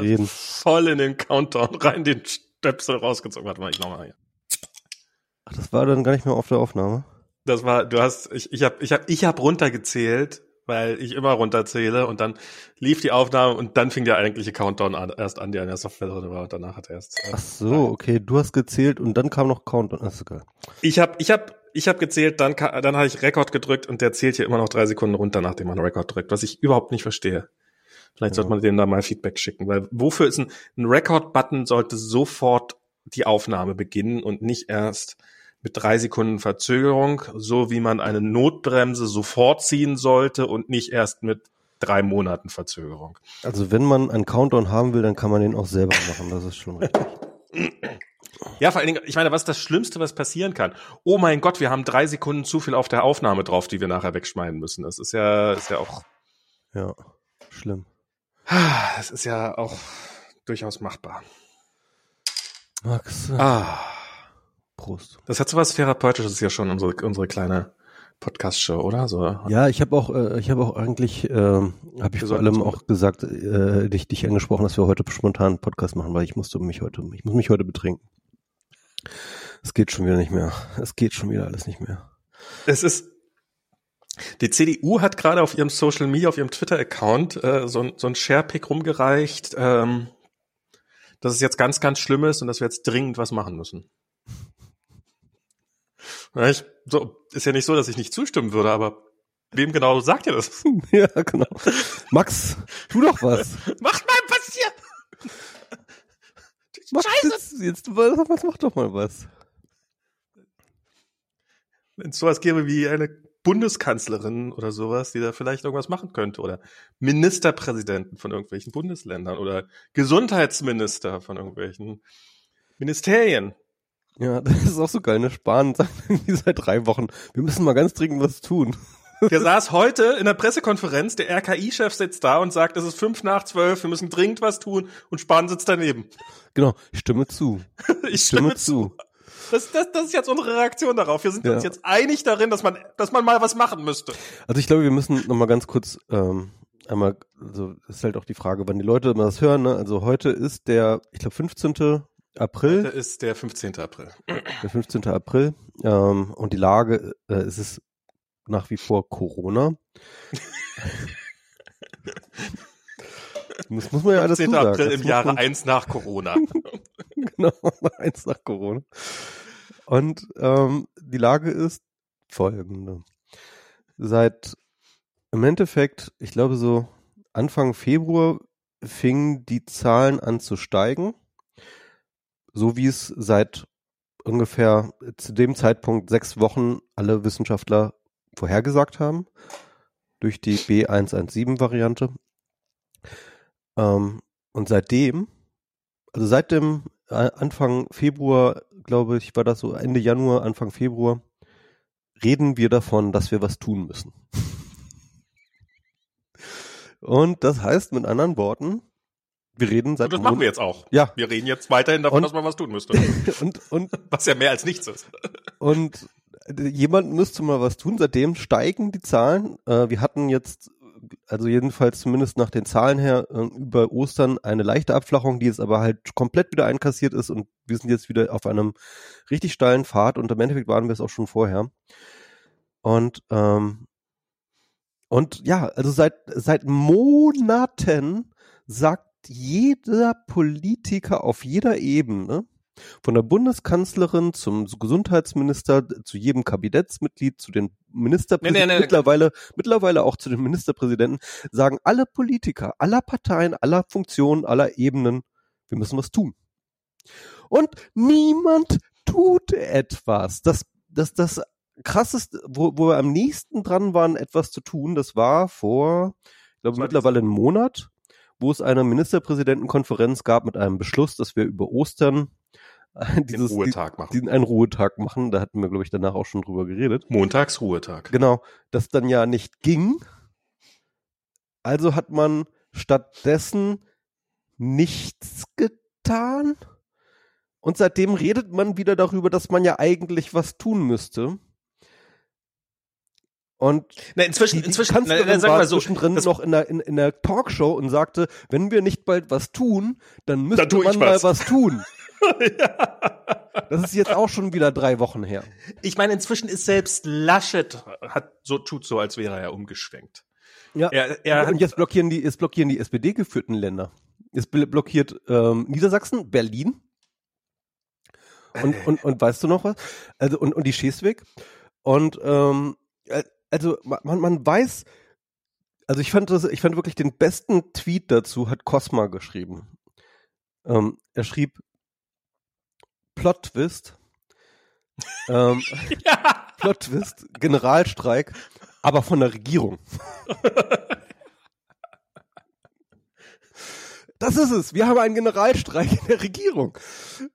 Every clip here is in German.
reden. Voll in den Countdown rein, den Stöpsel rausgezogen. Warte mal, ich nochmal hier. Ach, das war dann gar nicht mehr auf der Aufnahme. Das war, du hast, ich, ich habe, ich habe, ich habe runtergezählt, weil ich immer runterzähle und dann lief die Aufnahme und dann fing der eigentliche Countdown an, erst an, der in der Software drin war und danach hat er erst. Ach so, okay, du hast gezählt und dann kam noch Countdown. Das ist geil. Ich habe, ich habe, ich habe gezählt, dann, dann habe ich Rekord gedrückt und der zählt hier immer noch drei Sekunden runter, nachdem man Rekord drückt, was ich überhaupt nicht verstehe. Vielleicht ja. sollte man denen da mal Feedback schicken, weil wofür ist ein, ein Record-Button sollte sofort die Aufnahme beginnen und nicht erst mit drei Sekunden Verzögerung, so wie man eine Notbremse sofort ziehen sollte und nicht erst mit drei Monaten Verzögerung. Also wenn man einen Countdown haben will, dann kann man den auch selber machen, das ist schon richtig. Ja, vor allen Dingen, ich meine, was ist das Schlimmste, was passieren kann? Oh mein Gott, wir haben drei Sekunden zu viel auf der Aufnahme drauf, die wir nachher wegschneiden müssen. Das ist ja, ist ja auch. Ja, schlimm. Das ist ja auch durchaus machbar. Max. Ah. Prost. Das hat so was Therapeutisches ja schon, unsere, unsere kleine Podcast-Show, oder? So. Ja, ich habe auch, äh, ich habe auch eigentlich, äh, habe ich vor allem auch gesagt, äh, dich, dich angesprochen, dass wir heute spontan einen Podcast machen, weil ich musste mich heute, ich muss mich heute betrinken. Es geht schon wieder nicht mehr. Es geht schon wieder alles nicht mehr. Es ist, die CDU hat gerade auf ihrem Social Media, auf ihrem Twitter-Account äh, so, so ein Sharepick rumgereicht, ähm, dass es jetzt ganz, ganz schlimm ist und dass wir jetzt dringend was machen müssen. Ja, ich, so, ist ja nicht so, dass ich nicht zustimmen würde, aber wem genau sagt ihr das? ja, genau. Max, tu doch was. Macht mal was hier! Mach Scheiße! Jetzt, jetzt, was, mach doch mal was. Wenn es sowas gäbe wie eine Bundeskanzlerin oder sowas, die da vielleicht irgendwas machen könnte oder Ministerpräsidenten von irgendwelchen Bundesländern oder Gesundheitsminister von irgendwelchen Ministerien. Ja, das ist auch so geil, ne? Spahn sagt irgendwie seit drei Wochen, wir müssen mal ganz dringend was tun. Der saß heute in der Pressekonferenz, der RKI-Chef sitzt da und sagt, es ist fünf nach zwölf, wir müssen dringend was tun und Spahn sitzt daneben. Genau, ich stimme zu. ich stimme, stimme zu. Das, das, das ist jetzt unsere Reaktion darauf. Wir sind ja. uns jetzt einig darin, dass man, dass man mal was machen müsste. Also ich glaube, wir müssen noch mal ganz kurz ähm, einmal, also ist halt auch die Frage, wann die Leute immer das hören. Ne? Also heute ist der, ich glaube, 15. April. Heute ist der 15. April. Der 15. April. Ähm, und die Lage äh, es ist nach wie vor Corona. das muss man ja alles 15. sagen. April im Jahre man... eins nach Corona. genau, eins nach Corona. Und ähm, die Lage ist folgende. Seit im Endeffekt, ich glaube so Anfang Februar fingen die Zahlen an zu steigen so wie es seit ungefähr zu dem Zeitpunkt sechs Wochen alle Wissenschaftler vorhergesagt haben, durch die B117-Variante. Ähm, und seitdem, also seit dem Anfang Februar, glaube ich, war das so Ende Januar, Anfang Februar, reden wir davon, dass wir was tun müssen. Und das heißt mit anderen Worten, wir reden seit. Und das machen wir jetzt auch. Ja. Wir reden jetzt weiterhin davon, und, dass man was tun müsste. und, und, was ja mehr als nichts ist. Und jemand müsste mal was tun. Seitdem steigen die Zahlen. Äh, wir hatten jetzt, also jedenfalls zumindest nach den Zahlen her, äh, über Ostern eine leichte Abflachung, die jetzt aber halt komplett wieder einkassiert ist und wir sind jetzt wieder auf einem richtig steilen Pfad und im Endeffekt waren wir es auch schon vorher. Und ähm, und ja, also seit seit Monaten sagt jeder Politiker auf jeder Ebene, von der Bundeskanzlerin zum Gesundheitsminister, zu jedem Kabinettsmitglied, zu den Ministerpräsidenten, nee, nee, nee, mittlerweile, mittlerweile auch zu den Ministerpräsidenten, sagen alle Politiker, aller Parteien, aller Funktionen, aller Ebenen, wir müssen was tun. Und niemand tut etwas. Das, das, das krasseste, wo, wo wir am nächsten dran waren, etwas zu tun, das war vor, ich glaube, mittlerweile einen Monat wo es eine Ministerpräsidentenkonferenz gab mit einem Beschluss, dass wir über Ostern dieses, den Ruhetag machen. Diesen einen Ruhetag machen. Da hatten wir, glaube ich, danach auch schon drüber geredet. Montagsruhetag. Genau. Das dann ja nicht ging. Also hat man stattdessen nichts getan. Und seitdem redet man wieder darüber, dass man ja eigentlich was tun müsste. Und na, inzwischen, die, inzwischen, Kanzlerin na, war so, zwischendrin noch in der, in, in der Talkshow und sagte, wenn wir nicht bald was tun, dann müsste tu man ich mal was. was tun. ja. Das ist jetzt auch schon wieder drei Wochen her. Ich meine, inzwischen ist selbst Laschet hat so tut so, als wäre er umgeschwenkt. Ja. Er, er und jetzt blockieren die, jetzt blockieren die SPD-geführten Länder. Jetzt bl- blockiert ähm, Niedersachsen, Berlin. Und, und, und weißt du noch was? Also, und, und die Schleswig. Und ähm, äh, also man, man weiß, also ich fand das, ich fand wirklich den besten Tweet dazu hat Cosma geschrieben. Ähm, er schrieb Plot Twist. ähm, ja. Plot Twist, Generalstreik, aber von der Regierung. Das ist es. Wir haben einen Generalstreik in der Regierung.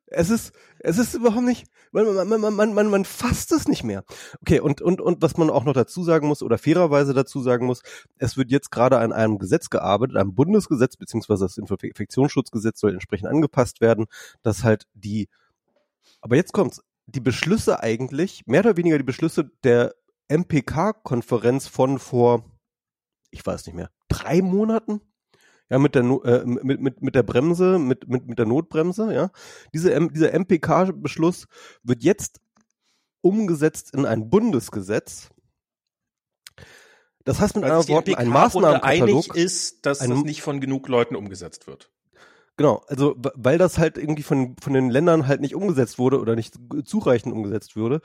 Es ist, es ist überhaupt nicht, man, man, man, man, man, man fasst es nicht mehr. Okay, und, und, und was man auch noch dazu sagen muss oder fairerweise dazu sagen muss, es wird jetzt gerade an einem Gesetz gearbeitet, einem Bundesgesetz, beziehungsweise das Infektionsschutzgesetz soll entsprechend angepasst werden, dass halt die, aber jetzt kommt's, die Beschlüsse eigentlich, mehr oder weniger die Beschlüsse der MPK-Konferenz von vor, ich weiß nicht mehr, drei Monaten? Ja, mit der, No- äh, mit, mit, mit der Bremse, mit, mit, mit der Notbremse, ja. Diese, M- dieser MPK-Beschluss wird jetzt umgesetzt in ein Bundesgesetz. Das heißt mit anderen Worten, ein MPK-Runde einig Maßnahmenkatalog. ist, dass ein- das nicht von genug Leuten umgesetzt wird. Genau, also weil das halt irgendwie von, von den Ländern halt nicht umgesetzt wurde oder nicht zureichend umgesetzt wurde.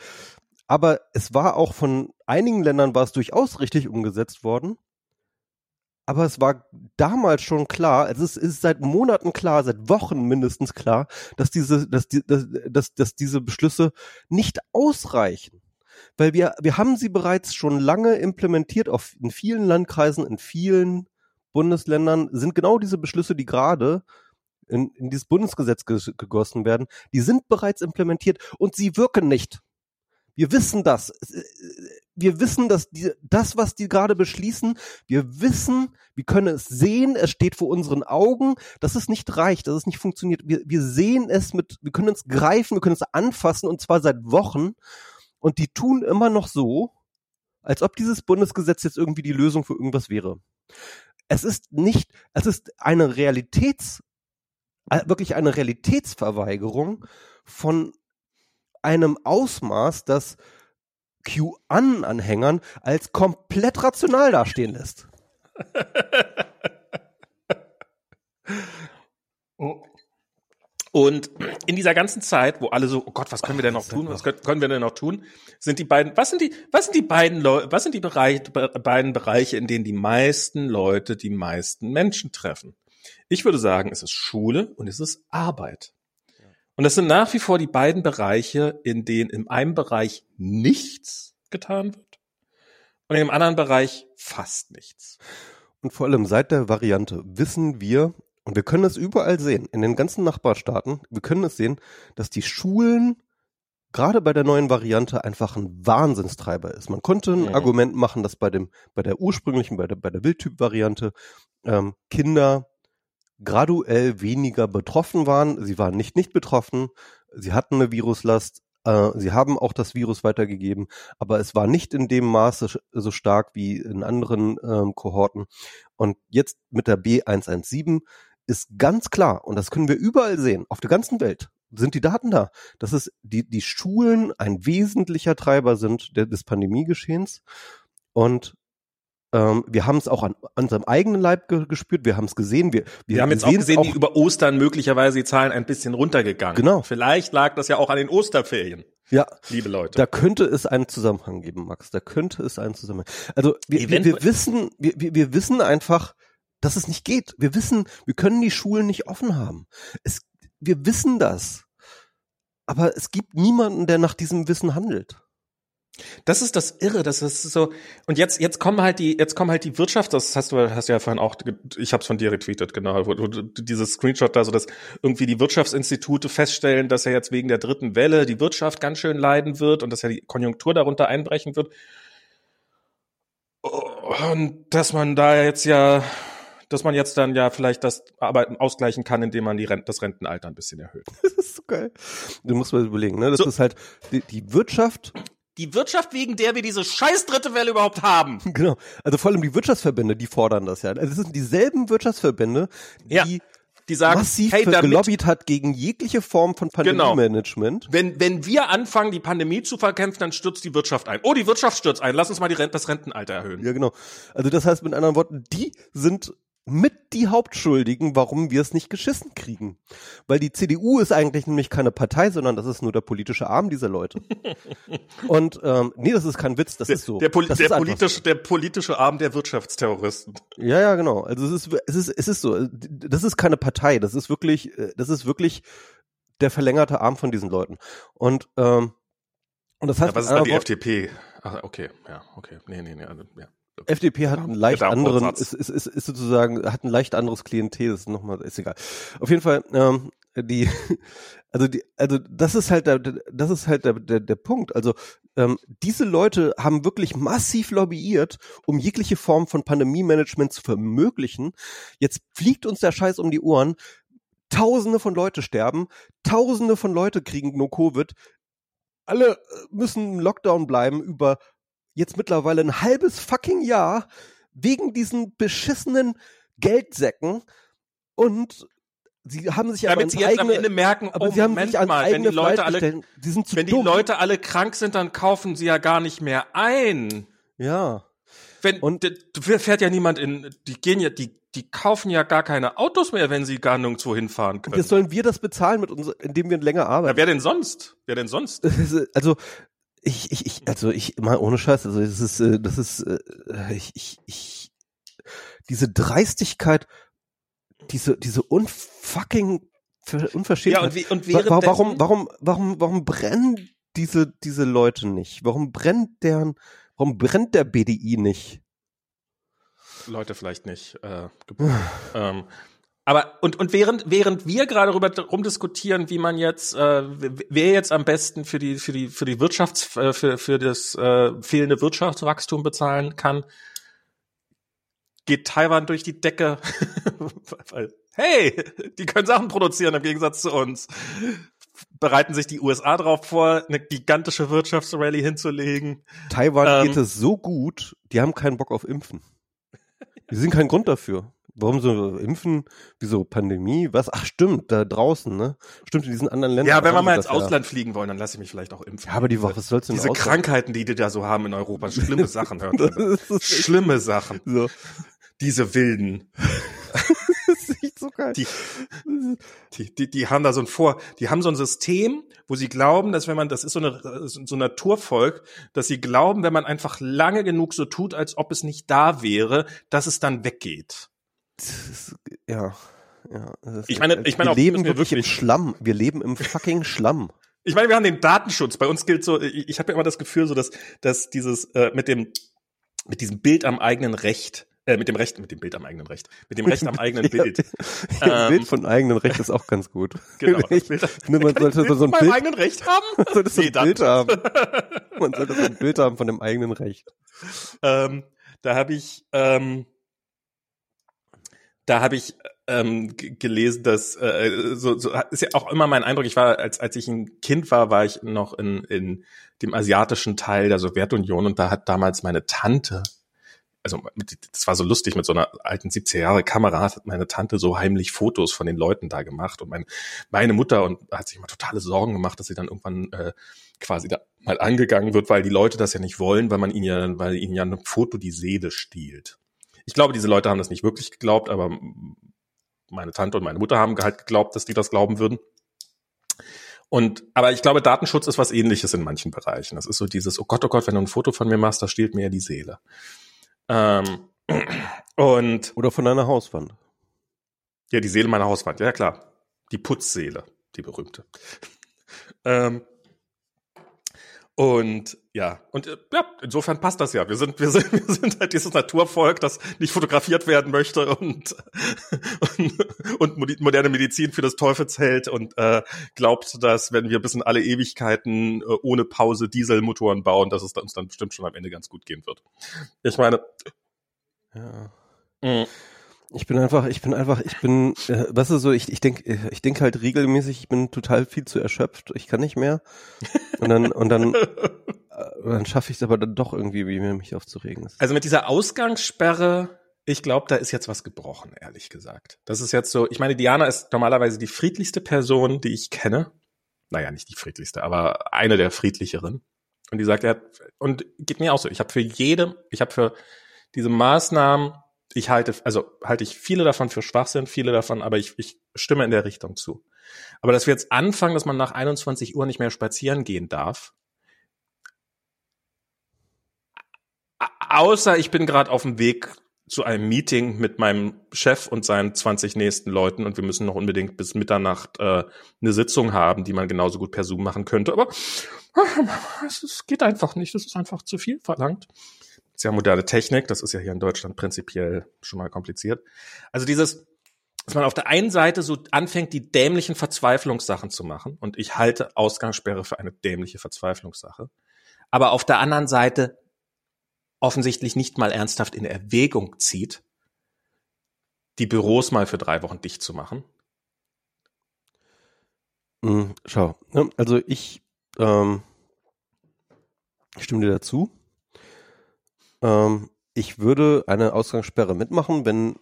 Aber es war auch von einigen Ländern war es durchaus richtig umgesetzt worden. Aber es war damals schon klar, es ist seit Monaten klar, seit Wochen mindestens klar, dass diese, dass die, dass, dass, dass diese Beschlüsse nicht ausreichen. Weil wir, wir haben sie bereits schon lange implementiert auf, in vielen Landkreisen, in vielen Bundesländern sind genau diese Beschlüsse, die gerade in, in dieses Bundesgesetz ges- gegossen werden, die sind bereits implementiert und sie wirken nicht. Wir wissen das. Äh, Wir wissen, dass die, das, was die gerade beschließen, wir wissen, wir können es sehen, es steht vor unseren Augen, dass es nicht reicht, dass es nicht funktioniert. Wir, wir sehen es mit, wir können es greifen, wir können es anfassen und zwar seit Wochen und die tun immer noch so, als ob dieses Bundesgesetz jetzt irgendwie die Lösung für irgendwas wäre. Es ist nicht, es ist eine Realitäts, äh, wirklich eine Realitätsverweigerung von einem Ausmaß, das QAnon-Anhängern als komplett rational dastehen lässt. Und in dieser ganzen Zeit, wo alle so, oh Gott, was können wir denn noch tun? Was können, können wir denn noch tun? Sind die beiden, was sind die, was sind die beiden Leute, was sind die Bereich, be, beiden Bereiche, in denen die meisten Leute die meisten Menschen treffen? Ich würde sagen, es ist Schule und es ist Arbeit. Und das sind nach wie vor die beiden Bereiche, in denen in einem Bereich nichts getan wird und dem anderen Bereich fast nichts. Und vor allem seit der Variante wissen wir, und wir können es überall sehen, in den ganzen Nachbarstaaten, wir können es sehen, dass die Schulen gerade bei der neuen Variante einfach ein Wahnsinnstreiber ist. Man konnte ein Mhm. Argument machen, dass bei dem, bei der ursprünglichen, bei der, bei der Wildtyp-Variante ähm, Kinder graduell weniger betroffen waren. Sie waren nicht nicht betroffen. Sie hatten eine Viruslast. Äh, sie haben auch das Virus weitergegeben, aber es war nicht in dem Maße so stark wie in anderen ähm, Kohorten. Und jetzt mit der B117 ist ganz klar, und das können wir überall sehen, auf der ganzen Welt sind die Daten da, dass es die, die Schulen ein wesentlicher Treiber sind der, des Pandemiegeschehens. Und ähm, wir haben es auch an, an unserem eigenen Leib ge gespürt, wir haben es gesehen, wir, wir, Wir haben jetzt auch gesehen, wie über Ostern möglicherweise die Zahlen ein bisschen runtergegangen. Genau. Vielleicht lag das ja auch an den Osterferien, ja, liebe Leute. Da könnte es einen Zusammenhang geben, Max. Da könnte es einen Zusammenhang. Also wir, wir, wir wissen, wir, wir, wir wissen einfach, dass es nicht geht. Wir wissen, wir können die Schulen nicht offen haben. Es, wir wissen das. Aber es gibt niemanden, der nach diesem Wissen handelt. Das ist das Irre, das ist so. Und jetzt, jetzt kommen halt die, jetzt kommen halt die Wirtschaft, das hast du, hast du ja vorhin auch, ich habe es von dir retweetet, genau, wo, wo, dieses Screenshot da, so dass irgendwie die Wirtschaftsinstitute feststellen, dass ja jetzt wegen der dritten Welle die Wirtschaft ganz schön leiden wird und dass ja die Konjunktur darunter einbrechen wird. Und dass man da jetzt ja, dass man jetzt dann ja vielleicht das Arbeiten ausgleichen kann, indem man die Rent das Rentenalter ein bisschen erhöht. Das ist so geil. Du musst mal überlegen, ne? Das So. ist halt, die, die Wirtschaft die Wirtschaft, wegen der wir diese scheiß dritte Welle überhaupt haben. Genau. Also vor allem die Wirtschaftsverbände, die fordern das ja. Also es sind dieselben Wirtschaftsverbände, die Ja. Die sagen, massiv hey, damit, gelobbyt hat gegen jegliche Form von Genau. Pandemie-Management. wenn, wenn wir anfangen, die Pandemie zu verkämpfen, dann stürzt die Wirtschaft ein. Oh, die Wirtschaft stürzt ein. Lass uns mal die Rent das Rentenalter erhöhen. Ja, genau. Also das heißt mit anderen Worten, die sind mit die Hauptschuldigen, warum wir es nicht geschissen kriegen. Weil die CDU ist eigentlich nämlich keine Partei, sondern das ist nur der politische Arm dieser Leute. Und ähm, nee, das ist kein Witz, das ist so. Der, Poli der, politische, der politische Arm der Wirtschaftsterroristen. So. Ja, ja, genau. Also es ist, es ist, es ist so. Das ist keine Partei. Das ist wirklich, äh, das ist wirklich der verlängerte Arm von diesen Leuten. Und ähm, und das heißt, Ja, was ist dann die FDP? Ach, okay, ja, okay. Nee, nee, nee, also, ja. FDP hat einen leicht Der anderen, ist, ist, ist, ist sozusagen, hat ein leicht anderes Klientel, das ist nochmal, ist egal. Auf jeden Fall, ähm, die, also die, also das ist halt der, das ist halt der, der, der Punkt. Also ähm, diese Leute haben wirklich massiv lobbyiert, um jegliche Form von Pandemie-Management zu vermöglichen. Jetzt fliegt uns der Scheiß um die Ohren. Tausende von Leute sterben, Tausende von Leute kriegen No Covid. Alle müssen im Lockdown bleiben über jetzt mittlerweile ein halbes fucking Jahr wegen diesen beschissenen Geldsäcken und sie haben sich Damit sie jetzt am eigene, Ende merken, aber oh, sie haben Moment sich an mal, wenn eigene die Leute alle. Sie sind zu wenn die dumm. Leute alle krank sind, dann kaufen sie ja gar nicht mehr ein. ja. Wenn, Und- fährt ja niemand in, die gehen ja, die, die kaufen ja gar keine Autos mehr, wenn sie gar nirgendwo hinfahren können. Jetzt sollen wir das bezahlen mit uns, indem wir länger arbeiten. wer denn sonst? Wer denn sonst? also ich, ich, ich, also ich mal ohne Scheiß, also das ist, äh, das ist, äh, ich, ich, ich, diese Dreistigkeit, diese, diese unfucking Ver- Unverschämtheit. Ja, und, wie, und Wa- wa- währenddessen, warum, warum, warum, warum brennen diese, diese Leute nicht? Warum brennt deren, warum brennt der BDI nicht? Leute vielleicht nicht. Äh, ähm, aber und und während während wir gerade darüber rumdiskutieren, wie man jetzt äh, wer jetzt am besten für die für die für die Wirtschafts äh, für für das äh, fehlende Wirtschaftswachstum bezahlen kann, geht Taiwan durch die Decke. Weil, hey, die können Sachen produzieren im Gegensatz zu uns. Bereiten sich die USA darauf vor, eine gigantische Wirtschaftsrallye hinzulegen. Taiwan Ähm. geht es so gut, die haben keinen Bock auf Impfen. Die sind kein Grund dafür. Warum so impfen? Wieso Pandemie? Was? Ach stimmt, da draußen, ne? Stimmt, in diesen anderen Ländern. Ja, wenn wir mal ins das ja. Ausland fliegen wollen, dann lasse ich mich vielleicht auch impfen. Ja, aber die Woche, was soll's denn Diese Ausland? Krankheiten, die die da so haben in Europa, schlimme Sachen, hört Schlimme Sachen. so. Diese Wilden. Das ist echt so geil. Die- Die, die, die haben da so ein Vor, die haben so ein System, wo sie glauben, dass wenn man, das ist so eine, so ein Naturvolk, dass sie glauben, wenn man einfach lange genug so tut, als ob es nicht da wäre, dass es dann weggeht. Ja. Ja, ist- Ich meine- ich meine wir auch, leben wir wirklich im wirklich- Schlamm. Wir leben im fucking Schlamm. Ich meine, wir haben den Datenschutz. Bei uns gilt so, ich, ich habe ja immer das Gefühl, so dass, dass dieses äh, mit dem mit diesem Bild am eigenen Recht, äh, mit dem Recht, mit dem Bild am eigenen Recht, mit dem Recht am eigenen Bild. Ein Ähm, Bild von eigenem Recht ist auch ganz gut. Genau, das Ich, Bild, ne, man sollte Bild so ein Bild, eigenen Recht haben? sollte so ein Bild haben. Man sollte so ein Bild haben von dem eigenen Recht. ähm, da habe ich, ähm, da habe ich ähm, gelesen, dass äh, so, so ist ja auch immer mein Eindruck. Ich war als als ich ein Kind war, war ich noch in in dem asiatischen Teil der Sowjetunion und da hat damals meine Tante also das war so lustig mit so einer alten 70er Jahre Kamera hat meine Tante so heimlich Fotos von den Leuten da gemacht und mein, meine Mutter und hat sich mal totale Sorgen gemacht, dass sie dann irgendwann äh, quasi da mal angegangen wird, weil die Leute das ja nicht wollen, weil man ihnen ja, weil ihnen ja ein Foto die Seele stiehlt. Ich glaube, diese Leute haben das nicht wirklich geglaubt, aber meine Tante und meine Mutter haben halt geglaubt, dass die das glauben würden. Und, aber ich glaube, Datenschutz ist was ähnliches in manchen Bereichen. Das ist so dieses, oh Gott, oh Gott, wenn du ein Foto von mir machst, das stiehlt mir ja die Seele. Ähm, und Oder von einer Hauswand. ja, die Seele meiner Hauswand, ja klar. Die Putzseele, die berühmte. ähm, und ja, und äh, ja, insofern passt das ja. Wir sind, wir sind, wir sind halt dieses Naturvolk, das nicht fotografiert werden möchte und, und, und moderne Medizin für das Teufels hält und äh, glaubt, dass wenn wir bis in alle Ewigkeiten äh, ohne Pause Dieselmotoren bauen, dass es uns dann bestimmt schon am Ende ganz gut gehen wird. Ich meine, Ja. mh, Ich bin einfach, ich bin einfach, ich bin, äh, was ist so, ich, ich denke, ich denk halt regelmäßig, ich bin total viel zu erschöpft, ich kann nicht mehr. Und dann, und dann dann schaffe ich es aber dann doch irgendwie, wie mir mich aufzuregen. Also mit dieser Ausgangssperre, ich glaube, da ist jetzt was gebrochen, ehrlich gesagt. Das ist jetzt so, ich meine, Diana ist normalerweise die friedlichste Person, die ich kenne. Naja, nicht die friedlichste, aber eine der friedlicheren. Und die sagt, er hat, und geht mir auch so, ich habe für jede, ich habe für diese Maßnahmen, ich halte, also halte ich viele davon für Schwachsinn, viele davon, aber ich, ich stimme in der Richtung zu. Aber dass wir jetzt anfangen, dass man nach 21 Uhr nicht mehr spazieren gehen darf, außer ich bin gerade auf dem Weg zu einem Meeting mit meinem Chef und seinen 20 nächsten Leuten und wir müssen noch unbedingt bis Mitternacht äh, eine Sitzung haben, die man genauso gut per Zoom machen könnte. Aber es geht einfach nicht, das ist einfach zu viel verlangt. Ja moderne Technik, das ist ja hier in Deutschland prinzipiell schon mal kompliziert. Also dieses, dass man auf der einen Seite so anfängt, die dämlichen Verzweiflungssachen zu machen und ich halte Ausgangssperre für eine dämliche Verzweiflungssache, aber auf der anderen Seite offensichtlich nicht mal ernsthaft in Erwägung zieht, die Büros mal für drei Wochen dicht zu machen? Hm, schau, ne, also ich ähm, stimme dir dazu. Ähm, ich würde eine Ausgangssperre mitmachen, wenn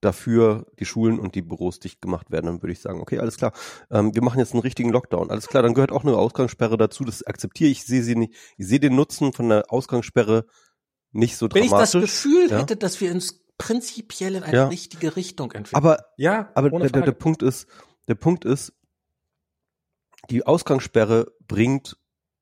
dafür die Schulen und die Büros dicht gemacht werden, dann würde ich sagen, okay, alles klar, ähm, wir machen jetzt einen richtigen Lockdown. Alles klar, dann gehört auch eine Ausgangssperre dazu, das akzeptiere ich, ich sehe sie nicht, ich sehe den Nutzen von der Ausgangssperre nicht so Wenn dramatisch. Wenn ich das Gefühl ja? hätte, dass wir uns prinzipiell in eine ja. richtige Richtung entwickeln. Aber, ja, aber der, der, der Punkt ist, der Punkt ist, die Ausgangssperre bringt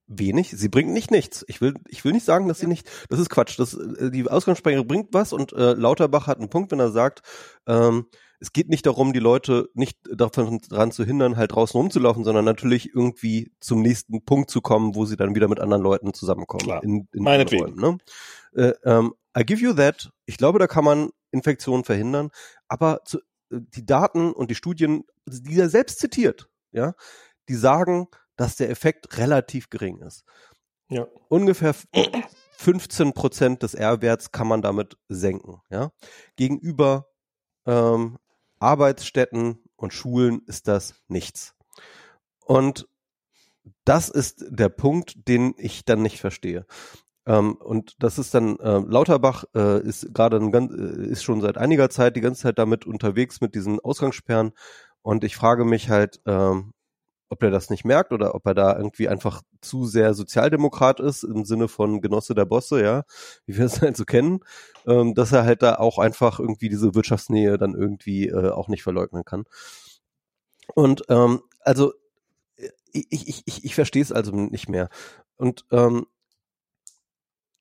wenig. Sie bringt nicht nichts. Ich will, ich will nicht sagen, dass sie nicht. Das ist Quatsch. Das, äh, die Ausgangssperre bringt was und äh, Lauterbach hat einen Punkt, wenn er sagt, ähm, es geht nicht darum, die Leute nicht davon daran zu hindern, halt draußen rumzulaufen, sondern natürlich irgendwie zum nächsten Punkt zu kommen, wo sie dann wieder mit anderen Leuten zusammenkommen. Klar. In, in Meinetwegen. Räumen, ne? äh, ähm, I give you that. Ich glaube, da kann man Infektionen verhindern, aber zu, äh, die Daten und die Studien, die er selbst zitiert, ja, die sagen, dass der Effekt relativ gering ist. Ja. Ungefähr 15 Prozent des R-Werts kann man damit senken. Ja? Gegenüber ähm, Arbeitsstätten und Schulen ist das nichts. Und das ist der Punkt, den ich dann nicht verstehe. Ähm, und das ist dann äh, Lauterbach äh, ist gerade äh, ist schon seit einiger Zeit die ganze Zeit damit unterwegs mit diesen Ausgangssperren. Und ich frage mich halt, ähm, ob er das nicht merkt oder ob er da irgendwie einfach zu sehr Sozialdemokrat ist im Sinne von Genosse der Bosse, ja, wie wir es halt so kennen, ähm, dass er halt da auch einfach irgendwie diese Wirtschaftsnähe dann irgendwie äh, auch nicht verleugnen kann. Und ähm, also ich, ich, ich, ich verstehe es also nicht mehr. Und ähm,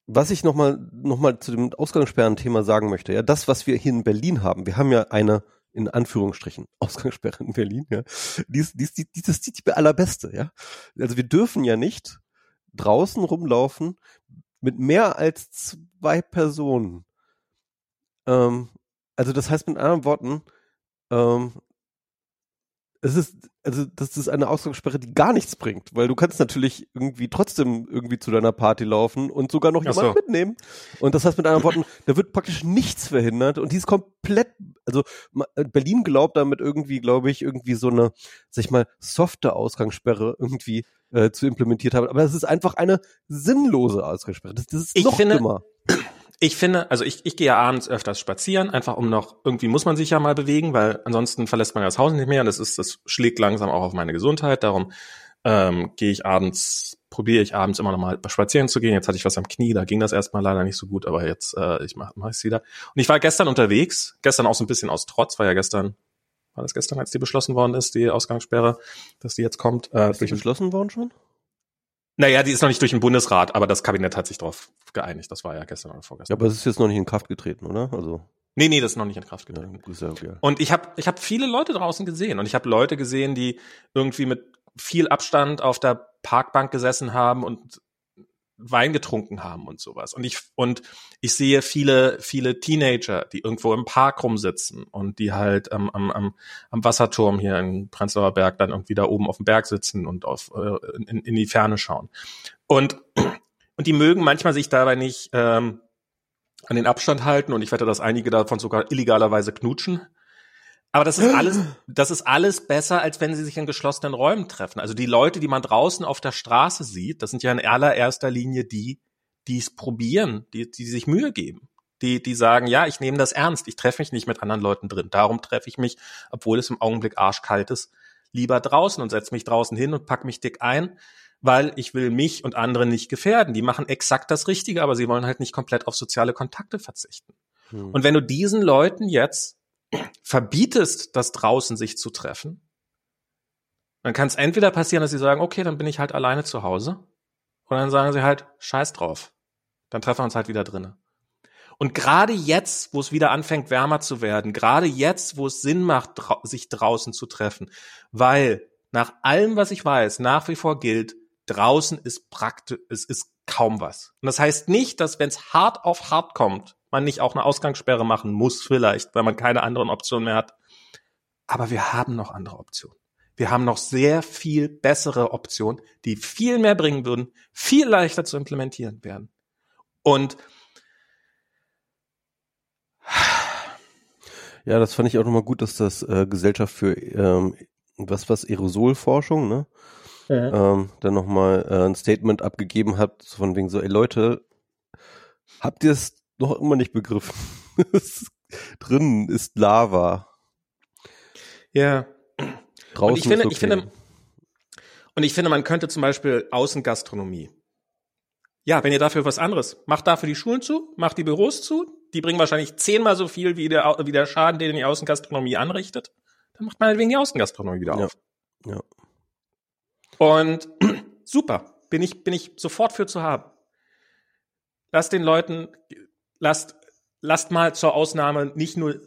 was ich nochmal noch mal zu dem Ausgangssperren-Thema sagen möchte, ja, das, was wir hier in Berlin haben, wir haben ja eine in Anführungsstrichen, Ausgangssperre in Berlin, ja, die ist, die ist, die, die ist die allerbeste, ja. Also wir dürfen ja nicht draußen rumlaufen mit mehr als zwei Personen. Ähm, also das heißt mit anderen Worten, ähm, es ist, also das ist eine Ausgangssperre, die gar nichts bringt, weil du kannst natürlich irgendwie trotzdem irgendwie zu deiner Party laufen und sogar noch jemanden so. mitnehmen. Und das heißt mit anderen Worten, da wird praktisch nichts verhindert und die ist komplett, also Berlin glaubt damit irgendwie, glaube ich, irgendwie so eine, sag ich mal, softe Ausgangssperre irgendwie äh, zu implementiert haben. Aber es ist einfach eine sinnlose Ausgangssperre. Das, das ist ich noch finde, dümmer ich finde, also ich, ich gehe ja abends öfters spazieren, einfach um noch, irgendwie muss man sich ja mal bewegen, weil ansonsten verlässt man ja das Haus nicht mehr und das ist, das schlägt langsam auch auf meine Gesundheit. Darum ähm, gehe ich abends, probiere ich abends immer noch mal spazieren zu gehen. Jetzt hatte ich was am Knie, da ging das erstmal leider nicht so gut, aber jetzt, äh, ich mache mach es wieder. Und ich war gestern unterwegs, gestern auch so ein bisschen aus Trotz, war ja gestern, war das gestern, als die beschlossen worden ist, die Ausgangssperre, dass die jetzt kommt. Äh, ist die beschlossen worden schon? Naja, die ist noch nicht durch den Bundesrat, aber das Kabinett hat sich darauf geeinigt. Das war ja gestern oder vorgestern. Ja, aber es ist jetzt noch nicht in Kraft getreten, oder? Also Nee, nee, das ist noch nicht in Kraft getreten. Ja, okay. Und ich habe ich hab viele Leute draußen gesehen und ich habe Leute gesehen, die irgendwie mit viel Abstand auf der Parkbank gesessen haben und Wein getrunken haben und sowas. Und ich, und ich sehe viele, viele Teenager, die irgendwo im Park rumsitzen und die halt ähm, am, am, am Wasserturm hier in Prenzlauer Berg dann irgendwie da oben auf dem Berg sitzen und auf, äh, in, in die Ferne schauen. Und, und die mögen manchmal sich dabei nicht ähm, an den Abstand halten und ich wette, dass einige davon sogar illegalerweise knutschen. Aber das ist alles, das ist alles besser, als wenn sie sich in geschlossenen Räumen treffen. Also die Leute, die man draußen auf der Straße sieht, das sind ja in allererster Linie die, die es probieren, die, die sich Mühe geben. Die, die sagen, ja, ich nehme das ernst, ich treffe mich nicht mit anderen Leuten drin. Darum treffe ich mich, obwohl es im Augenblick arschkalt ist, lieber draußen und setze mich draußen hin und pack mich dick ein, weil ich will mich und andere nicht gefährden. Die machen exakt das Richtige, aber sie wollen halt nicht komplett auf soziale Kontakte verzichten. Hm. Und wenn du diesen Leuten jetzt verbietest, das draußen sich zu treffen, dann kann es entweder passieren, dass sie sagen, okay, dann bin ich halt alleine zu Hause. Und dann sagen sie halt, scheiß drauf. Dann treffen wir uns halt wieder drinnen. Und gerade jetzt, wo es wieder anfängt, wärmer zu werden, gerade jetzt, wo es Sinn macht, sich draußen zu treffen, weil nach allem, was ich weiß, nach wie vor gilt, draußen ist praktisch, es ist kaum was. Und das heißt nicht, dass wenn es hart auf hart kommt, man nicht auch eine Ausgangssperre machen muss, vielleicht, weil man keine anderen Optionen mehr hat. Aber wir haben noch andere Optionen. Wir haben noch sehr viel bessere Optionen, die viel mehr bringen würden, viel leichter zu implementieren werden. Und ja, das fand ich auch nochmal gut, dass das äh, Gesellschaft für ähm, was was Aerosolforschung, ne? Ja. Ähm, dann nochmal äh, ein Statement abgegeben hat, von wegen so, ey Leute, habt ihr es noch immer nicht begriffen. Drin ist Lava. Ja. Draußen und ich finde, okay. ich finde, und ich finde, man könnte zum Beispiel Außengastronomie. Ja, wenn ihr dafür was anderes, macht dafür die Schulen zu, macht die Büros zu, die bringen wahrscheinlich zehnmal so viel wie der, wie der Schaden, den die Außengastronomie anrichtet. Dann macht man halt wegen die Außengastronomie wieder auf. Ja. ja. Und super, bin ich, bin ich sofort für zu haben. Lasst den Leuten lasst, lasst mal zur Ausnahme nicht nur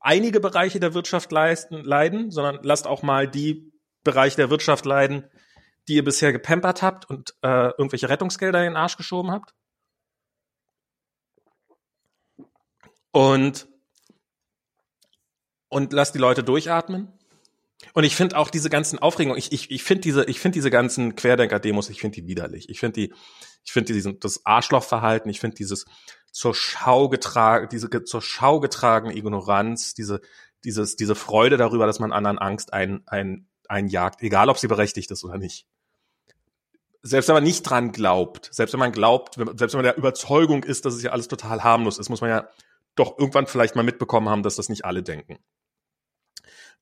einige Bereiche der Wirtschaft leisten, leiden, sondern lasst auch mal die Bereiche der Wirtschaft leiden, die ihr bisher gepampert habt und äh, irgendwelche Rettungsgelder in den Arsch geschoben habt. Und, und lasst die Leute durchatmen. Und ich finde auch diese ganzen Aufregungen, ich, ich, ich finde diese, ich diese ganzen Querdenker-Demos, ich finde die widerlich. Ich finde die, ich finde das Arschlochverhalten, ich finde dieses, zur Schau getragen, diese zur Schau getragene Ignoranz, diese, dieses, diese Freude darüber, dass man anderen Angst ein, ein, einjagt, egal ob sie berechtigt ist oder nicht. Selbst wenn man nicht dran glaubt, selbst wenn man glaubt, selbst wenn man der Überzeugung ist, dass es ja alles total harmlos ist, muss man ja doch irgendwann vielleicht mal mitbekommen haben, dass das nicht alle denken.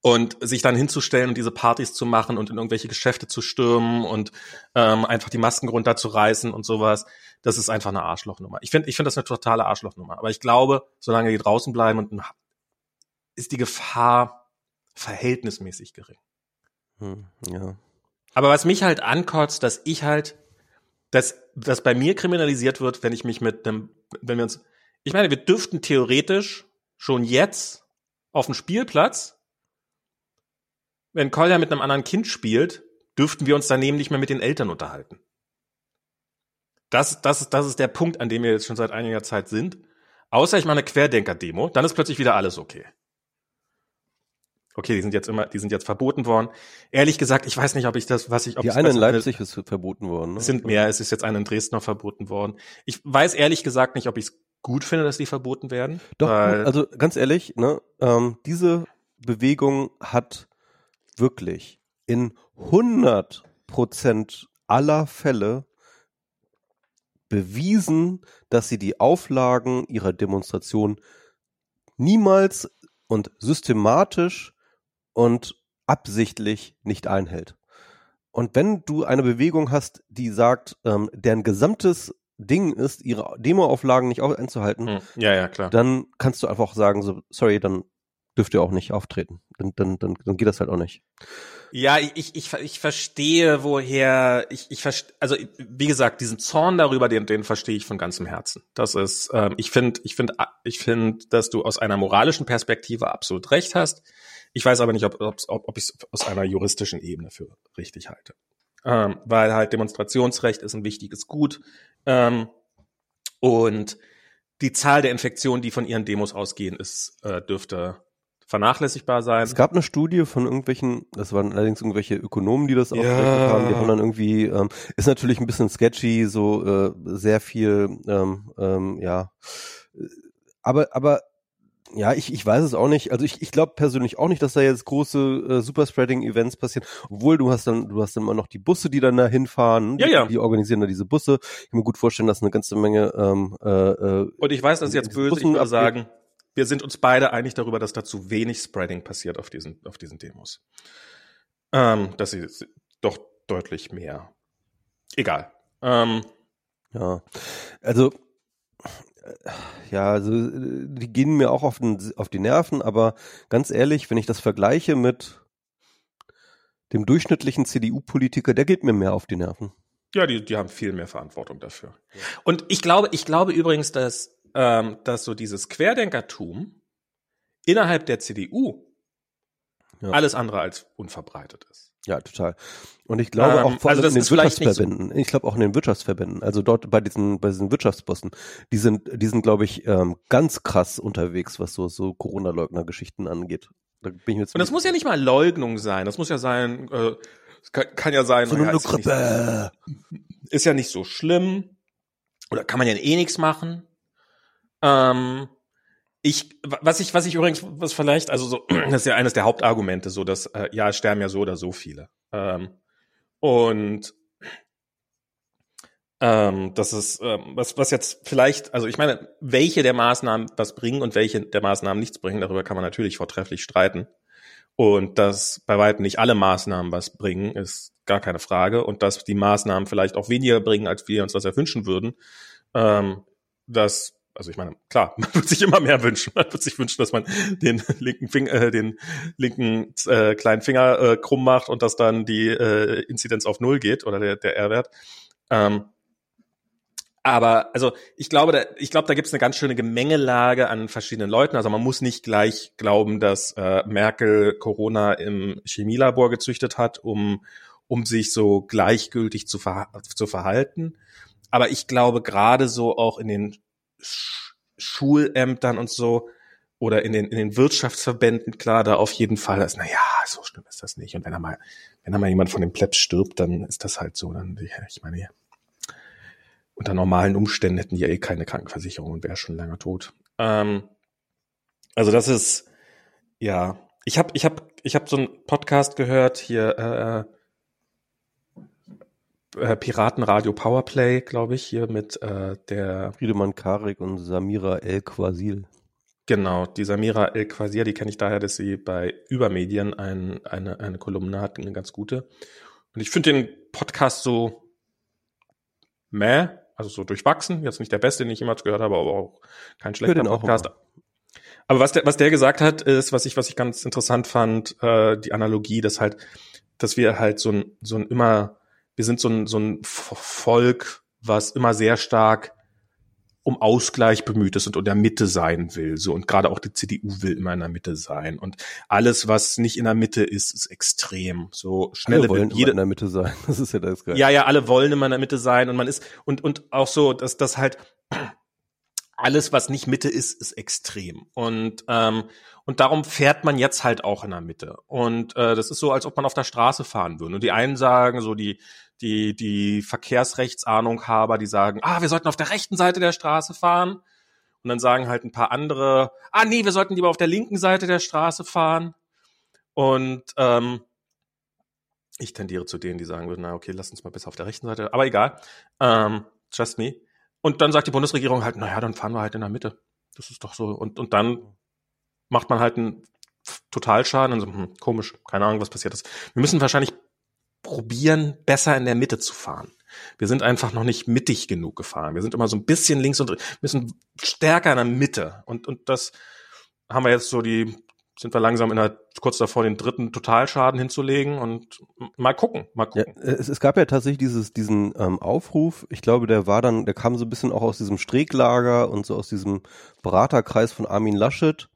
Und sich dann hinzustellen und diese Partys zu machen und in irgendwelche Geschäfte zu stürmen und ähm, einfach die Masken runterzureißen und sowas, das ist einfach eine Arschlochnummer. Ich finde ich finde das eine totale Arschlochnummer. Aber ich glaube, solange die draußen bleiben und ist die Gefahr verhältnismäßig gering. Hm, ja. Aber was mich halt ankotzt, dass ich halt, dass, dass bei mir kriminalisiert wird, wenn ich mich mit einem, wenn wir uns, ich meine, wir dürften theoretisch schon jetzt auf dem Spielplatz wenn Kolja mit einem anderen Kind spielt, dürften wir uns daneben nicht mehr mit den Eltern unterhalten. Das, das, das ist der Punkt, an dem wir jetzt schon seit einiger Zeit sind. Außer ich mache eine Querdenker-Demo, dann ist plötzlich wieder alles okay. Okay, die sind jetzt immer, die sind jetzt verboten worden. Ehrlich gesagt, ich weiß nicht, ob ich das, was ich, ob die eine in Leipzig ist verboten worden. Ne? Es sind mehr, es ist jetzt eine in Dresden noch verboten worden. Ich weiß ehrlich gesagt nicht, ob ich es gut finde, dass die verboten werden. Doch, also ganz ehrlich, ne, ähm, diese Bewegung hat wirklich in 100 Prozent aller Fälle bewiesen, dass sie die Auflagen ihrer Demonstration niemals und systematisch und absichtlich nicht einhält. Und wenn du eine Bewegung hast, die sagt, ähm, deren gesamtes Ding ist, ihre Demoauflagen nicht einzuhalten, hm. ja, ja, klar. dann kannst du einfach sagen, so, sorry, dann dürft ihr auch nicht auftreten. Dann, dann, dann, dann geht das halt auch nicht. Ja, ich, ich, ich verstehe, woher ich, ich verstehe, also wie gesagt, diesen Zorn darüber, den, den verstehe ich von ganzem Herzen. Das ist, ähm, ich finde, ich finde, ich finde, dass du aus einer moralischen Perspektive absolut recht hast. Ich weiß aber nicht, ob, ob, ob ich es aus einer juristischen Ebene für richtig halte. Ähm, weil halt Demonstrationsrecht ist ein wichtiges Gut. Ähm, und die Zahl der Infektionen, die von ihren Demos ausgehen, ist, äh, dürfte vernachlässigbar sein. Es gab eine Studie von irgendwelchen, das waren allerdings irgendwelche Ökonomen, die das ja. aufgerechnet haben, die haben dann irgendwie, ähm, ist natürlich ein bisschen sketchy, so äh, sehr viel, ähm, ähm, ja, aber, aber Ja, ich, ich weiß es auch nicht. Also ich, ich glaube persönlich auch nicht, dass da jetzt große äh, Superspreading-Events passieren. Obwohl du hast dann, du hast dann immer noch die Busse, die dann da hinfahren. Ja, ja. Die organisieren da diese Busse. Ich kann mir gut vorstellen, dass eine ganze Menge. Ähm, äh, äh, Und ich weiß, das ist jetzt böse, ich Bussen würde abgeht. sagen, wir sind uns beide einig darüber, dass da zu wenig Spreading passiert auf diesen, auf diesen Demos. Ähm, dass sie doch deutlich mehr. Egal. Ähm, Ja, also äh, ja, also die gehen mir auch auf, den, auf die Nerven, aber ganz ehrlich, wenn ich das vergleiche mit dem durchschnittlichen CDU-Politiker, der geht mir mehr auf die Nerven. Ja, die, die haben viel mehr Verantwortung dafür. Und ich glaube, ich glaube übrigens, dass, ähm, dass so dieses Querdenkertum innerhalb der CDU Ja. alles andere als unverbreitet ist. Ja, total. Und ich glaube Ähm, auch vor also allem das in den ist nicht so- Wirtschaftsverbänden. Ich glaube auch in den Wirtschaftsverbänden. Also dort bei diesen bei diesen Wirtschaftsbossen, die sind die sind glaube ich ähm, ganz krass unterwegs, was so so Corona-Leugner-Geschichten angeht. Da bin ich mir Und das muss ja nicht mal Leugnung sein. Das muss ja sein, äh, es kann, kann ja sein, so eine ist, ja nicht, Grippe. ist ja nicht so schlimm. Oder kann man ja eh nichts machen. Ähm, ich, was ich, was ich übrigens, was vielleicht, also so, das ist ja eines der Hauptargumente, so dass, äh, ja, es sterben ja so oder so viele. Ähm, und ähm, das ist, ähm, was, was jetzt vielleicht, also ich meine, welche der Maßnahmen was bringen und welche der Maßnahmen nichts bringen, darüber kann man natürlich vortrefflich streiten. Und dass bei weitem nicht alle Maßnahmen was bringen, ist gar keine Frage. Und dass die Maßnahmen vielleicht auch weniger bringen, als wir uns das erwünschen würden. Ähm, das, also ich meine, klar, man wird sich immer mehr wünschen. Man wird sich wünschen, dass man den linken Finger, äh, den linken äh, kleinen Finger äh, krumm macht und dass dann die äh, Inzidenz auf Null geht oder der, der R-Wert. Ähm, aber also ich glaube, da, ich glaube, da gibt es eine ganz schöne Gemengelage an verschiedenen Leuten. Also man muss nicht gleich glauben, dass äh, Merkel Corona im Chemielabor gezüchtet hat, um um sich so gleichgültig zu, verha zu verhalten. Aber ich glaube gerade so auch in den Schulämtern und so oder in den in den Wirtschaftsverbänden klar, da auf jeden Fall ist, na ja, so schlimm ist das nicht. Und wenn da mal wenn da mal jemand von dem Plebs stirbt, dann ist das halt so. Dann ich meine unter normalen Umständen hätten die ja eh keine Krankenversicherung und wäre schon lange tot. Ähm, also das ist ja, ich habe ich habe ich habe so einen Podcast gehört hier äh, äh, Piratenradio Powerplay, glaube ich, hier mit äh, der Friedemann Karik und Samira El Quasil. Genau, die Samira El Quasir, die kenne ich daher, dass sie bei Übermedien ein, eine, eine Kolumne hat, eine ganz gute. Und ich finde den Podcast so meh, also so durchwachsen. Jetzt nicht der beste, den ich jemals gehört habe, aber auch kein schlechter Podcast. Aber was der, was der gesagt hat, ist, was ich, was ich ganz interessant fand, äh, die Analogie, dass halt, dass wir halt so ein, so ein immer, wir sind so ein, so ein Volk, was immer sehr stark um Ausgleich bemüht ist und in der Mitte sein will. So und gerade auch die CDU will immer in der Mitte sein und alles, was nicht in der Mitte ist, ist extrem. So schnelle Alle wollen jede, immer in der Mitte sein. Das ist ja das Geil. ja, ja, alle wollen immer in der Mitte sein und man ist und und auch so, dass das halt alles, was nicht Mitte ist, ist extrem und ähm, und darum fährt man jetzt halt auch in der Mitte und äh, das ist so, als ob man auf der Straße fahren würde. Und die einen sagen so die die die Verkehrsrechtsahnung-Haber, die sagen, ah, wir sollten auf der rechten Seite der Straße fahren. Und dann sagen halt ein paar andere, ah nee, wir sollten lieber auf der linken Seite der Straße fahren. Und ähm, ich tendiere zu denen, die sagen würden, na okay, lass uns mal besser auf der rechten Seite. Aber egal, ähm, just me. Und dann sagt die Bundesregierung halt, naja, dann fahren wir halt in der Mitte. Das ist doch so. Und, und dann macht man halt einen Totalschaden und so, hm, komisch, keine Ahnung, was passiert ist. Wir müssen wahrscheinlich probieren, besser in der Mitte zu fahren. Wir sind einfach noch nicht mittig genug gefahren. Wir sind immer so ein bisschen links und müssen stärker in der Mitte. Und, und das haben wir jetzt so die, sind wir langsam in der, kurz davor, den dritten Totalschaden hinzulegen und mal gucken, mal Ja, gucken. es, es gab ja tatsächlich dieses, diesen ähm, Aufruf. Ich glaube, der war dann, der kam so ein bisschen auch aus diesem Strecklager und so aus diesem Beraterkreis von Armin Laschet.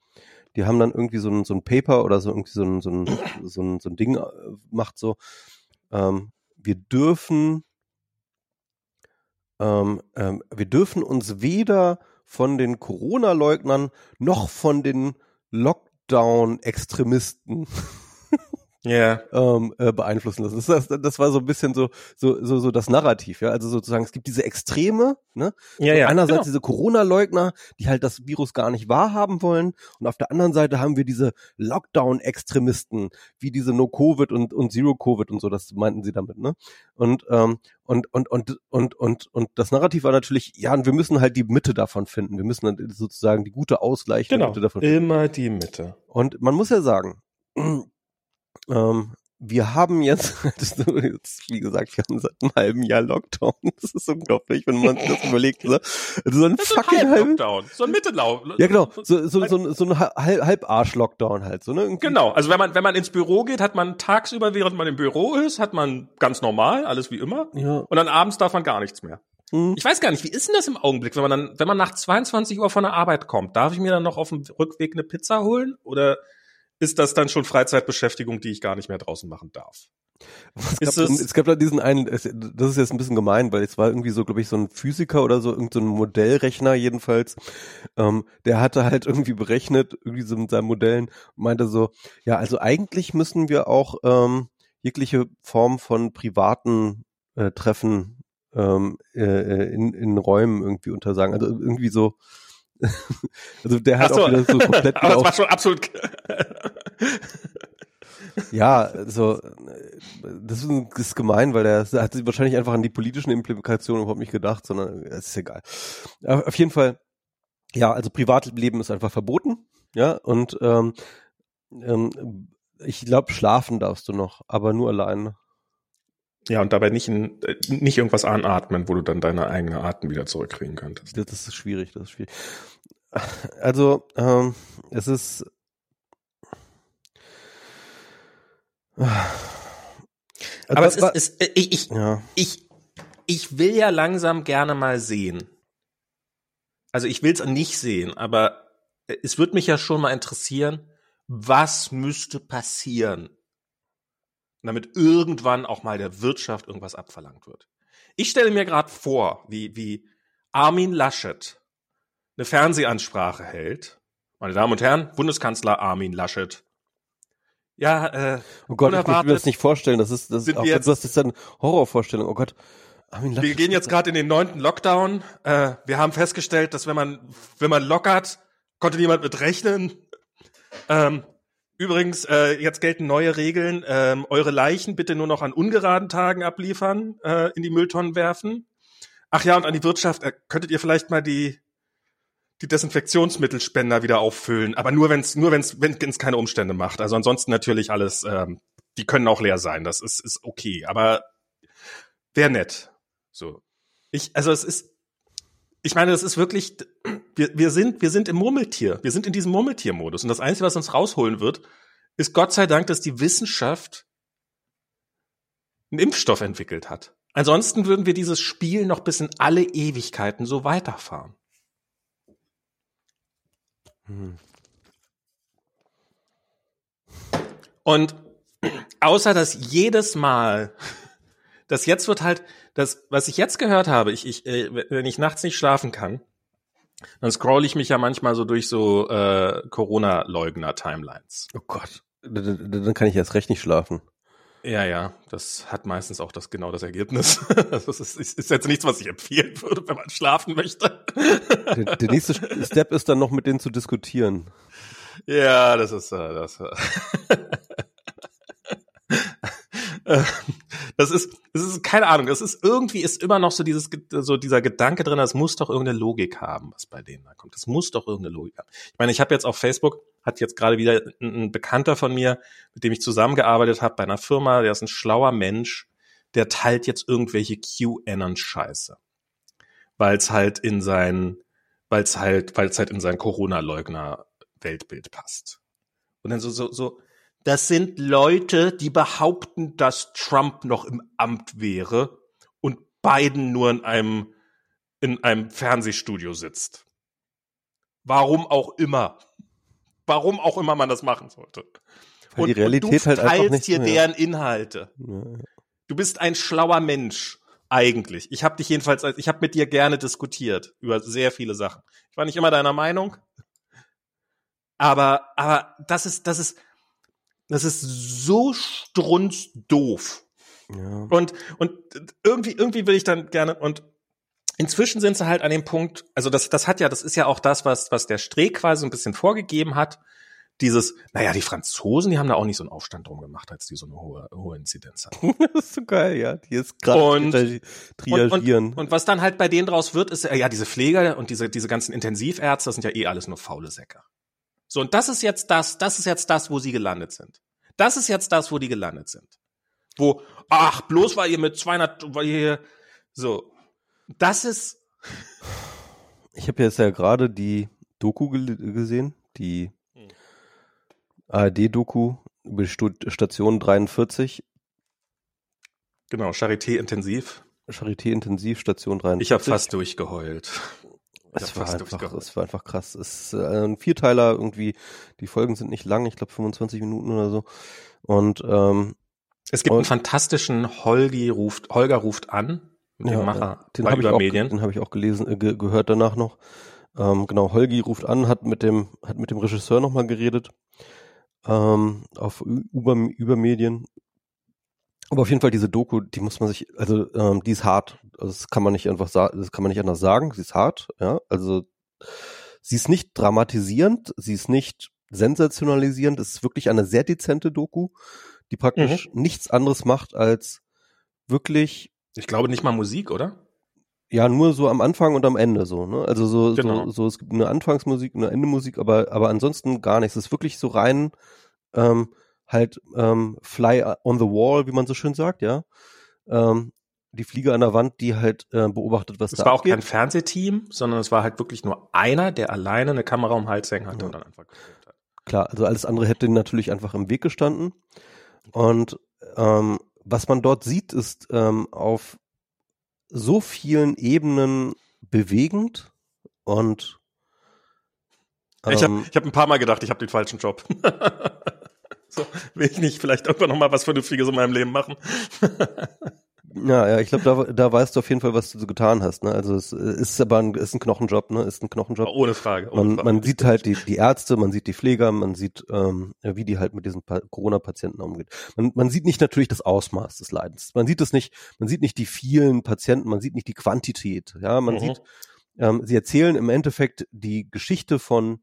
Die haben dann irgendwie so ein, so ein Paper oder so irgendwie so ein, so ein, so ein, so ein Ding äh, macht so, ähm, wir dürfen, ähm, ähm, wir dürfen uns weder von den Corona-Leugnern noch von den Lockdown-Extremisten yeah. ähm, äh, beeinflussen lassen. Das, das, das war so ein bisschen so, so, so, so das Narrativ, ja. Also sozusagen, es gibt diese Extreme, ne? Ja, so ja, einerseits genau. diese Corona-Leugner, die halt das Virus gar nicht wahrhaben wollen, und auf der anderen Seite haben wir diese Lockdown-Extremisten, wie diese No-Covid und, und Zero-Covid und so, das meinten sie damit, ne? Und, ähm, und, und, und, und, und, und das Narrativ war natürlich, ja, und wir müssen halt die Mitte davon finden. Wir müssen dann sozusagen die gute ausgleichende Genau. Mitte davon finden. Immer die Mitte. Und man muss ja sagen, ähm, wir haben jetzt, jetzt, wie gesagt, wir haben seit einem halben Jahr Lockdown. Das ist unglaublich, wenn man sich das überlegt. Ne? Also so ein fucking halb, Halb-Lockdown. So ein Mittellauf. ja genau, so, so, so, ein- so ein Halb- Halb-Arsch-Lockdown halt. So, ne? Genau, also wenn man, wenn man ins Büro geht, hat man tagsüber, während man im Büro ist, hat man ganz normal, alles wie immer. Ja. Und dann abends darf man gar nichts mehr. Hm. Ich weiß gar nicht, wie ist denn das im Augenblick, wenn man dann, wenn man nach 22 Uhr von der Arbeit kommt, darf ich mir dann noch auf dem Rückweg eine Pizza holen? Oder ist das dann schon Freizeitbeschäftigung, die ich gar nicht mehr draußen machen darf? Es gab, Ist es- es gab da diesen einen, das ist jetzt ein bisschen gemein, weil es war irgendwie so, glaube ich, so ein Physiker oder so, irgendein so ein Modellrechner jedenfalls, ähm, der hatte halt irgendwie berechnet, irgendwie so mit seinen Modellen, meinte so, ja, also eigentlich müssen wir auch ähm, jegliche Form von privaten äh, Treffen ähm, äh, in, in Räumen irgendwie untersagen. Also irgendwie so, also der hat so. auch wieder so komplett Aber das war schon absolut. Ja, also äh, das ist, gemein, weil der, der hat sich wahrscheinlich einfach an die politischen Implikationen überhaupt nicht gedacht, sondern es ist egal. Aber auf jeden Fall, ja, also Privatleben ist einfach verboten, ja, und ähm, ähm, ich glaube, schlafen darfst du noch, aber nur alleine. ja, und dabei nicht, in, äh, nicht irgendwas anatmen, wo du dann deine eigene Atem wieder zurückkriegen könntest. Das, das ist schwierig, das ist schwierig. Also, ähm, es ist Aber es ist, ist ich, ich, ja. ich, ich will ja langsam gerne mal sehen. Also ich will es nicht sehen, aber es würde mich ja schon mal interessieren, was müsste passieren, damit irgendwann auch mal der Wirtschaft irgendwas abverlangt wird. Ich stelle mir gerade vor, wie, wie Armin Laschet eine Fernsehansprache hält. Meine Damen und Herren, Bundeskanzler Armin Laschet. Ja, äh, Oh Gott, ich möchte mir Unerwartet das nicht vorstellen. Das ist, das ist auch, jetzt- du hast jetzt eine Horrorvorstellung. Oh Gott. Armin Wir gehen jetzt gerade in den neunten Lockdown. Äh, wir haben festgestellt, dass wenn man, wenn man lockert, konnte niemand mit rechnen. Ähm, übrigens, äh, jetzt gelten neue Regeln. Ähm, eure Leichen bitte nur noch an ungeraden Tagen abliefern, äh, in die Mülltonnen werfen. Ach ja, und an die Wirtschaft, äh, könntet ihr vielleicht mal die, die Desinfektionsmittelspender wieder auffüllen, aber nur wenn's, nur wenn's, wenn es keine Umstände macht. Also ansonsten natürlich alles, ähm, die können auch leer sein. Das ist, ist okay. Aber wäre nett. So. Ich, also es ist, ich meine, das ist wirklich, wir, wir sind, wir sind im Murmeltier. Wir sind in diesem Murmeltiermodus. Und das Einzige, was uns rausholen wird, ist Gott sei Dank, dass die Wissenschaft einen Impfstoff entwickelt hat. Ansonsten würden wir dieses Spiel noch bis in alle Ewigkeiten so weiterfahren. Hm. Und außer dass jedes Mal, das jetzt wird halt, das, was ich jetzt gehört habe, ich, ich, äh, wenn ich nachts nicht schlafen kann, dann scroll ich mich ja manchmal so durch so äh, Corona-Leugner-Timelines. Oh Gott. Dann kann ich erst recht nicht schlafen. Ja, ja, das hat meistens auch das genau das Ergebnis. Das ist, ist, ist jetzt nichts, was ich empfehlen würde, wenn man schlafen möchte. Der, der nächste Step ist dann noch mit denen zu diskutieren. Ja, das ist äh, das. Äh, das ist, das ist keine Ahnung. Das ist irgendwie ist immer noch so dieses, so dieser Gedanke drin. Es muss doch irgendeine Logik haben, was bei denen da kommt. Es muss doch irgendeine Logik haben. Ich meine, ich habe jetzt auf Facebook hat jetzt gerade wieder ein, ein Bekannter von mir, mit dem ich zusammengearbeitet habe bei einer Firma. Der ist ein schlauer Mensch. Der teilt jetzt irgendwelche QAnon-Scheiße, weil es halt in sein, weil es halt, weil es halt in sein Corona-Leugner-Weltbild passt. Und dann so, so, so, das sind Leute, die behaupten, dass Trump noch im Amt wäre und Biden nur in einem, in einem Fernsehstudio sitzt. Warum auch immer. Warum auch immer man das machen sollte. Weil die Realität du halt einfach teilst nicht hier so, deren Inhalte. Ja. Du bist ein schlauer Mensch, eigentlich. Ich habe dich jedenfalls, ich habe mit dir gerne diskutiert über sehr viele Sachen. Ich war nicht immer deiner Meinung, aber, aber das ist, das ist, Das ist so strunzdoof. Ja. Und, und irgendwie, irgendwie will ich dann gerne, und inzwischen sind sie halt an dem Punkt, also das, das hat ja, das ist ja auch das, was, was der Streeck quasi ein bisschen vorgegeben hat. Dieses, naja, die Franzosen, die haben da auch nicht so einen Aufstand drum gemacht, als die so eine hohe, hohe Inzidenz hatten. das ist so geil, ja. Die ist gerade und, triagieren. Und, und, und, was dann halt bei denen draus wird, ist, ja, diese Pfleger und diese, diese ganzen Intensivärzte, das sind ja eh alles nur faule Säcke. So, und das ist jetzt das, das ist jetzt das, wo sie gelandet sind. Das ist jetzt das, wo die gelandet sind. Wo, ach, bloß weil ihr mit 200, weil ihr, so. Das ist. Ich habe jetzt ja gerade die Doku gesehen, die hm. ARD-Doku über Station 43. Genau, Charité intensiv. Charité intensiv, Station 43. Ich habe fast durchgeheult. Es war, einfach, es war einfach krass. Es ist äh, ein Vierteiler irgendwie. Die Folgen sind nicht lang, ich glaube 25 Minuten oder so. Und ähm, es gibt und, einen fantastischen Holgi ruft, Holger ruft an, ja, dem Macher den bei Übermedien. Auch, den habe ich auch gelesen, äh, ge gehört danach noch. Ähm, genau, Holgi ruft an, hat mit dem, hat mit dem Regisseur nochmal geredet. Ähm, auf über, Übermedien. Aber auf jeden Fall diese Doku, die muss man sich, also ähm, die ist hart. Also das kann man nicht einfach sagen, das kann man nicht anders sagen. Sie ist hart, ja. Also sie ist nicht dramatisierend, sie ist nicht sensationalisierend. Es ist wirklich eine sehr dezente Doku, die praktisch mhm. nichts anderes macht als wirklich. Ich glaube nicht mal Musik, oder? Ja, nur so am Anfang und am Ende so, ne? Also so, genau. so, so, es gibt eine Anfangsmusik, eine Endemusik, aber, aber ansonsten gar nichts. Es ist wirklich so rein, ähm, halt ähm, Fly on the Wall, wie man so schön sagt, ja. Ähm, die Fliege an der Wand, die halt äh, beobachtet, was es da Es war abgeht. auch kein Fernsehteam, sondern es war halt wirklich nur einer, der alleine eine Kamera um Hals hängen hatte ja. und dann einfach gefilmt hat. Klar, also alles andere hätte natürlich einfach im Weg gestanden. Und ähm, was man dort sieht, ist ähm, auf so vielen Ebenen bewegend und ähm, ich habe ich hab ein paar Mal gedacht, ich habe den falschen Job. So, will ich nicht vielleicht irgendwann noch mal was Vernünftiges in meinem Leben machen? Ja, ja, ich glaube, da, da weißt du auf jeden Fall, was du so getan hast. Ne? Also es ist aber ein, ist ein Knochenjob, ne? Ist ein Knochenjob. Ohne Frage. Ohne man, Frage. man sieht halt die, die Ärzte, man sieht die Pfleger, man sieht, ähm, wie die halt mit diesen Corona-Patienten umgehen. Man, man sieht nicht natürlich das Ausmaß des Leidens. Man sieht es nicht, man sieht nicht die vielen Patienten, man sieht nicht die Quantität. Ja, man mhm. sieht, ähm, sie erzählen im Endeffekt die Geschichte von,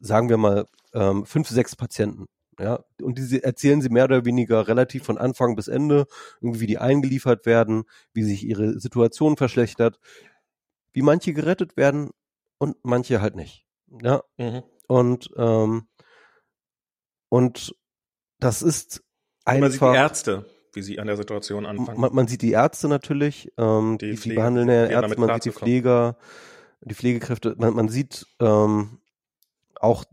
sagen wir mal, ähm, fünf, sechs Patienten. Ja, und diese erzählen sie mehr oder weniger relativ von Anfang bis Ende, irgendwie wie die eingeliefert werden, wie sich ihre Situation verschlechtert, wie manche gerettet werden und manche halt nicht. Ja. Mhm. Und ähm, und das ist einfach. Man sieht die Ärzte, wie sie an der Situation anfangen. Man, man sieht die Ärzte natürlich, ähm, die, die, Pflege, die behandelnden Ärzte, man sieht die Pfleger, die Pflegekräfte, man, man sieht ähm, auch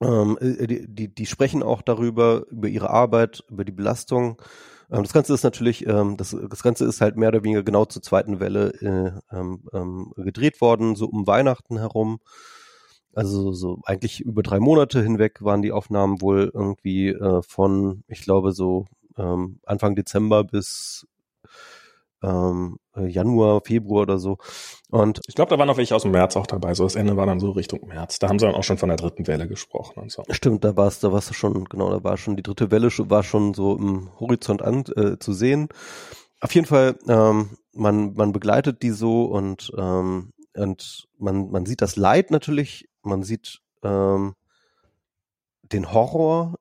ähm, äh, die, die, die sprechen auch darüber, über ihre Arbeit, über die Belastung. Ähm, das Ganze ist natürlich, ähm, das, das Ganze ist halt mehr oder weniger genau zur zweiten Welle äh, ähm, ähm, gedreht worden, so um Weihnachten herum. Also so eigentlich über drei Monate hinweg waren die Aufnahmen wohl irgendwie äh, von, ich glaube, so ähm, Anfang Dezember bis ähm, äh, Januar, Februar oder so. Und ich glaube, da waren auch welche aus dem März auch dabei. So das Ende war dann so Richtung März. Da haben sie dann auch schon von der dritten Welle gesprochen und so. Stimmt, da war es, da war es schon, genau, da war schon die dritte Welle war schon so im Horizont an äh, zu sehen. Auf jeden Fall, ähm, man man begleitet die so und ähm, und man man sieht das Leid natürlich, man sieht ähm, den Horror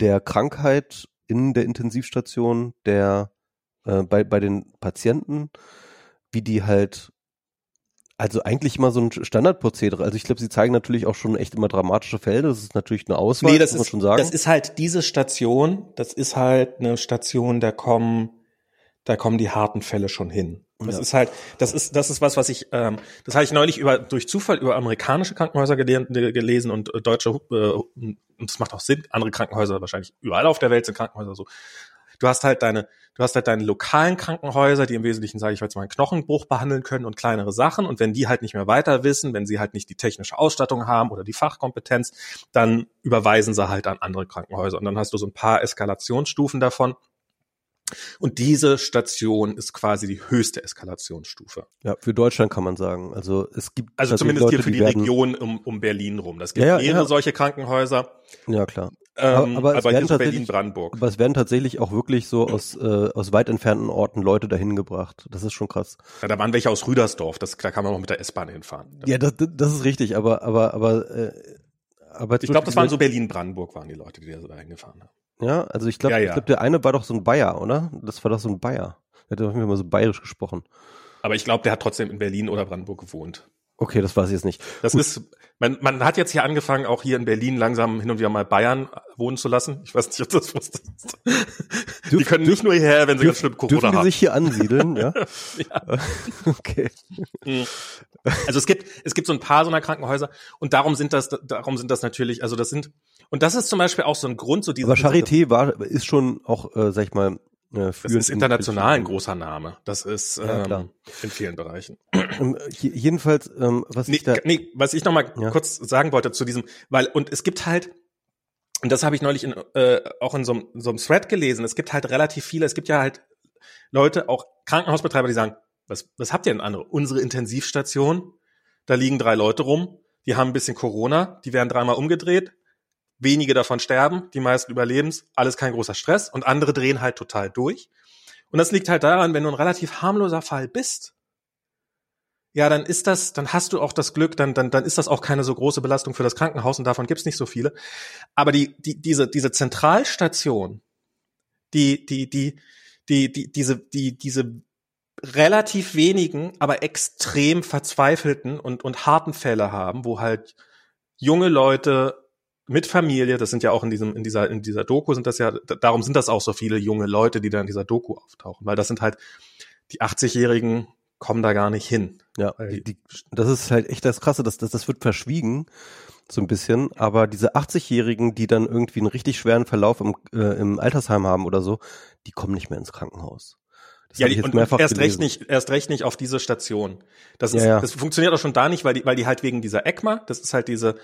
der Krankheit in der Intensivstation, der äh, bei, bei den Patienten, wie die halt, also eigentlich immer so ein Standardprozedere. Also ich glaube, sie zeigen natürlich auch schon echt immer dramatische Fälle. Das ist natürlich eine Auswahl, nee, das muss man schon sagen. Das ist halt diese Station, das ist halt eine Station, da kommen, da kommen die harten Fälle schon hin. Das ja. ist halt, das ist, das ist was, was ich, ähm, das habe ich neulich über durch Zufall über amerikanische Krankenhäuser gelesen, gelesen und äh, deutsche, äh, und das macht auch Sinn. Andere Krankenhäuser wahrscheinlich überall auf der Welt sind Krankenhäuser so. Du hast halt deine, du hast halt deine lokalen Krankenhäuser, die im Wesentlichen, sage ich jetzt mal, einen Knochenbruch behandeln können und kleinere Sachen. Und wenn die halt nicht mehr weiter wissen, wenn sie halt nicht die technische Ausstattung haben oder die Fachkompetenz, dann überweisen sie halt an andere Krankenhäuser. Und dann hast du so ein paar Eskalationsstufen davon. Und diese Station ist quasi die höchste Eskalationsstufe. Ja, für Deutschland kann man sagen. Also es gibt also zumindest Leute, hier für die, die Region um, um Berlin rum. Das gibt ja, ja, mehrere ja. solche Krankenhäuser. Ja klar. Ähm, aber, aber, es werden Berlin-Brandenburg. aber es werden tatsächlich auch wirklich so aus, äh, aus weit entfernten Orten Leute dahin gebracht. Das ist schon krass. Ja, da waren welche aus Rüdersdorf, das, da kann man auch mit der S-Bahn hinfahren. Ja, das, das ist richtig, aber, aber, aber, äh, aber Ich glaube, das waren so Berlin-Brandenburg, waren die Leute, die da hingefahren haben. Ja, also ich glaube, Ja, ja. ich glaube, der eine war doch so ein Bayer, oder? Das war doch so ein Bayer. Der hat doch immer so bayerisch gesprochen. Aber ich glaube, der hat trotzdem in Berlin oder Brandenburg gewohnt. Okay, das weiß ich jetzt nicht. Das ist, man, man hat jetzt hier angefangen, auch hier in Berlin langsam hin und wieder mal Bayern wohnen zu lassen. Ich weiß nicht, ob das wusstest. Die Dürf- können nicht nur hierher, wenn sie ganz schlimm Dürfen Corona die haben. sich hier ansiedeln, ja? Ja. Okay. Also es gibt, es gibt so ein paar so einer Krankenhäuser und darum sind das, darum sind das natürlich, also das sind, und das ist zum Beispiel auch so ein Grund, so diese. Aber Charité war, ist schon auch, äh, sag ich mal, äh, Das ist in- international ein großer Name. Das ist Ja, ähm, in vielen Bereichen. Ähm, je- jedenfalls, ähm, was Nee, ich da, nee, was ich noch mal Ja. kurz sagen wollte zu diesem, weil und es gibt halt und das habe ich neulich in, äh, auch in so, einem- so einem Thread gelesen. Es gibt halt relativ viele. Es gibt ja halt Leute, auch Krankenhausbetreiber, die sagen, was, was habt ihr denn andere? Unsere Intensivstation, da liegen drei Leute rum, die haben ein bisschen Corona, die werden dreimal umgedreht, wenige davon sterben, die meisten überleben's, alles kein großer Stress und andere drehen halt total durch. Und das liegt halt daran, wenn du ein relativ harmloser Fall bist, ja, dann ist das, dann hast du auch das Glück, dann, dann, dann ist das auch keine so große Belastung für das Krankenhaus und davon gibt's nicht so viele. Aber die, die, diese, diese Zentralstation, die, die, die, die, die, diese, die, diese relativ wenigen, aber extrem verzweifelten und, und harten Fälle haben, wo halt junge Leute mit Familie, das sind ja auch in diesem, in dieser, in dieser Doku sind das ja, darum sind das auch so viele junge Leute, die da in dieser Doku auftauchen, weil das sind halt, die 80-Jährigen kommen da gar nicht hin. ja, die, die, das ist halt echt das Krasse, das, das, das wird verschwiegen, so ein bisschen, aber diese 80-Jährigen, die dann irgendwie einen richtig schweren Verlauf im, äh, im Altersheim haben oder so, die kommen nicht mehr ins Krankenhaus. Das Ja, die, und, erst recht gelesen. nicht, erst recht nicht auf diese Station. Das ist, Ja, ja. das funktioniert auch schon da nicht, weil die, weil die halt wegen dieser ECMA, das ist halt diese,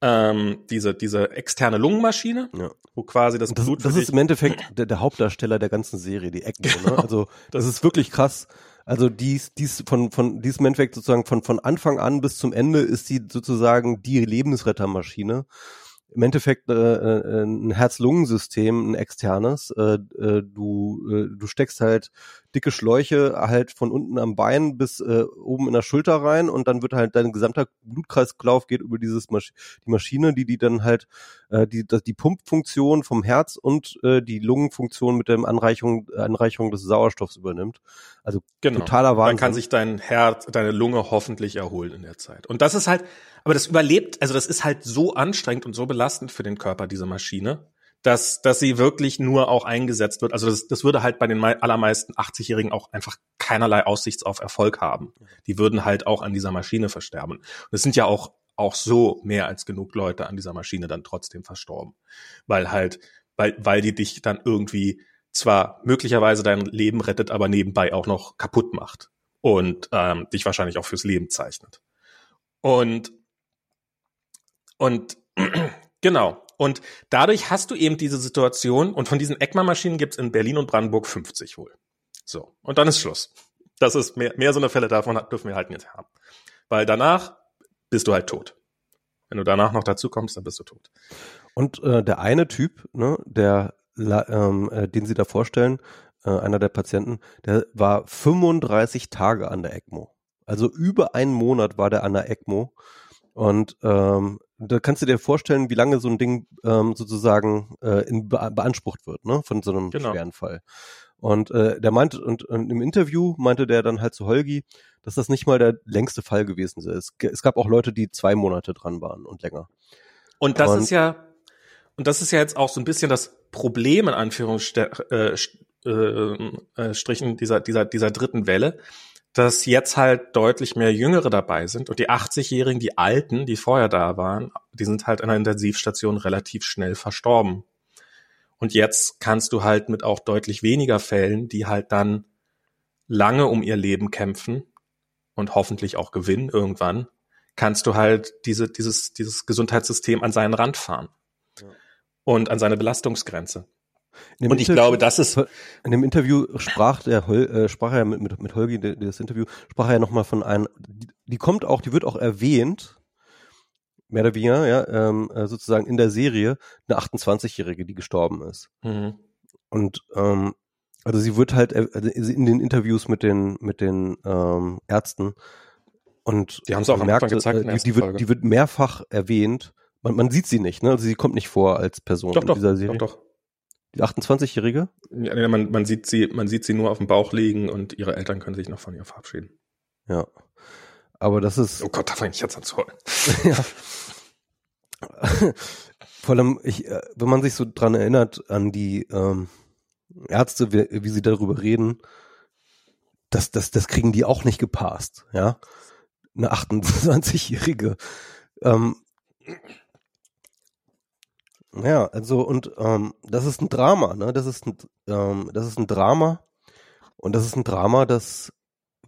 ähm, diese, diese externe Lungenmaschine, Ja. wo quasi das, das, Blut das ist im Endeffekt der, der Hauptdarsteller der ganzen Serie, die ECMO. Genau. Ne? Also das ist wirklich krass. Also dies, dies von von diesem Endeffekt sozusagen von von Anfang an bis zum Ende ist sie sozusagen die Lebensrettermaschine. Im Endeffekt äh, äh, ein Herz-Lungen-System, ein externes. Äh, äh, du äh, du steckst halt dicke Schläuche halt von unten am Bein bis äh, oben in der Schulter rein und dann wird halt dein gesamter Blutkreislauf geht über dieses Masch die Maschine, die die dann halt äh, die das, die Pumpfunktion vom Herz und äh, die Lungenfunktion mit der Anreichung Anreichung des Sauerstoffs übernimmt. Also Genau. totaler Wahnsinn. Dann kann sich dein Herz, deine Lunge hoffentlich erholen in der Zeit. Und das ist halt, aber das überlebt, also das ist halt so anstrengend und so belastend für den Körper, diese Maschine, dass, dass sie wirklich nur auch eingesetzt wird. Also das, das würde halt bei den mei- allermeisten 80-Jährigen auch einfach keinerlei Aussicht auf Erfolg haben. Die würden halt auch an dieser Maschine versterben. Und es sind ja auch, auch so mehr als genug Leute an dieser Maschine dann trotzdem verstorben. Weil halt, weil, weil die dich dann irgendwie zwar möglicherweise dein Leben rettet, aber nebenbei auch noch kaputt macht und ähm, dich wahrscheinlich auch fürs Leben zeichnet. Und und genau. Und dadurch hast du eben diese Situation und von diesen ECMA-Maschinen gibt's in Berlin und Brandenburg 50 wohl. So, und dann ist Schluss. Das ist mehr, mehr so eine Fälle davon dürfen wir halt nicht haben. Weil danach bist du halt tot. Wenn du danach noch dazu kommst, dann bist du tot. Und äh, der eine Typ, ne, der, ähm, äh, den Sie da vorstellen, äh, einer der Patienten, der war 35 Tage an der ECMO. Also über einen Monat war der an der ECMO. Und ähm, da kannst du dir vorstellen, wie lange so ein Ding ähm, sozusagen äh, in, be beansprucht wird, ne, von so einem Genau. schweren Fall. Und äh, der meinte, und, und im Interview meinte der dann halt zu Holgi, dass das nicht mal der längste Fall gewesen ist. Es, gab auch Leute, die zwei Monate dran waren und länger. Und das Und- ist ja, und das ist ja jetzt auch so ein bisschen das Problem in Anführungsstrichen äh, äh, äh, Strichen dieser, dieser, dieser dritten Welle, dass jetzt halt deutlich mehr Jüngere dabei sind und die 80-Jährigen, die Alten, die vorher da waren, die sind halt an der Intensivstation relativ schnell verstorben. Und jetzt kannst du halt mit auch deutlich weniger Fällen, die halt dann lange um ihr Leben kämpfen und hoffentlich auch gewinnen irgendwann, kannst du halt diese, dieses, dieses Gesundheitssystem an seinen Rand fahren. Ja. Und an seine Belastungsgrenze. In dem Und ich Interview- glaube, das ist, In dem Interview sprach der Hol, äh, sprach er mit, mit, mit Holgi, der das Interview, sprach er ja nochmal von einem, die, die kommt auch, die wird auch erwähnt, mehr oder weniger, ja, ähm, äh, sozusagen in der Serie eine 28-Jährige, die gestorben ist. Mhm. Und ähm, also sie wird halt äh, also in den Interviews mit den mit den ähm, Ärzten und Die haben es auch am merkt, Anfang gezeigt äh, die, die wird die wird mehrfach erwähnt. Man, man sieht sie nicht, ne? Also sie kommt nicht vor als Person Doch, in doch, dieser doch, Serie. doch. Die 28-Jährige? Ja, man, man, sieht sie, man sieht sie nur auf dem Bauch liegen und ihre Eltern können sich noch von ihr verabschieden. Ja. Aber das ist Oh Gott, da fange ich jetzt an zu heulen. ja. Vor allem, ich, äh, wenn man sich so dran erinnert an die ähm, Ärzte, wie, wie sie darüber reden, das, das, das kriegen die auch nicht gepasst, ja. Eine 28-Jährige. Ähm, ja, also und ähm, das ist ein Drama, ne? Das ist ein, ähm, das ist ein Drama und das ist ein Drama, das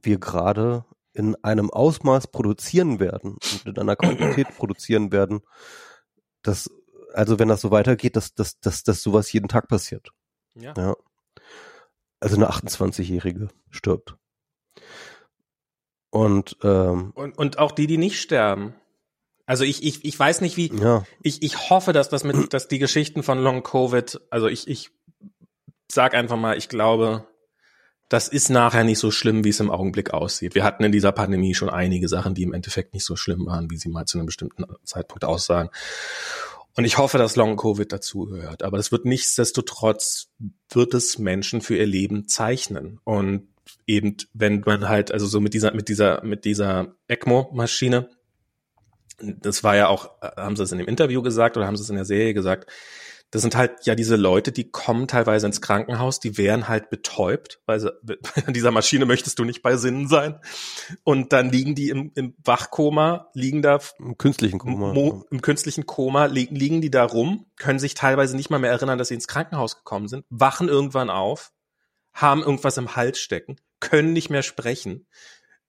wir gerade in einem Ausmaß produzieren werden und in einer Quantität produzieren werden, dass also wenn das so weitergeht, dass dass dass, dass sowas jeden Tag passiert. Ja. Ja. Also eine 28-Jährige stirbt. Und ähm, Und, und auch die, die nicht sterben. Also ich, ich, ich weiß nicht, wie, ja, ich, ich hoffe, dass das mit, dass die Geschichten von Long Covid, also ich, ich sag einfach mal, ich glaube, das ist nachher nicht so schlimm, wie es im Augenblick aussieht. Wir hatten in dieser Pandemie schon einige Sachen, die im Endeffekt nicht so schlimm waren, wie sie mal zu einem bestimmten Zeitpunkt aussahen. Und ich hoffe, dass Long Covid dazugehört. Aber es wird nichtsdestotrotz, wird es Menschen für ihr Leben zeichnen. Und eben, wenn man halt, also so mit dieser, mit dieser, mit dieser ECMO-Maschine, das war ja auch, äh, haben sie es in dem Interview gesagt oder haben sie es in der Serie gesagt, das sind halt ja diese Leute, die kommen teilweise ins Krankenhaus, die wären halt betäubt, weil sie, an dieser Maschine möchtest du nicht bei Sinnen sein. Und dann liegen die im, im Wachkoma, liegen da im künstlichen Koma. Mo, im künstlichen Koma, liegen, liegen die da rum, können sich teilweise nicht mal mehr erinnern, dass sie ins Krankenhaus gekommen sind, wachen irgendwann auf, haben irgendwas im Hals stecken, können nicht mehr sprechen.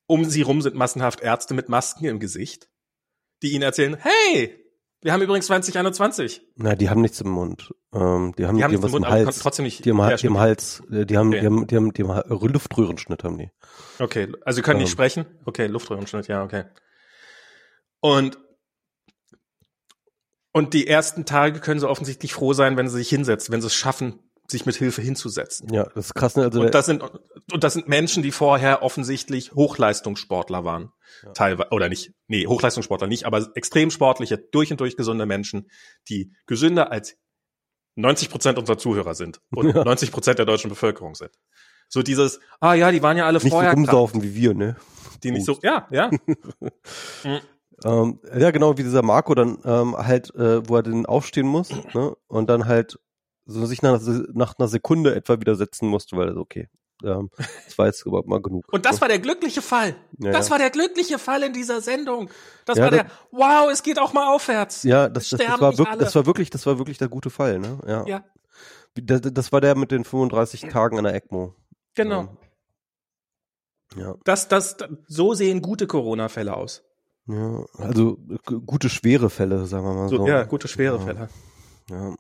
Um sie rum sind massenhaft Ärzte mit Masken im Gesicht, die ihnen erzählen, hey, wir haben übrigens 2021. Na, die haben nichts im Mund. Ähm, die haben, Die haben die nichts was im Mund, Hals. trotzdem nicht die haben, die haben Hals, äh, die haben, Okay. die haben, die haben, die haben Ha- Luftröhrenschnitt haben die. Okay, also sie können nicht Ähm. sprechen? Okay, Luftröhrenschnitt, ja, okay. Und und die ersten Tage können sie offensichtlich froh sein, wenn sie sich hinsetzen, wenn sie es schaffen, sich mit Hilfe hinzusetzen. Ja, das ist krass, ne? Also Und das sind und das sind Menschen, die vorher offensichtlich Hochleistungssportler waren. Ja. Teilweise oder nicht. Nee, Hochleistungssportler nicht, aber extrem sportliche, durch und durch gesunde Menschen, die gesünder als 90 Prozent unserer Zuhörer sind und Ja. 90 Prozent der deutschen Bevölkerung sind. So dieses, ah ja, die waren ja alle nicht so vorher krank, rumsaufen wie wir, ne? die nicht so, ja, ja. Ähm, ja, genau, wie dieser Marco dann ähm, halt, äh, wo er dann aufstehen muss, ne? Und dann halt so sich nach, nach einer Sekunde etwa wieder setzen musste, weil okay, ähm, das war jetzt überhaupt mal genug. Und das war der glückliche Fall. Ja, das ja. war der glückliche Fall in dieser Sendung. Das Ja, war das- der, wow, es geht auch mal aufwärts. Ja, das, das, das, war wirklich, das war wirklich, das war wirklich der gute Fall, ne? Ja. Ja, Das, das war der mit den 35 Tagen an der ECMO. genau. Ja, Das, das, so sehen gute Corona-Fälle aus. ja. Also gute schwere Fälle, sagen wir mal so. So, ja, gute schwere. Fälle. Ja.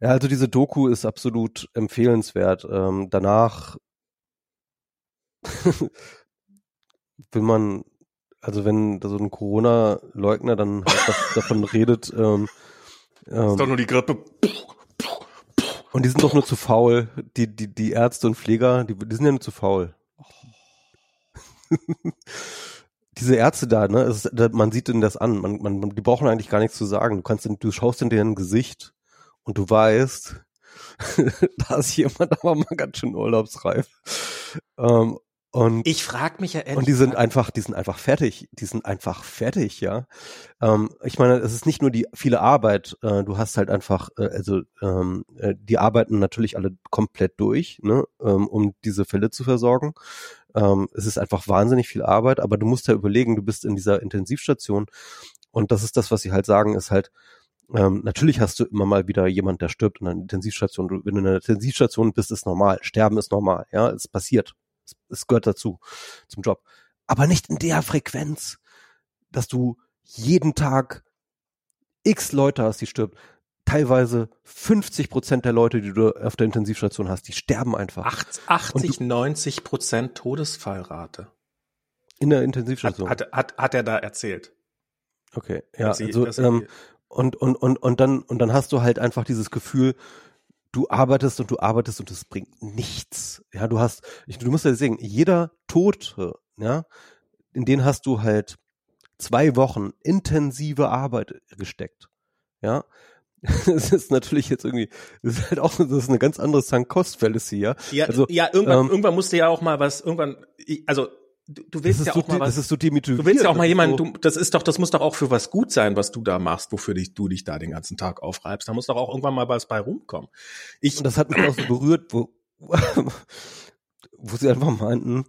Ja, also diese Doku ist absolut empfehlenswert. Ähm, danach will man, also wenn da so ein Corona-Leugner dann halt davon redet, ähm, Ist doch ähm, nur die Grippe. und die sind doch nur zu faul, die, die, die Ärzte und Pfleger, die, die sind ja nur zu faul. Diese Ärzte da, ne, ist, man sieht ihnen das an, man, man, die brauchen eigentlich gar nichts zu sagen. Du kannst, du schaust in deren Gesicht und du weißt, da ist jemand aber mal ganz schön urlaubsreif. Ähm, und Ich frag mich ja ehrlich. und die sind einfach, die sind einfach fertig. Die sind einfach fertig, ja. Ähm, ich meine, es ist nicht nur die viele Arbeit. Äh, du hast halt einfach, äh, also ähm, äh, die arbeiten natürlich alle komplett durch, ne, ähm, um diese Fälle zu versorgen. Ähm, es ist einfach wahnsinnig viel Arbeit, aber du musst ja überlegen, du bist in dieser Intensivstation und das ist das, was sie halt sagen, ist halt, ähm, natürlich hast du immer mal wieder jemand, der stirbt in einer Intensivstation. Du, wenn du in einer Intensivstation bist, ist normal. Sterben ist normal, ja, es passiert. Es, es gehört dazu, zum Job. Aber nicht in der Frequenz, dass du jeden Tag x Leute hast, die stirbt. Teilweise 50 Prozent der Leute, die du auf der Intensivstation hast, die sterben einfach. Acht- 80, 90 Prozent Todesfallrate. in der Hat, Intensivstation. hat, hat, hat er da erzählt. Okay, ja, sie, also, ähm, und, und, und, und dann, und dann hast du halt einfach dieses Gefühl, du arbeitest und du arbeitest und es bringt nichts. Ja, du hast, ich, du musst ja sehen, jeder Tote, ja, in den hast du halt zwei Wochen intensive Arbeit gesteckt. Ja, das ist natürlich jetzt irgendwie, das ist halt auch, das ist eine ganz andere Sunk-Cost-Fallacy, ja. Ja, also, ja irgendwann, ähm, irgendwann musste ja auch mal was, irgendwann, also du, du willst ja auch so, mal was. Das ist so demotiviert. Du willst ja auch mal jemanden, du, das ist doch, das muss doch auch für was gut sein, was du da machst, wofür dich, du dich da den ganzen Tag aufreibst. Da muss doch auch irgendwann mal was bei rumkommen. Ich, Und das hat mich auch so berührt, wo, wo sie einfach meinten,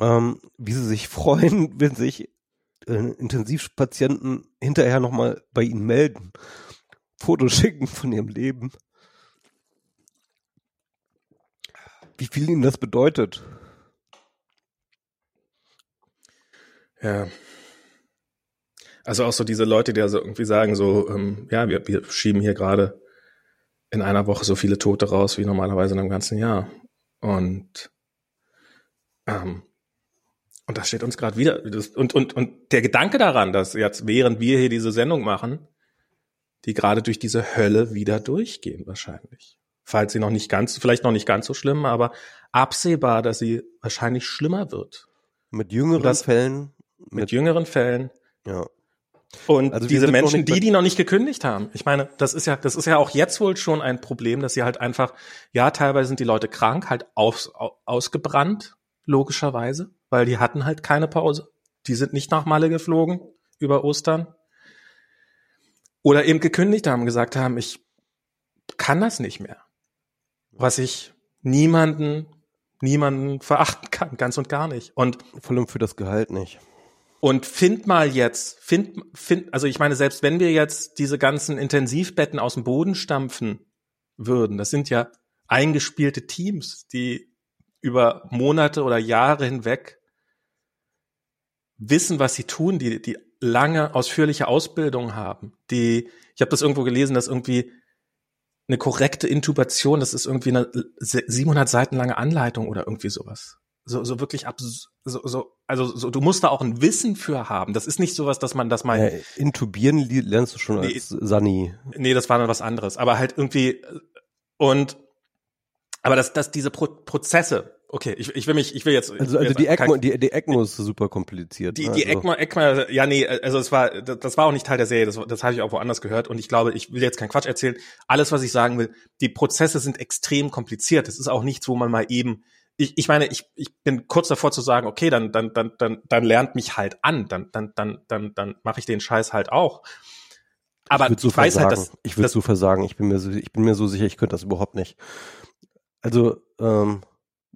ähm, wie sie sich freuen, wenn sich äh, Intensivpatienten hinterher nochmal bei ihnen melden. Fotos schicken von ihrem Leben. Wie viel ihnen das bedeutet. Ja. Also auch so diese Leute, die also irgendwie sagen, so, ähm, ja, wir, wir schieben hier gerade in einer Woche so viele Tote raus wie normalerweise in einem ganzen Jahr. Und ähm, und das steht uns gerade wieder. Und, und, und der Gedanke daran, dass jetzt, während wir hier diese Sendung machen, die gerade durch diese Hölle wieder durchgehen, wahrscheinlich. Falls sie noch nicht ganz, vielleicht noch nicht ganz so schlimm, aber absehbar, dass sie wahrscheinlich schlimmer wird. Mit jüngeren das, Fällen mit, mit jüngeren Fällen. Ja. Und also diese Menschen, die, die noch nicht gekündigt haben. Ich meine, das ist ja, das ist ja auch jetzt wohl schon ein Problem, dass sie halt einfach, ja, teilweise sind die Leute krank, halt aus, ausgebrannt, logischerweise, weil die hatten halt keine Pause. Die sind nicht nach Malle geflogen über Ostern. Oder eben gekündigt haben, gesagt haben, ich kann das nicht mehr. Was ich niemanden, niemanden verachten kann, ganz und gar nicht. Und vor allem für das Gehalt nicht. Und find mal jetzt, find, find, also ich meine, selbst wenn wir jetzt diese ganzen Intensivbetten aus dem Boden stampfen würden, das sind ja eingespielte Teams, die über Monate oder Jahre hinweg wissen, was sie tun, die, die lange, ausführliche Ausbildung haben, die, ich habe das irgendwo gelesen, dass irgendwie eine korrekte Intubation, das ist irgendwie eine 700 Seiten lange Anleitung oder irgendwie sowas so, so wirklich ab, so, so, also so, du musst da auch ein Wissen für haben. Das ist nicht sowas, dass man das mal. Äh, intubieren lernst du schon nee, als Sani. Nee, das war noch was anderes. Aber halt irgendwie, und, aber dass, dass diese Pro Prozesse, okay, ich, ich will mich, ich will jetzt. Also, also die ECMO, die, die ECMO ist super kompliziert. Die, ne? die also. ECMO, ECMO, ja, nee, also es war, das, das war auch nicht Teil der Serie, das, das habe ich auch woanders gehört und ich glaube, ich will jetzt keinen Quatsch erzählen. Alles, was ich sagen will, die Prozesse sind extrem kompliziert. Das ist auch nichts, wo man mal eben ich, ich meine, ich, ich bin kurz davor zu sagen, okay, dann, dann, dann, dann, dann lernt mich halt an, dann, dann, dann, dann, dann mache ich den Scheiß halt auch. Aber ich, so ich weiß halt, dass ich würde so versagen. Ich bin mir so, ich bin mir so sicher, ich könnte das überhaupt nicht. Also ähm,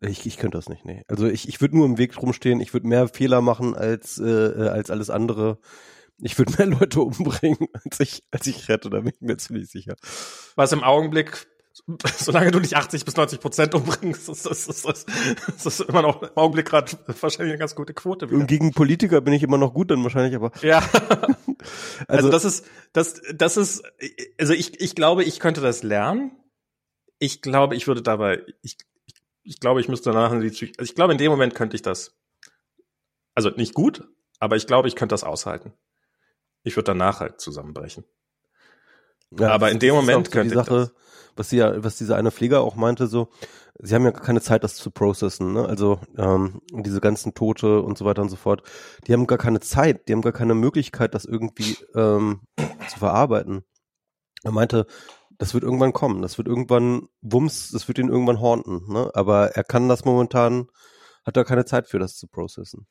ich, ich könnte das nicht. Nee. Also ich, ich würde nur im Weg rumstehen. Ich würde mehr Fehler machen als äh, äh als alles andere. Ich würde mehr Leute umbringen, als ich als ich rette. Da bin ich mir ziemlich sicher. Was im Augenblick solange du nicht 80 bis 90 Prozent umbringst, ist das, ist, das, ist das immer noch im Augenblick gerade wahrscheinlich eine ganz gute Quote. Wieder. Und gegen Politiker bin ich immer noch gut dann wahrscheinlich, aber. Ja. also, also das ist, das, das ist, also ich, ich glaube, ich könnte das lernen. Ich glaube, ich würde dabei, ich, ich glaube, ich müsste danach in die Psych also ich glaube, in dem Moment könnte ich das. Also nicht gut, aber ich glaube, ich könnte das aushalten. Ich würde danach halt zusammenbrechen. Ja, aber in dem Moment könnte die Sache, ich das was sie ja, was dieser eine Pfleger auch meinte, so, sie haben ja keine Zeit, das zu processen, ne? Also ähm, diese ganzen Tote und so weiter und so fort, die haben gar keine Zeit, die haben gar keine Möglichkeit, das irgendwie ähm, zu verarbeiten. Er meinte, das wird irgendwann kommen, das wird irgendwann Wumms, das wird ihn irgendwann haunten, ne? Aber er kann das momentan, hat da keine Zeit für, das zu processen.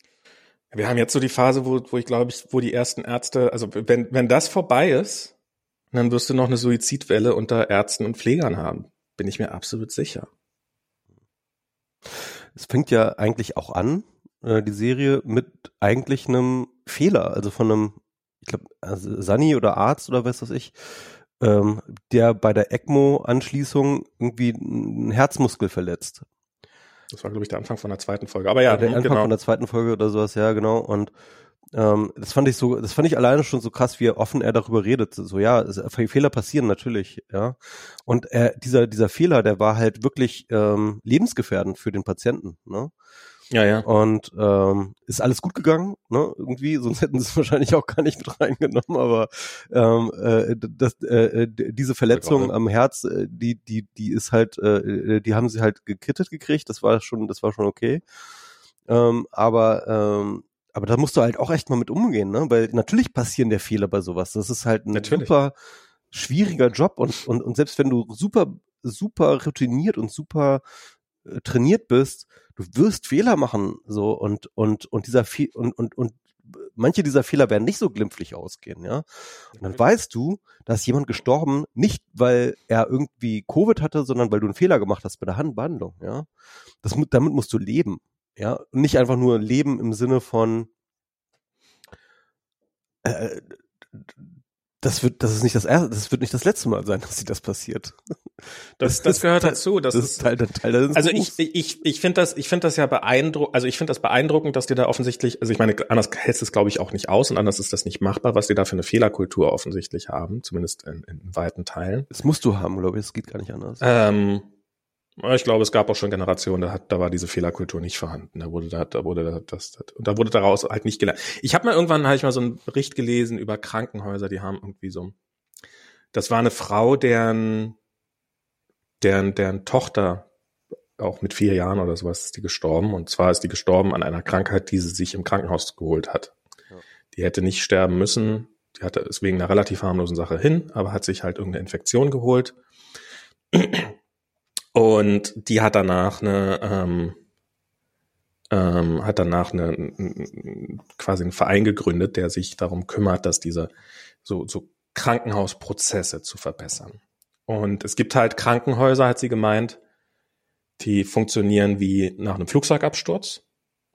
Wir haben jetzt so die Phase, wo, wo ich glaube ich, wo die ersten Ärzte, also wenn, wenn das vorbei ist, dann wirst du noch eine Suizidwelle unter Ärzten und Pflegern haben. Bin ich mir absolut sicher. Es fängt ja eigentlich auch an, äh, die Serie, mit eigentlich einem Fehler, also von einem, ich glaube, also Sani oder Arzt oder was weiß ich, ähm, der bei der ECMO-Anschließung irgendwie einen Herzmuskel verletzt. Das war, glaube ich, der Anfang von der zweiten Folge. Aber ja, der Anfang genau. von der zweiten Folge oder sowas, ja, genau. Und ähm, das fand ich so, das fand ich alleine schon so krass, wie offen er darüber redet. So, ja, es, Fehler passieren natürlich, ja. Und er, dieser, dieser Fehler, der war halt wirklich ähm, lebensgefährdend für den Patienten, ne? Ja, ja. Und ähm, ist alles gut gegangen, ne? Irgendwie, sonst hätten sie es wahrscheinlich auch gar nicht mit reingenommen, aber ähm, äh, das, äh, diese Verletzung am Herz, äh, die, die, die ist halt, äh, die haben sie halt gekittet gekriegt, das war schon, das war schon okay. Ähm, aber ähm, aber da musst du halt auch echt mal mit umgehen, ne? Weil natürlich passieren der Fehler bei sowas. Das ist halt ein Natürlich. super schwieriger Job und, und, und selbst wenn du super, super routiniert und super äh, trainiert bist, du wirst Fehler machen, so und, und, und dieser Fe und, und, und manche dieser Fehler werden nicht so glimpflich ausgehen, ja. Und dann weißt du, da ist jemand gestorben, nicht weil er irgendwie Covid hatte, sondern weil du einen Fehler gemacht hast bei der Handbehandlung, ja. Das, damit musst du leben, ja. Nicht einfach nur leben im Sinne von, äh, das wird, das ist nicht das erste, das wird nicht das letzte Mal sein, dass sie das passiert. Das, das gehört Teil- dazu. Das, Das ist Teil, Teil deines Also ich, ich, ich finde das, ich finde das ja beeindruckend, also ich finde das beeindruckend, dass die da offensichtlich, also ich meine, anders hältst du es glaube ich auch nicht aus und anders ist das nicht machbar, was die da für eine Fehlerkultur offensichtlich haben, zumindest in, in weiten Teilen. Das musst du haben, glaube ich, es geht gar nicht anders. Ähm, ich glaube, es gab auch schon Generationen, da, hat, da war diese Fehlerkultur nicht vorhanden. Da wurde da, da wurde da, das, das, und da wurde daraus halt nicht gelernt. Ich habe mal irgendwann habe ich mal so einen Bericht gelesen über Krankenhäuser, die haben irgendwie so, das war eine Frau, deren, deren, deren Tochter auch mit vier Jahren oder sowas ist die gestorben. Und zwar ist die gestorben an einer Krankheit, die sie sich im Krankenhaus geholt hat. Ja. Die hätte nicht sterben müssen. Die hatte es wegen einer relativ harmlosen Sache hin, aber hat sich halt irgendeine Infektion geholt. Und die hat danach eine, ähm, ähm, hat danach eine, quasi einen Verein gegründet, der sich darum kümmert, dass diese so, so Krankenhausprozesse zu verbessern. Und es gibt halt Krankenhäuser, hat sie gemeint, die funktionieren wie nach einem Flugzeugabsturz.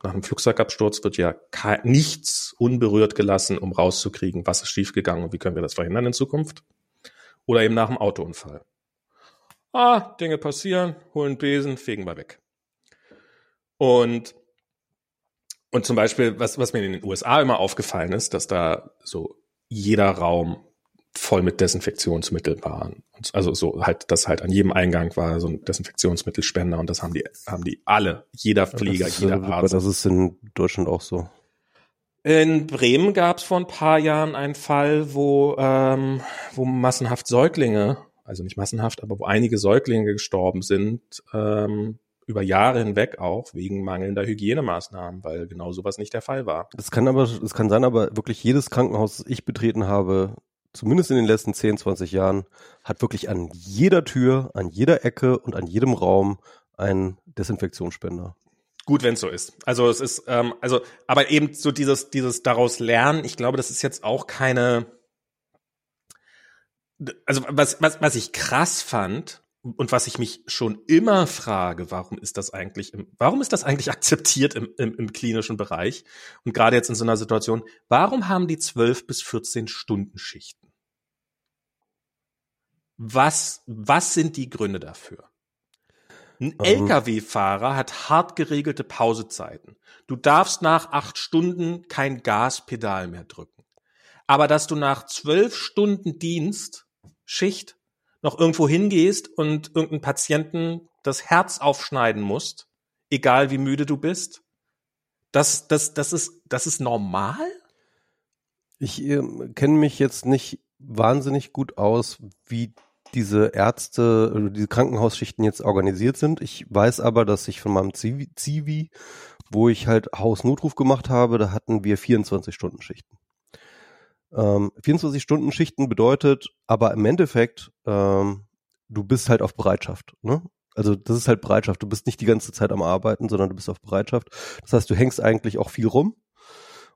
Nach einem Flugzeugabsturz wird ja nichts unberührt gelassen, um rauszukriegen, was ist schiefgegangen und wie können wir das verhindern in Zukunft. Oder eben nach einem Autounfall. Ah, Dinge passieren, holen Besen, fegen wir weg. Und, und zum Beispiel, was, was mir in den USA immer aufgefallen ist, dass da so jeder Raum voll mit Desinfektionsmittel waren. Also so halt, dass halt an jedem Eingang war so ein Desinfektionsmittelspender und das haben die, haben die alle, jeder Pfleger, das ist, jeder äh, aber Arzt. das ist in Deutschland auch so. In Bremen gab es vor ein paar Jahren einen Fall, wo, ähm, wo massenhaft Säuglinge, also nicht massenhaft, aber wo einige Säuglinge gestorben sind, ähm, über Jahre hinweg auch wegen mangelnder Hygienemaßnahmen, weil genau sowas nicht der Fall war. Das kann aber, es kann sein, aber wirklich jedes Krankenhaus, das ich betreten habe, zumindest in den letzten 10, 20 Jahren, hat wirklich an jeder Tür, an jeder Ecke und an jedem Raum einen Desinfektionsspender. Gut, wenn es so ist. Also es ist, ähm, also, aber eben so dieses, dieses daraus lernen, ich glaube, das ist jetzt auch keine. Also was, was, was ich krass fand und was ich mich schon immer frage, warum ist das eigentlich, im, warum ist das eigentlich akzeptiert im, im, im klinischen Bereich und gerade jetzt in so einer Situation, warum haben die 12 bis 14 Stunden Schichten? Was, was sind die Gründe dafür? Ein Ähm. LKW-Fahrer hat hart geregelte Pausezeiten. Du darfst nach acht Stunden kein Gaspedal mehr drücken. Aber dass du nach zwölf Stunden Dienst, Schicht, noch irgendwo hingehst und irgendeinen Patienten das Herz aufschneiden musst, egal wie müde du bist, das, das, das ist, das ist normal? Ich ähm, kenne mich jetzt nicht wahnsinnig gut aus, wie diese Ärzte oder diese Krankenhausschichten jetzt organisiert sind. Ich weiß aber, dass ich von meinem Zivi, Zivi wo ich halt Hausnotruf gemacht habe, da hatten wir 24-Stunden-Schichten. Ähm, 24-Stunden-Schichten bedeutet aber im Endeffekt, ähm, du bist halt auf Bereitschaft. Ne? Also das ist halt Bereitschaft. Du bist nicht die ganze Zeit am Arbeiten, sondern du bist auf Bereitschaft. Das heißt, du hängst eigentlich auch viel rum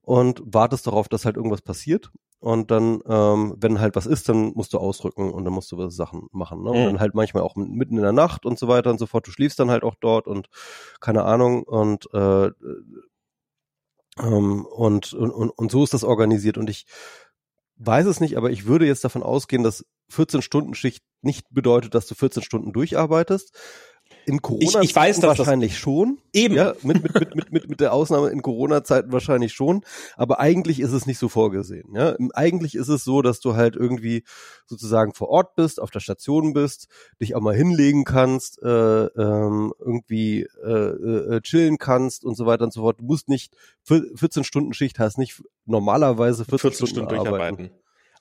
und wartest darauf, dass halt irgendwas passiert. Und dann, ähm, wenn halt was ist, dann musst du ausrücken und dann musst du was Sachen machen. Ne? Und Mhm. dann halt manchmal auch mitten in der Nacht und so weiter und so fort. Du schläfst dann halt auch dort und keine Ahnung und äh, ähm, und, und, und, und so ist das organisiert. Und ich weiß es nicht, aber ich würde jetzt davon ausgehen, dass 14-Stunden-Schicht nicht bedeutet, dass du 14 Stunden durcharbeitest. In Corona ich, ich weiß, dass wahrscheinlich das schon. Eben. Ja, mit, mit, mit, mit, mit, mit der Ausnahme in Corona-Zeiten wahrscheinlich schon. Aber eigentlich ist es nicht so vorgesehen. Ja, eigentlich ist es so, dass du halt irgendwie sozusagen vor Ort bist, auf der Station bist, dich auch mal hinlegen kannst, äh, ähm, irgendwie äh, äh, chillen kannst und so weiter und so fort. Du musst nicht 14 Stunden Schicht hast, nicht normalerweise 14, 14 Stunden, Stunden durcharbeiten.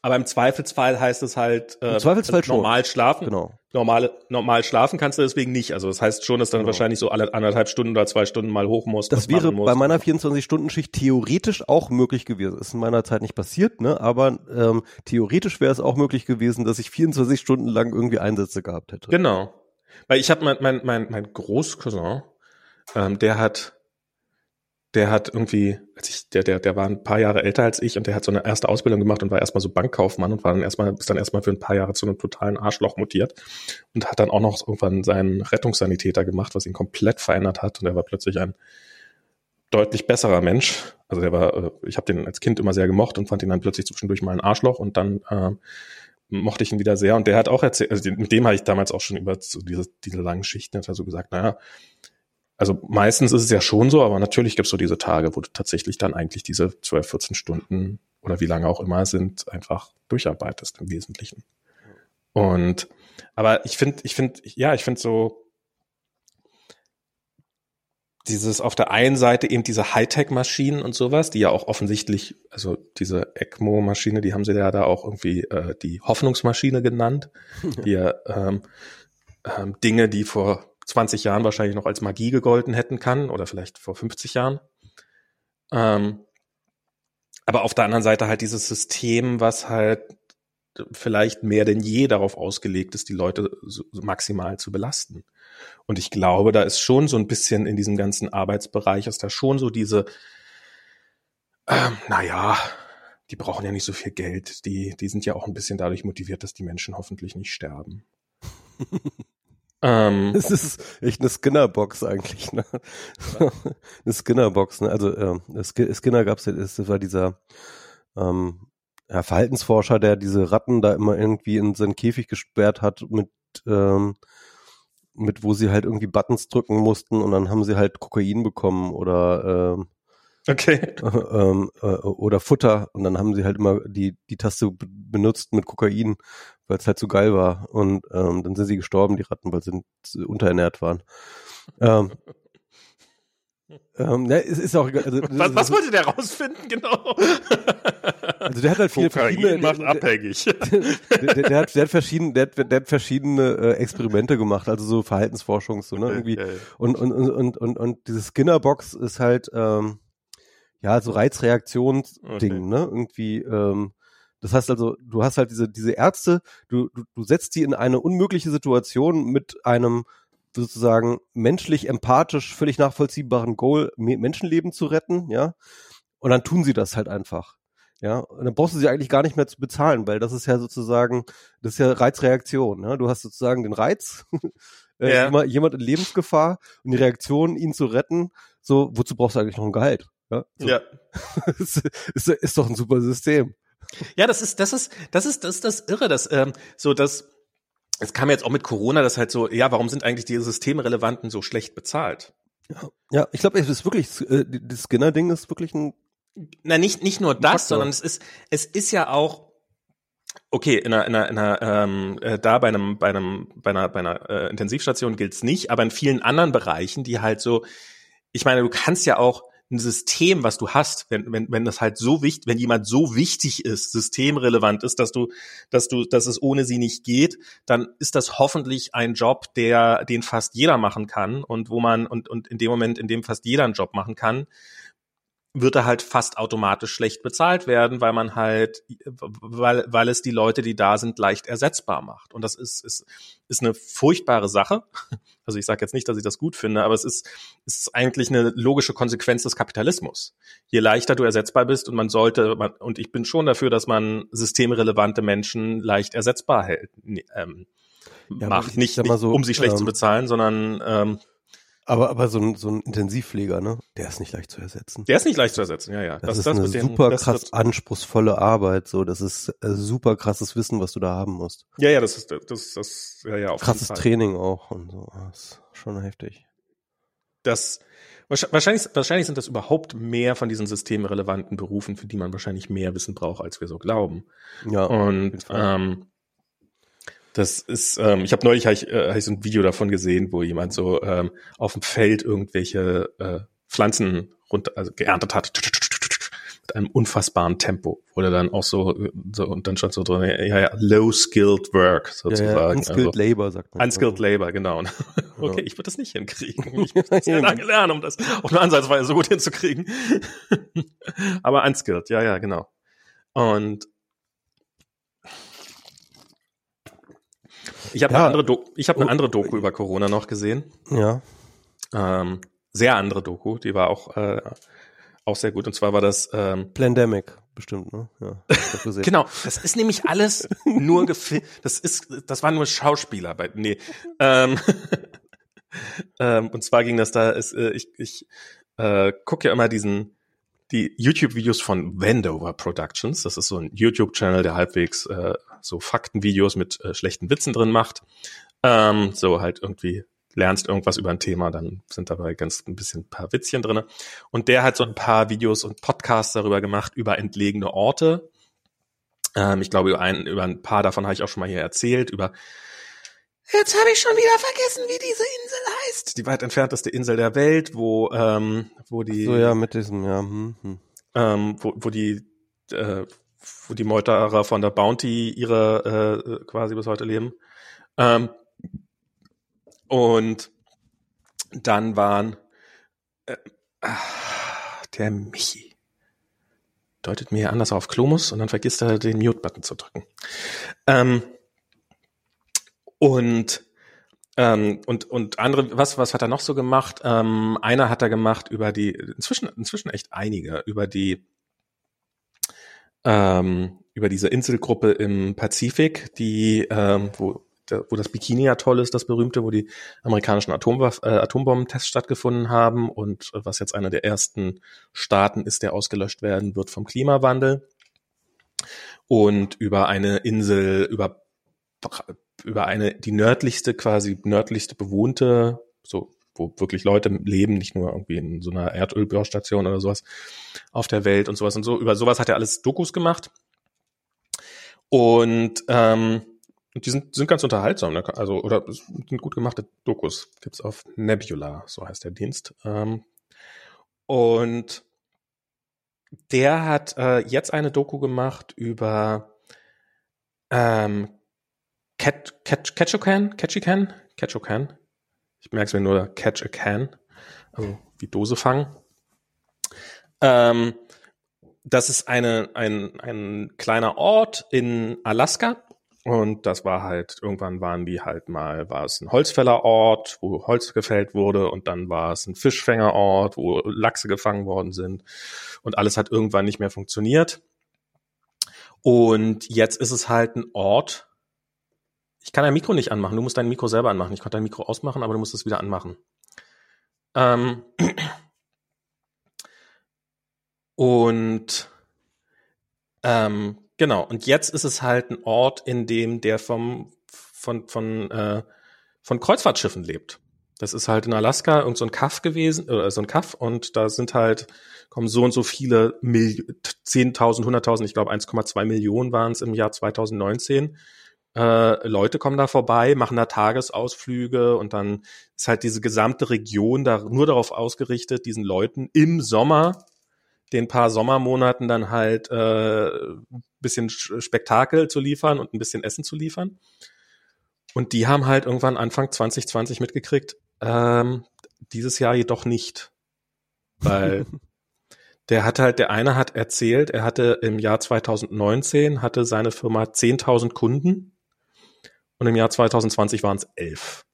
Aber im Zweifelsfall heißt es halt äh, Im Zweifelsfall also normal schon. schlafen. Genau. Normal, normal schlafen kannst du deswegen nicht. Also das heißt schon, dass dann genau. wahrscheinlich so alle anderthalb Stunden oder zwei Stunden mal hoch musst. Das wäre bei meiner 24-Stunden-Schicht theoretisch auch möglich gewesen. Ist in meiner Zeit nicht passiert, ne? Aber ähm, theoretisch wäre es auch möglich gewesen, dass ich 24 Stunden lang irgendwie Einsätze gehabt hätte. Genau. Weil ich habe mein, mein, mein, mein Großcousin, ähm, der hat der hat irgendwie, als ich, der, der, der war ein paar Jahre älter als ich und der hat so eine erste Ausbildung gemacht und war erstmal so Bankkaufmann und war dann erstmal, ist dann erstmal für ein paar Jahre zu einem totalen Arschloch mutiert und hat dann auch noch irgendwann seinen Rettungssanitäter gemacht, was ihn komplett verändert hat und er war plötzlich ein deutlich besserer Mensch. Also der war, äh, ich habe den als Kind immer sehr gemocht und fand ihn dann plötzlich zwischendurch mal ein Arschloch und dann äh, mochte ich ihn wieder sehr und der hat auch erzählt, also mit dem habe ich damals auch schon über so diese, diese langen Schichten, hat er so gesagt, naja, also meistens ist es ja schon so, aber natürlich gibt es so diese Tage, wo du tatsächlich dann eigentlich diese 12, 14 Stunden oder wie lange auch immer sind, einfach durcharbeitest im Wesentlichen. Und aber ich finde, ich finde, ja, ich finde so dieses auf der einen Seite eben diese Hightech-Maschinen und sowas, die ja auch offensichtlich, also diese ECMO-Maschine, die haben sie ja da auch irgendwie äh, die Hoffnungsmaschine genannt, die ja ähm, ähm, Dinge, die vor 20 Jahren wahrscheinlich noch als Magie gegolten hätten kann oder vielleicht vor 50 Jahren. Ähm, aber auf der anderen Seite halt dieses System, was halt vielleicht mehr denn je darauf ausgelegt ist, die Leute so maximal zu belasten. Und ich glaube, da ist schon so ein bisschen in diesem ganzen Arbeitsbereich, ist da schon so diese, ähm, naja, die brauchen ja nicht so viel Geld, die, die sind ja auch ein bisschen dadurch motiviert, dass die Menschen hoffentlich nicht sterben. Ähm, das ist echt eine Skinner-Box eigentlich, ne? eine Skinner-Box, ne? Also äh, Skinner gab's ja, das war dieser ähm, ja, Verhaltensforscher, der diese Ratten da immer irgendwie in seinen Käfig gesperrt hat mit ähm, mit wo sie halt irgendwie Buttons drücken mussten und dann haben sie halt Kokain bekommen oder ähm, Okay. Äh, ähm, äh, oder Futter und dann haben sie halt immer die die Taste benutzt mit Kokain, weil es halt so geil war und ähm, dann sind sie gestorben, die Ratten, weil sie unterernährt waren. Ähm, ähm, ja, es ist auch egal. Also, was, was wollte der rausfinden, genau? Also der hat halt viele Kokain verschiedene. macht der, abhängig. Der, der, der, hat, der hat verschiedene, der hat, der hat verschiedene äh, Experimente gemacht, also so Verhaltensforschung, so, ne? Irgendwie. Und, und, und, und, und, und diese Skinner-Box ist halt, ähm, ja, so Reizreaktionsding, okay. ne? Irgendwie, ähm, das heißt also, du hast halt diese, diese Ärzte, du, du, du setzt die in eine unmögliche Situation mit einem sozusagen menschlich, empathisch, völlig nachvollziehbaren Goal, Menschenleben zu retten, ja. Und dann tun sie das halt einfach. Ja, und dann brauchst du sie eigentlich gar nicht mehr zu bezahlen, weil das ist ja sozusagen, das ist ja Reizreaktion. Ne? Du hast sozusagen den Reiz, äh, ja. jemand, jemand in Lebensgefahr und die Reaktion, ihn zu retten. So, wozu brauchst du eigentlich noch ein Gehalt? Ja. So. ja. ist, ist, ist doch ein super System. Ja, das ist, das ist, das ist, das ist das Irre, dass ähm, so das. Es kam jetzt auch mit Corona, das halt so, ja, warum sind eigentlich die Systemrelevanten so schlecht bezahlt? Ja, ja ich glaube, es ist wirklich, äh, das Skinner-Ding ist wirklich ein. Na, nicht, nicht nur das, sondern es ist, es ist ja auch, okay, in einer, in einer, in einer ähm, äh, da bei einem, bei einem, bei einer, bei einer äh, Intensivstation gilt's nicht, aber in vielen anderen Bereichen, die halt so, ich meine, du kannst ja auch, ein System, was du hast, wenn, wenn, wenn das halt so wichtig, wenn jemand so wichtig ist, systemrelevant ist, dass du, dass du, dass es ohne sie nicht geht, dann ist das hoffentlich ein Job, der, den fast jeder machen kann und wo man, und, und in dem Moment, in dem fast jeder einen Job machen kann, wird er halt fast automatisch schlecht bezahlt werden, weil man halt, weil, weil es die Leute, die da sind, leicht ersetzbar macht. Und das ist, ist, ist eine furchtbare Sache. Also ich sage jetzt nicht, dass ich das gut finde, aber es ist, ist eigentlich eine logische Konsequenz des Kapitalismus. Je leichter du ersetzbar bist und man sollte, man, und ich bin schon dafür, dass man systemrelevante Menschen leicht ersetzbar hält, ähm, ja, macht, nicht, nicht so, um sie schlecht ähm, zu bezahlen, sondern ähm, Aber, aber so ein, so ein Intensivpfleger, ne? Der ist nicht leicht zu ersetzen. Der ist nicht leicht zu ersetzen, ja, ja. Das, das ist das eine super den, krass anspruchsvolle Arbeit, so. Das ist äh, super krasses Wissen, was du da haben musst. Ja, ja, das ist, das, das, ja, ja, auf Krasses Training auch und so. Das ist schon heftig. Das, wahrscheinlich, wahrscheinlich sind das überhaupt mehr von diesen systemrelevanten Berufen, für die man wahrscheinlich mehr Wissen braucht, als wir so glauben. Ja. Und, ähm, das ist, ähm, ich habe neulich hab ich, äh, hab ich so ein Video davon gesehen, wo jemand so ähm, auf dem Feld irgendwelche äh, Pflanzen runter, also geerntet hat mit einem unfassbaren Tempo, wurde dann auch so, so und dann stand so drin, ja, ja, low-skilled work sozusagen. Ja, ja, unskilled also, labor, sagt man. Unskilled labor, genau. okay, ja. ich würde das nicht hinkriegen. Ich muss sehr lange lernen, um das auf eine Ansatzweise so gut hinzukriegen. Aber unskilled, ja, ja, genau. Und Ich habe ja. eine andere, Do ich habe eine andere Doku über Corona noch gesehen. Ja. Ähm, sehr andere Doku, die war auch äh, auch sehr gut. Und zwar war das ähm, Plandemic bestimmt, ne? Ja. genau. Das ist nämlich alles nur gefilmt. Das ist, das waren nur Schauspieler bei. Nee. Ähm, ähm, und zwar ging das da. Ist, äh, ich ich äh, gucke ja immer diesen die YouTube-Videos von Wendover Productions. Das ist so ein YouTube-Channel, der halbwegs äh, so Faktenvideos mit äh, schlechten Witzen drin macht. Ähm, so halt irgendwie lernst irgendwas über ein Thema, dann sind dabei ganz ein bisschen ein paar Witzchen drinne. Und der hat so ein paar Videos und Podcasts darüber gemacht, über entlegene Orte. Ähm, ich glaube, über ein, über ein paar davon habe ich auch schon mal hier erzählt, über Jetzt habe ich schon wieder vergessen, wie diese Insel heißt. Die weit entfernteste Insel der Welt, wo, ähm, wo die. So ja, mit diesem, ja. Hm, hm. Ähm, wo, wo die äh, wo die Meuterer von der Bounty ihre äh, quasi bis heute leben. Ähm, und dann waren äh, der Michi deutet mir anders auf Klomus und dann vergisst er den Mute-Button zu drücken. Ähm, und ähm, und und andere, was was hat er noch so gemacht? Ähm, einer hat er gemacht über die inzwischen inzwischen echt einige über die ähm, über diese Inselgruppe im Pazifik, die, ähm, wo, wo das Bikini-Atoll ist, das berühmte, wo die amerikanischen Atomwaff äh, Atombombentests stattgefunden haben und was jetzt einer der ersten Staaten ist, der ausgelöscht werden wird vom Klimawandel. Und über eine Insel, über, über eine, die nördlichste, quasi nördlichste bewohnte, so wo wirklich Leute leben, nicht nur irgendwie in so einer Erdölbörstation oder sowas auf der Welt und sowas und so. Über sowas hat er alles Dokus gemacht. Und ähm, die sind, sind ganz unterhaltsam, ne? also oder sind gut gemachte Dokus. Gibt's auf Nebula, so heißt der Dienst. Ähm, und der hat äh, jetzt eine Doku gemacht über ähm, Ketchucan, Ketchican, Ketchucan, ich merke es mir nur Catch a Can, also wie Dose fangen. Ähm, das ist eine, ein, ein kleiner Ort in Alaska. Und das war halt, irgendwann waren die halt mal, war es ein Holzfällerort, wo Holz gefällt wurde und dann war es ein Fischfängerort, wo Lachse gefangen worden sind und alles hat irgendwann nicht mehr funktioniert. Und jetzt ist es halt ein Ort, ich kann dein Mikro nicht anmachen. Du musst dein Mikro selber anmachen. Ich konnte dein Mikro ausmachen, aber du musst es wieder anmachen. Ähm und ähm, genau. Und jetzt ist es halt ein Ort, in dem der vom von von äh, von Kreuzfahrtschiffen lebt. Das ist halt in Alaska irgend so ein Kaff gewesen, oder so ein Kaff, und da sind halt, kommen so und so viele Mil 10.000, 100.000, ich glaube 1,2 Millionen waren es im Jahr 2019 äh, Leute kommen da vorbei, machen da Tagesausflüge und dann ist halt diese gesamte Region da nur darauf ausgerichtet, diesen Leuten im Sommer, den paar Sommermonaten dann halt äh, bisschen Spektakel zu liefern und ein bisschen Essen zu liefern. Und die haben halt irgendwann Anfang 2020 mitgekriegt, ähm, dieses Jahr jedoch nicht. Weil der hat halt, der eine hat erzählt, er hatte im Jahr 2019 hatte seine Firma 10.000 Kunden und im Jahr 2020 waren es elf.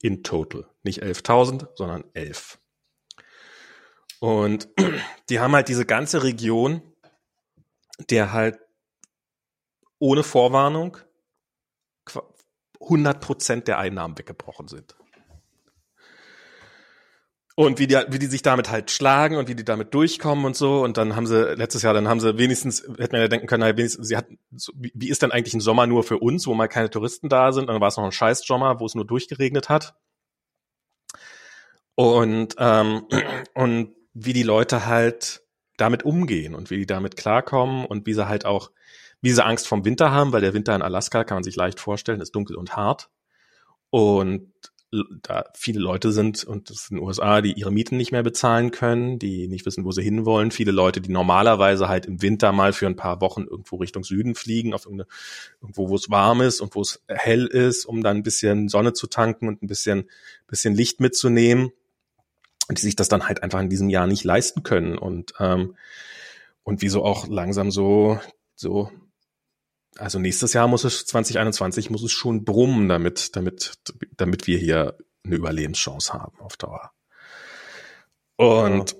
In total. Nicht 11.000, sondern elf. Und die haben halt diese ganze Region, der halt ohne Vorwarnung 100 Prozent der Einnahmen weggebrochen sind. Und wie die, wie die sich damit halt schlagen und wie die damit durchkommen und so. Und dann haben sie letztes Jahr, dann haben sie wenigstens, hätte man ja denken können, naja, wenigstens, sie hat, wie, wie ist denn eigentlich ein Sommer nur für uns, wo mal keine Touristen da sind? Und dann war es noch ein scheiß Sommer, wo es nur durchgeregnet hat. Und, ähm, und wie die Leute halt damit umgehen und wie die damit klarkommen und wie sie halt auch, wie sie Angst vom Winter haben, weil der Winter in Alaska, kann man sich leicht vorstellen, ist dunkel und hart. Und da viele Leute sind und das sind USA, die ihre Mieten nicht mehr bezahlen können, die nicht wissen, wo sie hinwollen. Viele Leute, die normalerweise halt im Winter mal für ein paar Wochen irgendwo Richtung Süden fliegen, auf irgendwo, wo es warm ist und wo es hell ist, um dann ein bisschen Sonne zu tanken und ein bisschen, bisschen Licht mitzunehmen. Und die sich das dann halt einfach in diesem Jahr nicht leisten können und, ähm, und wieso auch langsam so, so also nächstes Jahr muss es 2021 muss es schon brummen, damit damit damit wir hier eine Überlebenschance haben auf Dauer. Und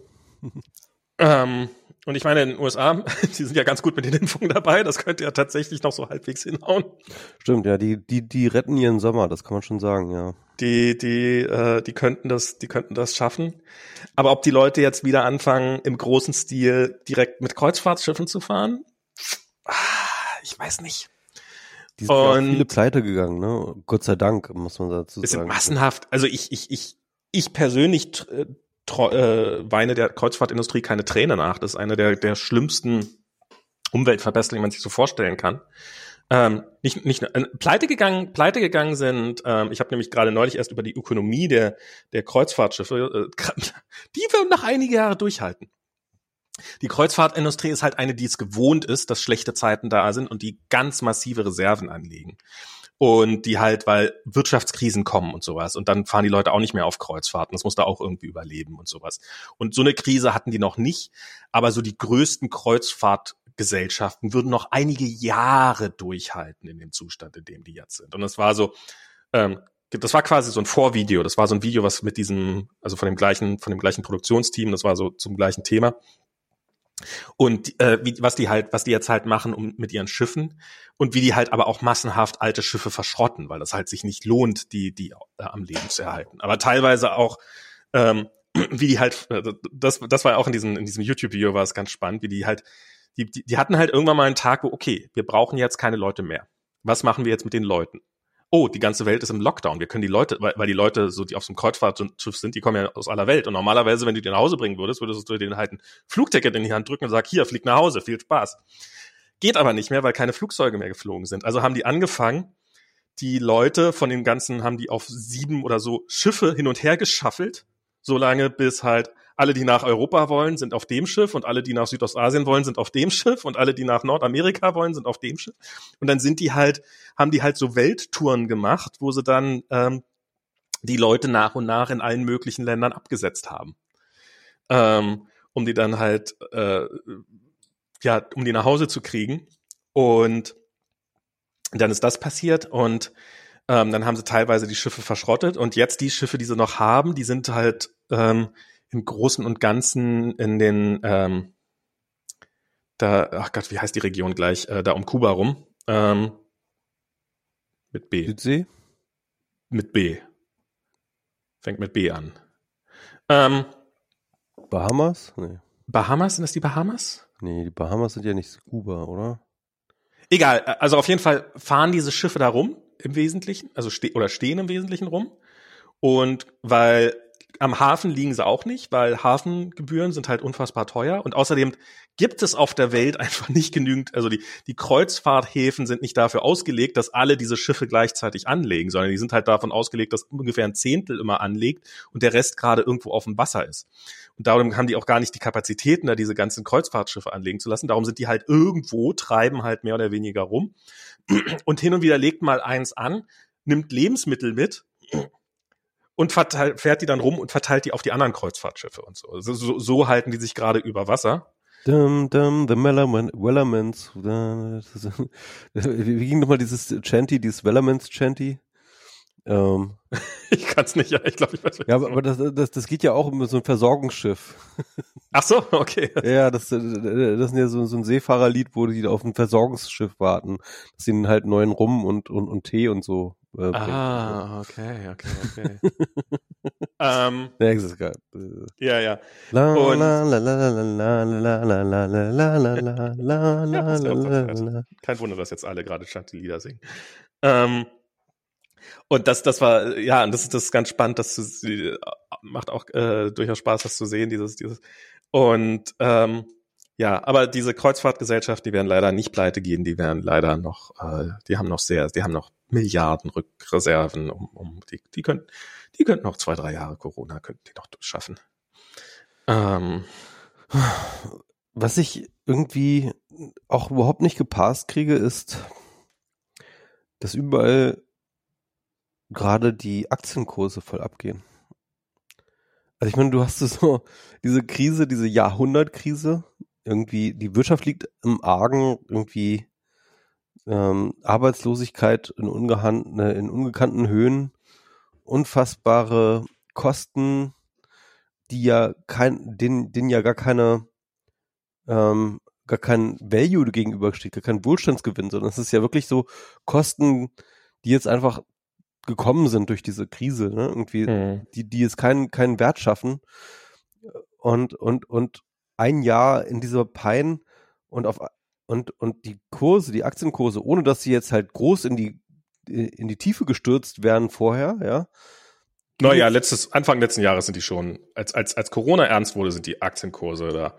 ja. ähm, und ich meine, in den USA, die sind ja ganz gut mit den Impfungen dabei, das könnte ja tatsächlich noch so halbwegs hinhauen. Stimmt, ja, die, die, die retten ihren Sommer, das kann man schon sagen, ja. Die, die, äh, die könnten das, die könnten das schaffen. Aber ob die Leute jetzt wieder anfangen, im großen Stil direkt mit Kreuzfahrtschiffen zu fahren, ah, ich weiß nicht. Die sind und ja viele pleite gegangen, ne? Gott sei Dank, muss man dazu sagen. Sind massenhaft. Also ich, ich, ich, ich persönlich äh, äh, weine der Kreuzfahrtindustrie keine Träne nach. Das ist eine der, der schlimmsten Umweltverbesserungen, die man sich so vorstellen kann. Ähm, nicht, nicht äh, pleite gegangen, pleite gegangen sind. Ähm, ich habe nämlich gerade neulich erst über die Ökonomie der der Kreuzfahrtschiffe, äh, die wir nach einigen Jahren durchhalten. Die Kreuzfahrtindustrie ist halt eine, die es gewohnt ist, dass schlechte Zeiten da sind und die ganz massive Reserven anlegen. Und die halt, weil Wirtschaftskrisen kommen und sowas. Und dann fahren die Leute auch nicht mehr auf Kreuzfahrten. Das muss da auch irgendwie überleben und sowas. Und so eine Krise hatten die noch nicht. Aber so die größten Kreuzfahrtgesellschaften würden noch einige Jahre durchhalten in dem Zustand, in dem die jetzt sind. Und es war so, ähm, das war quasi so ein Vorvideo. Das war so ein Video, was mit diesem, also von dem gleichen, von dem gleichen Produktionsteam, das war so zum gleichen Thema. Und äh, wie, was die halt, was die jetzt halt machen um, mit ihren Schiffen und wie die halt aber auch massenhaft alte Schiffe verschrotten, weil das halt sich nicht lohnt, die, die äh, am Leben zu erhalten. Aber teilweise auch, ähm, wie die halt, äh, das, das war auch in diesem, in diesem YouTube-Video war es ganz spannend, wie die halt, die, die, die hatten halt irgendwann mal einen Tag, wo, okay, wir brauchen jetzt keine Leute mehr. Was machen wir jetzt mit den Leuten? Oh, die ganze Welt ist im Lockdown. Wir können die Leute, weil, weil die Leute, so die auf so einem Kreuzfahrtschiff sind, die kommen ja aus aller Welt. Und normalerweise, wenn du die nach Hause bringen würdest, würdest du denen halt ein Flugticket in die Hand drücken und sagen, hier, flieg nach Hause, viel Spaß. Geht aber nicht mehr, weil keine Flugzeuge mehr geflogen sind. Also haben die angefangen, die Leute von dem Ganzen haben die auf sieben oder so Schiffe hin und her geschaffelt, solange bis halt alle, die nach Europa wollen, sind auf dem Schiff und alle, die nach Südostasien wollen, sind auf dem Schiff und alle, die nach Nordamerika wollen, sind auf dem Schiff. Und dann sind die halt, haben die halt so Welttouren gemacht, wo sie dann ähm, die Leute nach und nach in allen möglichen Ländern abgesetzt haben. Ähm, um die dann halt, äh, ja, um die nach Hause zu kriegen. Und dann ist das passiert und ähm, dann haben sie teilweise die Schiffe verschrottet und jetzt die Schiffe, die sie noch haben, die sind halt ähm, im Großen und Ganzen in den, ähm, da, ach Gott, wie heißt die Region gleich, äh, da um Kuba rum, ähm, mit B. Südsee? Mit B. Fängt mit B an. Ähm, Bahamas? Nee. Bahamas, sind das die Bahamas? Nee, die Bahamas sind ja nicht Kuba, oder? Egal, also auf jeden Fall fahren diese Schiffe da rum im Wesentlichen, also ste oder stehen im Wesentlichen rum. Und weil am Hafen liegen sie auch nicht, weil Hafengebühren sind halt unfassbar teuer. Und außerdem gibt es auf der Welt einfach nicht genügend, also die, die Kreuzfahrthäfen sind nicht dafür ausgelegt, dass alle diese Schiffe gleichzeitig anlegen, sondern die sind halt davon ausgelegt, dass ungefähr ein Zehntel immer anlegt und der Rest gerade irgendwo auf dem Wasser ist. Und darum haben die auch gar nicht die Kapazitäten, da diese ganzen Kreuzfahrtschiffe anlegen zu lassen. Darum sind die halt irgendwo, treiben halt mehr oder weniger rum. Und hin und wieder legt mal eins an, nimmt Lebensmittel mit und verteilt, fährt die dann rum und verteilt die auf die anderen Kreuzfahrtschiffe und so. Also so, so halten die sich gerade über Wasser. Dum, dum, the Wellermans. Wie ging nochmal dieses Chanty, dieses Wellermans Chanty? Ähm, ich kann es nicht, ja, ich glaube, ich weiß Ja, aber, aber das, das, das geht ja auch um so ein Versorgungsschiff. Ach so, okay. Ja, das, das ist ja so, so ein Seefahrerlied, wo die auf ein Versorgungsschiff warten, dass ihnen halt neuen Rum und, und, und Tee und so äh, ah, okay, okay, okay. ähm, Nächstes Grad. Ja, ja. Kein Wunder, dass jetzt alle gerade die Lieder singen. Ähm, und das, das war, ja, und das, das ist ganz spannend, das macht auch äh, durchaus Spaß, das zu sehen, dieses, dieses. Und ähm, ja, aber diese Kreuzfahrtgesellschaften, die werden leider nicht pleite gehen, die werden leider noch, äh, die haben noch sehr, die haben noch Milliarden Rückreserven, um, um die, die könnten, die könnten noch zwei, drei Jahre Corona, könnten die noch schaffen. Ähm, Was ich irgendwie auch überhaupt nicht gepasst kriege, ist, dass überall gerade die Aktienkurse voll abgehen. Also ich meine, du hast so diese Krise, diese Jahrhundertkrise, irgendwie die Wirtschaft liegt im Argen, irgendwie ähm, Arbeitslosigkeit in, äh, in ungekannten Höhen, unfassbare Kosten, die ja kein, denen, denen ja gar keine ähm, gar kein Value gegenübersteht, gar kein Wohlstandsgewinn, sondern es ist ja wirklich so Kosten, die jetzt einfach gekommen sind durch diese Krise, ne? Irgendwie, hm. die, die jetzt keinen, keinen Wert schaffen. Und, und, und ein Jahr in dieser Pein und auf und, und die Kurse, die Aktienkurse, ohne dass sie jetzt halt groß in die, in die Tiefe gestürzt werden vorher, ja. Naja, letztes, Anfang letzten Jahres sind die schon, als, als, als Corona ernst wurde, sind die Aktienkurse da.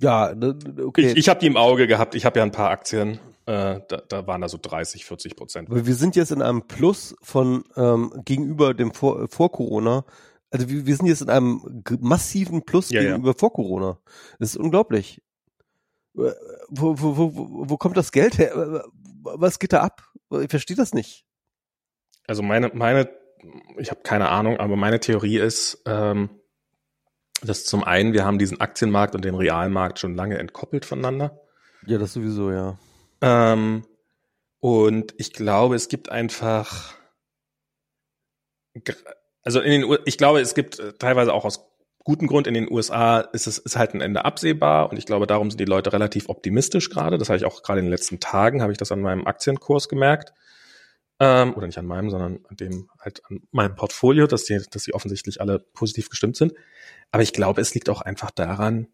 Ja, ne, okay. Ich, ich habe die im Auge gehabt, ich habe ja ein paar Aktien, äh, da, da waren da so 30, 40 Prozent. Aber wir sind jetzt in einem Plus von ähm, gegenüber dem vor, vor Corona. Also wir, wir sind jetzt in einem massiven Plus Ja, ja. gegenüber vor Corona. Das ist unglaublich. Äh, Wo, wo, wo, wo kommt das Geld her? Äh, Was geht da ab? Ich verstehe das nicht. Also meine, meine, ich habe keine Ahnung, aber meine Theorie ist, ähm, dass zum einen, wir haben diesen Aktienmarkt und den Realmarkt schon lange entkoppelt voneinander. Ja, das sowieso, ja. Ähm, und ich glaube, es gibt einfach, also in den, ich glaube, es gibt äh, teilweise auch aus gutem Grund in den USA ist es ist halt ein Ende absehbar und ich glaube, darum sind die Leute relativ optimistisch gerade. Das habe ich auch gerade in den letzten Tagen habe ich das an meinem Aktienkurs gemerkt. Ähm, oder nicht an meinem, sondern an dem halt an meinem Portfolio, dass die, dass die offensichtlich alle positiv gestimmt sind. Aber ich glaube, es liegt auch einfach daran,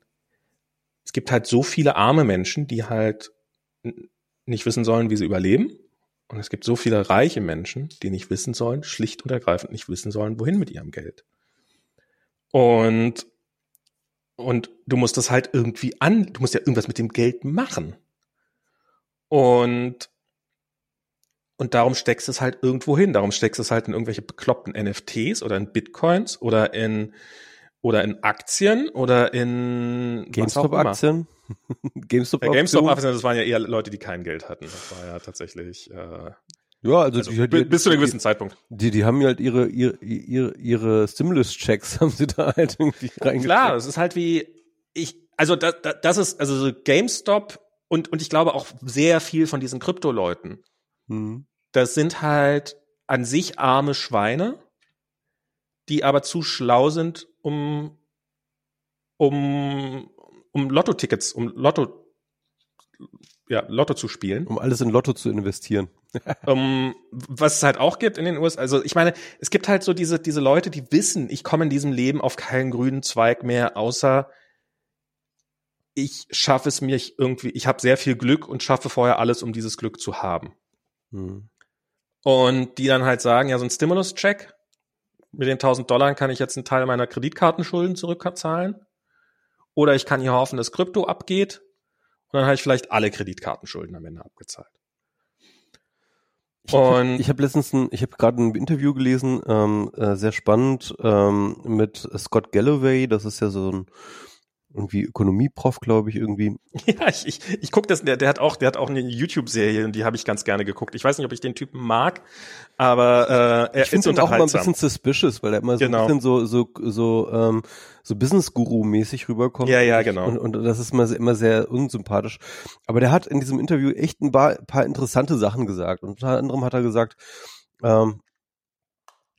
es gibt halt so viele arme Menschen, die halt nicht wissen sollen, wie sie überleben. Und es gibt so viele reiche Menschen, die nicht wissen sollen, schlicht und ergreifend nicht wissen sollen, wohin mit ihrem Geld. Und, und du musst das halt irgendwie an, du musst ja irgendwas mit dem Geld machen. Und, und darum steckst du es halt irgendwo hin. Darum steckst du es halt in irgendwelche bekloppten NFTs oder in Bitcoins oder in, oder in Aktien oder in immer. GameStop-Aktien? GameStop GameStop-Aktien, das waren ja eher Leute, die kein Geld hatten. Das war ja tatsächlich, äh, Ja, also, also, die, bi- bis zu einem die, gewissen Zeitpunkt. die, die haben ja halt ihre, ihre, ihre, ihre Stimulus-Checks haben sie da halt irgendwie reingesteckt. Klar, es ist halt wie, ich, also das, das ist, also so GameStop und, und ich glaube auch sehr viel von diesen Krypto-Leuten. Hm. Das sind halt an sich arme Schweine, die aber zu schlau sind, um, um, um Lotto-Tickets, um Lotto, ja, Lotto zu spielen. Um alles in Lotto zu investieren. um, was es halt auch gibt in den USA. Also ich meine, es gibt halt so diese, diese Leute, die wissen, ich komme in diesem Leben auf keinen grünen Zweig mehr, außer ich schaffe es mir irgendwie, ich habe sehr viel Glück und schaffe vorher alles, um dieses Glück zu haben. Hm. Und die dann halt sagen, ja, so ein Stimulus-Check, mit den 1000 Dollar kann ich jetzt einen Teil meiner Kreditkartenschulden zurückzahlen. Oder ich kann hier hoffen, dass Krypto abgeht. Und dann habe ich vielleicht alle Kreditkartenschulden am Ende abgezahlt. Ich habe Und- ich hab letztens ein, ich habe gerade ein Interview gelesen, ähm, äh, sehr spannend, ähm, mit Scott Galloway, das ist ja so ein irgendwie Ökonomieprof, glaube ich, irgendwie. Ja, ich, ich, ich gucke das, der, der hat auch, der hat auch eine YouTube-Serie und die habe ich ganz gerne geguckt. Ich weiß nicht, ob ich den Typen mag, aber äh, er Ich ist ihn auch mal ein unterhaltsam. bisschen suspicious, weil er immer so Genau. ein bisschen so so so ähm, so Business-Guru-mäßig rüberkommt. Ja, ja, genau. Und, und das ist immer, sehr- immer sehr unsympathisch. Aber der hat in diesem Interview echt ein paar, paar interessante Sachen gesagt. Und unter anderem hat er gesagt, ähm,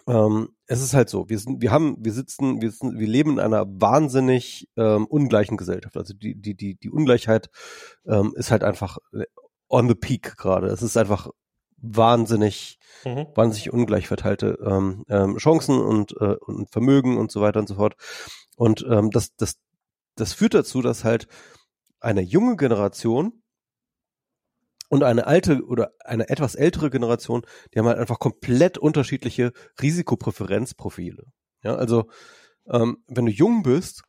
ähm, es ist halt so, wir sind, wir haben, wir sitzen, wir sitzen, wir leben in einer wahnsinnig ähm, ungleichen Gesellschaft. Also die, die, die, die Ungleichheit ähm, ist halt einfach on the peak gerade. Es ist einfach wahnsinnig, mhm. wahnsinnig ungleich verteilte ähm, ähm, Chancen und, äh, und Vermögen und so weiter und so fort. Und ähm, das, das, das führt dazu, dass halt eine junge Generation und eine alte oder eine etwas ältere Generation, die haben halt einfach komplett unterschiedliche Risikopräferenzprofile. Ja, also ähm, wenn du jung bist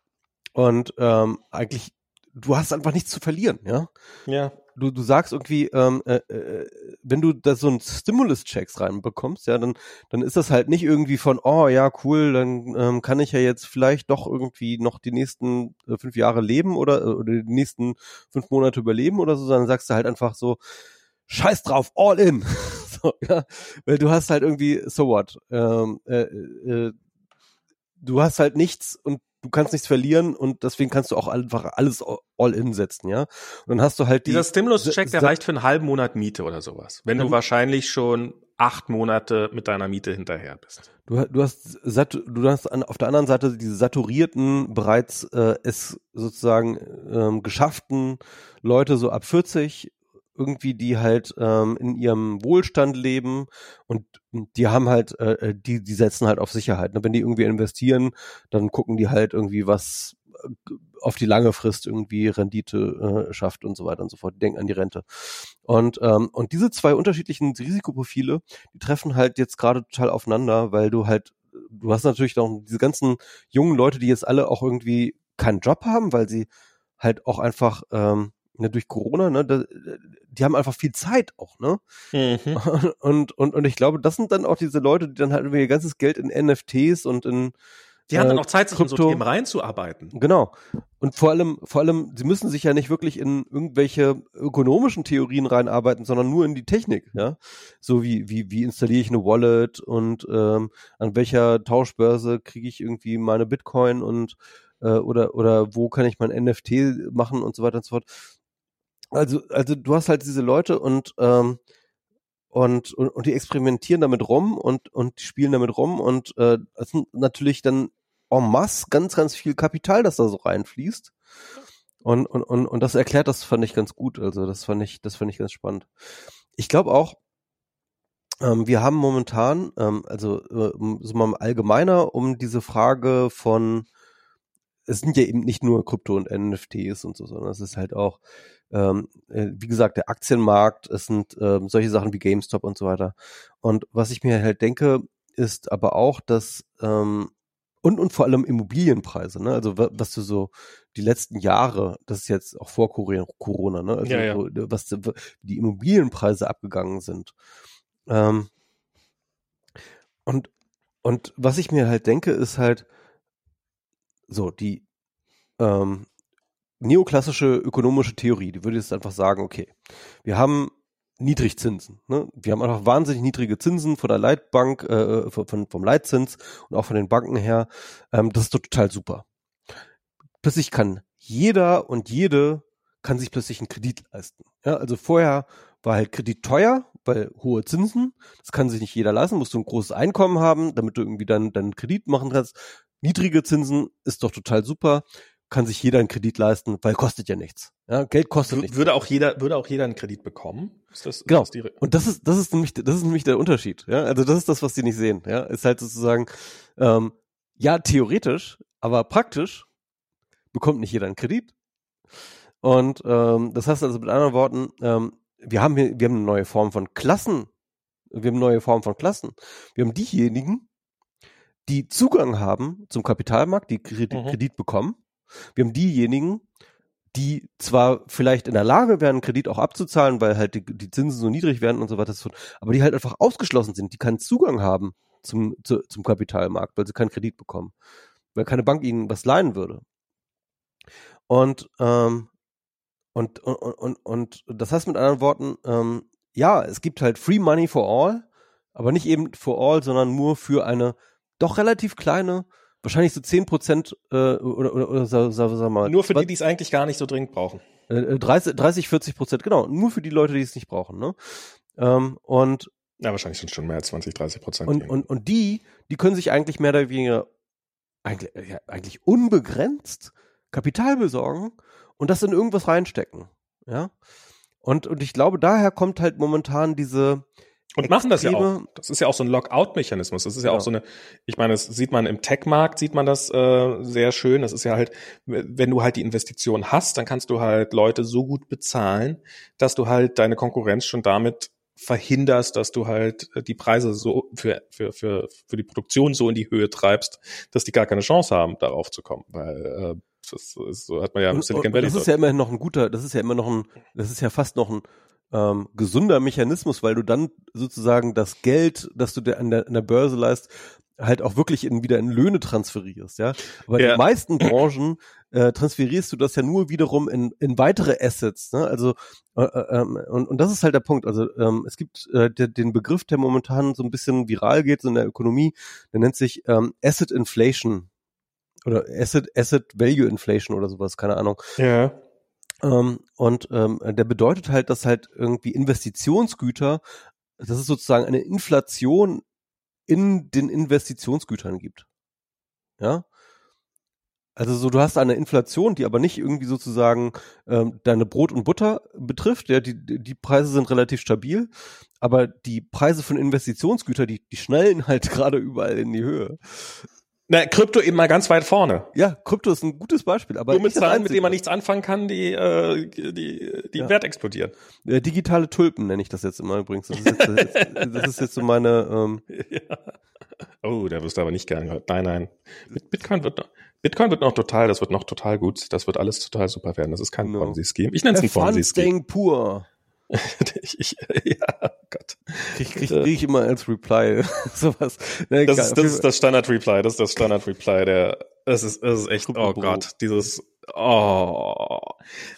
und ähm, eigentlich du hast einfach nichts zu verlieren, ja. Ja du, du sagst irgendwie, ähm, äh, äh, wenn du da so einen Stimulus-Checks reinbekommst, ja, dann, dann ist das halt nicht irgendwie von, oh ja, cool, dann ähm, kann ich ja jetzt vielleicht doch irgendwie noch die nächsten äh, fünf Jahre leben oder, äh, oder die nächsten fünf Monate überleben oder so, sondern sagst du halt einfach so, scheiß drauf, all in. so, ja, weil du hast halt irgendwie, so what, ähm, äh, äh, du hast halt nichts und du kannst nichts verlieren und deswegen kannst du auch einfach alles all in setzen, ja. Und dann hast du halt die, Dieser Stimulus-Check, der reicht für einen halben Monat Miete oder sowas. Wenn du wahrscheinlich schon acht Monate mit deiner Miete hinterher bist. Du, du hast du hast an, auf der anderen Seite diese saturierten, bereits äh, es sozusagen ähm, geschafften Leute so ab 40 irgendwie, die halt ähm, in ihrem Wohlstand leben und die haben halt, äh, äh, die, die setzen halt auf Sicherheit. Ne? Wenn die irgendwie investieren, dann gucken die halt irgendwie, was äh, auf die lange Frist irgendwie Rendite äh, schafft und so weiter und so fort. Die denken an die Rente. Und, ähm, und diese zwei unterschiedlichen Risikoprofile, die treffen halt jetzt gerade total aufeinander, weil du halt, du hast natürlich noch diese ganzen jungen Leute, die jetzt alle auch irgendwie keinen Job haben, weil sie halt auch einfach ähm, ne, durch Corona, ne, da, die haben einfach viel Zeit auch, ne? Mhm. Und, und, und ich glaube, das sind dann auch diese Leute, die dann halt irgendwie ihr ganzes Geld in NFTs und in die haben dann äh, auch Zeit, sich in so Themen reinzuarbeiten. Genau. Und vor allem, vor allem, sie müssen sich ja nicht wirklich in irgendwelche ökonomischen Theorien reinarbeiten, sondern nur in die Technik, ja. So wie, wie, wie installiere ich eine Wallet und ähm, an welcher Tauschbörse kriege ich irgendwie meine Bitcoin und äh, oder, oder wo kann ich mein NFT machen und so weiter und so fort also, also du hast halt diese Leute und, ähm, und, und, und die experimentieren damit rum und, und die spielen damit rum und äh, es sind natürlich dann en masse ganz, ganz viel Kapital, das da so reinfließt. Und, und, und, und das erklärt das fand ich ganz gut. Also das fand ich, das fand ich ganz spannend. Ich glaube auch, ähm, wir haben momentan, ähm, also äh, so mal allgemeiner um diese Frage von, es sind ja eben nicht nur Krypto und NFTs und so, sondern es ist halt auch ähm, äh, wie gesagt, der Aktienmarkt, es sind ähm, solche Sachen wie GameStop und so weiter. Und was ich mir halt denke, ist aber auch, dass ähm, und, und vor allem Immobilienpreise, ne? Also was du so die letzten Jahre, das ist jetzt auch vor Corona, ne? Also ja, ja. was die Immobilienpreise abgegangen sind. Ähm, und, und was ich mir halt denke, ist halt so, die ähm, neoklassische ökonomische Theorie, die würde jetzt einfach sagen, okay, wir haben Niedrigzinsen. Ne? Wir haben einfach wahnsinnig niedrige Zinsen von der Leitbank, äh, von, vom Leitzins und auch von den Banken her. Ähm, das ist doch total super. Plötzlich kann jeder und jede kann sich plötzlich einen Kredit leisten. Ja, also vorher war halt Kredit teuer, weil hohe Zinsen. Das kann sich nicht jeder leisten. Musst du ein großes Einkommen haben, damit du irgendwie dann deinen Kredit machen kannst. Niedrige Zinsen ist doch total super kann sich jeder einen Kredit leisten, weil kostet ja nichts. Ja, Geld kostet w nichts. Würde auch jeder, würde auch jeder einen Kredit bekommen? Ist das, genau. Ist das und das ist, das ist nämlich, das ist nämlich der Unterschied. Ja, also das ist das, was die nicht sehen. Ja, ist halt sozusagen, ähm, ja, theoretisch, aber praktisch bekommt nicht jeder einen Kredit. Und ähm, das heißt also mit anderen Worten, ähm, wir haben hier, wir haben eine neue Form von Klassen. Wir haben eine neue Form von Klassen. Wir haben diejenigen, die Zugang haben zum Kapitalmarkt, die Kredit, mhm. Kredit bekommen wir haben diejenigen, die zwar vielleicht in der Lage wären, Kredit auch abzuzahlen, weil halt die, die Zinsen so niedrig werden und so weiter, aber die halt einfach ausgeschlossen sind, die keinen Zugang haben zum, zu, zum Kapitalmarkt, weil sie keinen Kredit bekommen, weil keine Bank ihnen was leihen würde. Und, ähm, und, und, und, und das heißt mit anderen Worten, ähm, ja, es gibt halt Free Money for All, aber nicht eben for all, sondern nur für eine doch relativ kleine wahrscheinlich so 10 Prozent äh, oder, oder, oder sag, sag, sag mal. Nur für die, die es eigentlich gar nicht so dringend brauchen. Äh, 30, 30, 40 Prozent, genau. Nur für die Leute, die es nicht brauchen. Ne? Ähm, und ja, wahrscheinlich sind schon mehr als 20, 30 Prozent. Und, und, und die, die können sich eigentlich mehr oder weniger eigentlich, ja, eigentlich unbegrenzt Kapital besorgen und das in irgendwas reinstecken. Ja. Und, und ich glaube, daher kommt halt momentan diese, Und machen das ja auch. Das ist ja auch so ein Lockout-Mechanismus. Das ist ja, ja, auch so eine, ich meine, das sieht man im Tech-Markt, sieht man das äh, sehr schön. Das ist ja halt, wenn du halt die Investition hast, dann kannst du halt Leute so gut bezahlen, dass du halt deine Konkurrenz schon damit verhinderst, dass du halt äh, die Preise so für, für, für, für die Produktion so in die Höhe treibst, dass die gar keine Chance haben, darauf zu kommen. Weil äh, das, ist, so hat man ja im Silicon Valley. Das ist ja immerhin noch ein guter, das ist ja immer noch ein, das ist ja fast noch ein ähm, gesunder Mechanismus, weil du dann sozusagen das Geld, das du dir an der, an der Börse leist, halt auch wirklich in, wieder in Löhne transferierst, ja. Aber in ja. den meisten Branchen äh, transferierst du das ja nur wiederum in, in weitere Assets, ne? Also äh, äh, ähm, und, und das ist halt der Punkt. Also ähm, es gibt äh, der, den Begriff, der momentan so ein bisschen viral geht so in der Ökonomie, der nennt sich ähm, Asset Inflation oder Asset Asset Value Inflation oder sowas, keine Ahnung. Ja. Ähm, und ähm, der bedeutet halt, dass halt irgendwie Investitionsgüter, dass es sozusagen eine Inflation in den Investitionsgütern gibt. Ja. Also so, du hast eine Inflation, die aber nicht irgendwie sozusagen ähm, deine Brot und Butter betrifft. Ja, die, die Preise sind relativ stabil, aber die Preise von Investitionsgütern, die, die schnellen halt gerade überall in die Höhe. Na, Krypto eben mal ganz weit vorne. Ja, Krypto ist ein gutes Beispiel, aber nur mit Zahlen, mit denen man nichts anfangen kann, die äh, die die ja. Wert explodieren. Äh, digitale Tulpen nenne ich das jetzt immer übrigens. Das ist jetzt, das ist jetzt so meine. Ähm ja. Oh, da wirst du aber nicht gern gehört. Nein, nein. Bitcoin wird noch, Bitcoin wird noch total, das wird noch total gut. Das wird alles total super werden. Das ist kein no. Ponzi-Scheme. Ich nenne es ein Ponzi-Scheme. pur. ich, ja, Gott. Krieg, krieg, krieg ich immer als Reply sowas. Nee, das, ist, das ist das Standard-Reply, das ist das Standard-Reply, der, das ist, das ist echt, oh Gott, dieses, oh.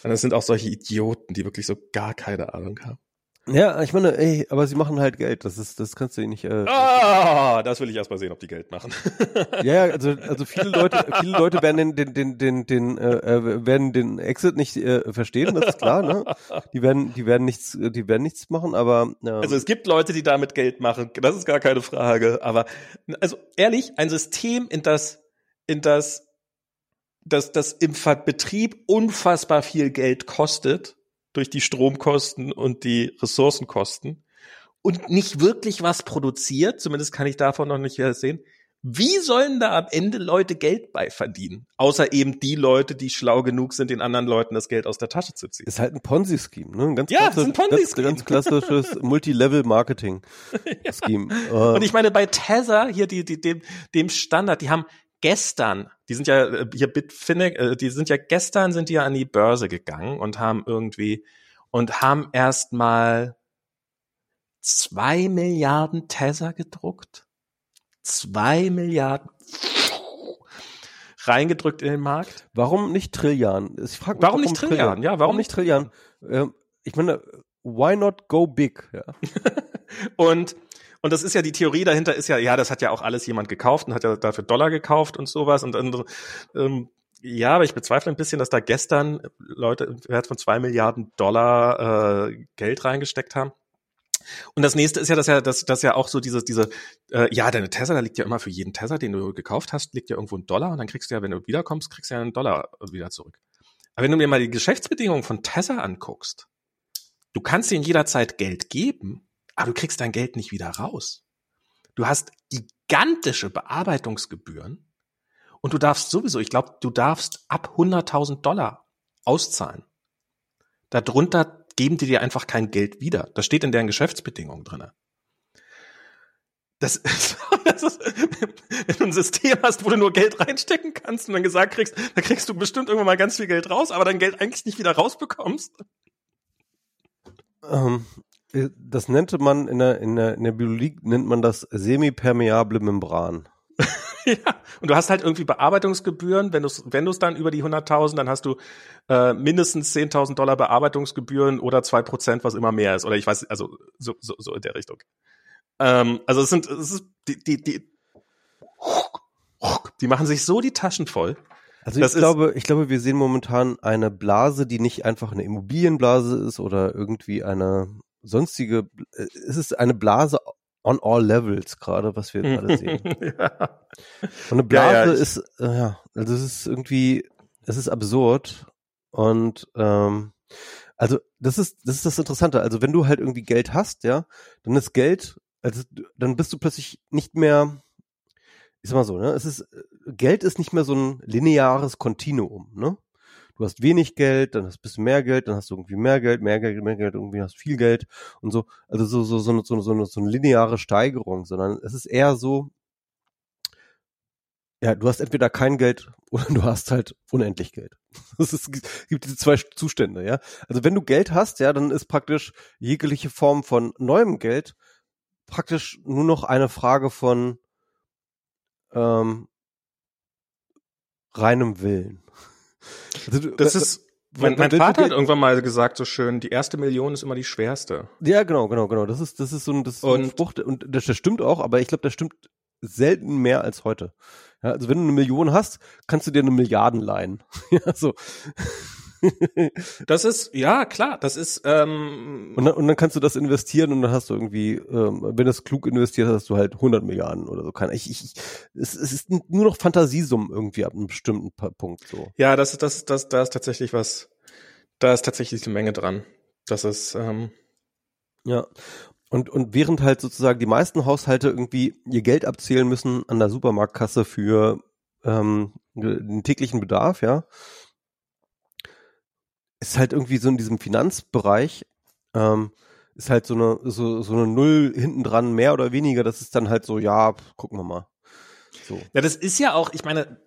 Und es sind auch solche Idioten, die wirklich so gar keine Ahnung haben. Ja, ich meine, ey, aber sie machen halt Geld. Das ist, das kannst du nicht. Äh, ah, das will ich erst mal sehen, ob die Geld machen. ja, also also viele Leute, viele Leute werden den den den den, äh, äh, werden den Exit nicht äh, verstehen, das ist klar. Ne? Die werden die werden nichts, die werden nichts machen. Aber äh, also es gibt Leute, die damit Geld machen. Das ist gar keine Frage. Aber also ehrlich, ein System, in das in das das das im Betrieb unfassbar viel Geld kostet durch die Stromkosten und die Ressourcenkosten und nicht wirklich was produziert, zumindest kann ich davon noch nicht sehen. Wie sollen da am Ende Leute Geld bei verdienen? Außer eben die Leute, die schlau genug sind, den anderen Leuten das Geld aus der Tasche zu ziehen. Ist halt ein Ponzi-Scheme, ne? Ein ganz ja, ist ein Ponzi-Scheme. Ganz, ganz klassisches Multilevel-Marketing-Scheme. ja. Und ich meine, bei Tether, hier die, die, dem, dem Standard, die haben gestern, die sind ja äh, hier Bitfinex, äh, die sind ja gestern sind die ja an die Börse gegangen und haben irgendwie und haben erstmal zwei Milliarden Tether gedruckt. Zwei Milliarden reingedrückt in den Markt. Warum nicht Trilliarden? Ich frag mich, warum, warum nicht Trilliarden? Ja, warum, warum nicht Trilliarden? Ähm, ich meine, why not go big? Ja. und und das ist ja die Theorie dahinter ist ja, ja, das hat ja auch alles jemand gekauft und hat ja dafür Dollar gekauft und sowas und dann, ähm, ja, aber ich bezweifle ein bisschen, dass da gestern Leute im Wert von zwei Milliarden Dollar äh, Geld reingesteckt haben. Und das nächste ist ja, dass ja, dass, dass ja auch so dieses, diese, äh, ja, deine Tesla, da liegt ja immer für jeden Tesla, den du gekauft hast, liegt ja irgendwo ein Dollar und dann kriegst du ja, wenn du wiederkommst, kriegst du ja einen Dollar wieder zurück. Aber wenn du mir mal die Geschäftsbedingungen von Tesla anguckst, du kannst ihnen jederzeit Geld geben, aber du kriegst dein Geld nicht wieder raus. Du hast gigantische Bearbeitungsgebühren und du darfst sowieso, ich glaube, du darfst ab 100.000 Dollar auszahlen. Darunter geben die dir einfach kein Geld wieder. Das steht in deren Geschäftsbedingungen drinne. Das ist, das ist, wenn du ein System hast, wo du nur Geld reinstecken kannst und dann gesagt kriegst, da kriegst du bestimmt irgendwann mal ganz viel Geld raus, aber dein Geld eigentlich nicht wieder rausbekommst. Ähm, äh, das nannte man in der, in der, in der Biologie nennt man das semipermeable Membran. ja, und du hast halt irgendwie Bearbeitungsgebühren, wenn du es wenn du's dann über die 100.000, dann hast du äh, mindestens 10.000 Dollar Bearbeitungsgebühren oder zwei Prozent, was immer mehr ist. Oder ich weiß, also so, so, so in der Richtung. Ähm, also es sind, es ist, die, die, die, die machen sich so die Taschen voll. Also ich glaube, ich glaube, wir sehen momentan eine Blase, die nicht einfach eine Immobilienblase ist oder irgendwie eine sonstige, äh, es ist eine Blase on all levels gerade, was wir gerade sehen. ja. Und eine Blase ja, ja, ist, äh, ja, also es ist irgendwie, es ist absurd und ähm, Also das ist das ist das Interessante. Also wenn du halt irgendwie Geld hast, ja, dann ist Geld, also dann bist du plötzlich nicht mehr, ich sag mal so, ne, es ist Geld ist nicht mehr so ein lineares Kontinuum, ne? Du hast wenig Geld, dann hast du bisschen mehr Geld, dann hast du irgendwie mehr Geld, mehr Geld, mehr Geld, irgendwie hast viel Geld und so. Also so so so so, so, so eine lineare Steigerung, sondern es ist eher so, ja, du hast entweder kein Geld oder du hast halt unendlich Geld. Es gibt diese zwei Zustände, ja. Also wenn du Geld hast, ja, dann ist praktisch jegliche Form von neuem Geld praktisch nur noch eine Frage von ähm, reinem Willen. Also, das ist mein, mein Vater hat irgendwann mal gesagt, so schön, die erste Million ist immer die schwerste. Ja, genau, genau, genau. Das ist, das ist so ein, das ist und, so ein Spruch, und das, das stimmt auch, aber ich glaube, das stimmt selten mehr als heute. Ja, also wenn du eine Million hast, kannst du dir eine Milliarden leihen. ja, so. Das ist, ja, klar, das ist, ähm, und dann, und dann kannst du das investieren und dann hast du irgendwie, ähm, wenn du es klug investiert hast, du halt 100 Milliarden oder so. Kann ich, ich, ich es, es ist nur noch Fantasiesummen irgendwie ab einem bestimmten Punkt so. Ja, das, das, das, da ist tatsächlich was, da ist tatsächlich eine Menge dran. Das ist, ähm, ja. Und, und während halt sozusagen die meisten Haushalte irgendwie ihr Geld abzählen müssen an der Supermarktkasse für ähm, den täglichen Bedarf, ja, ist halt irgendwie so in diesem Finanzbereich, ähm, ist halt so eine, so, so eine Null hinten dran, mehr oder weniger, das ist dann halt so, ja, gucken wir mal. So. Ja, das ist ja auch, ich meine.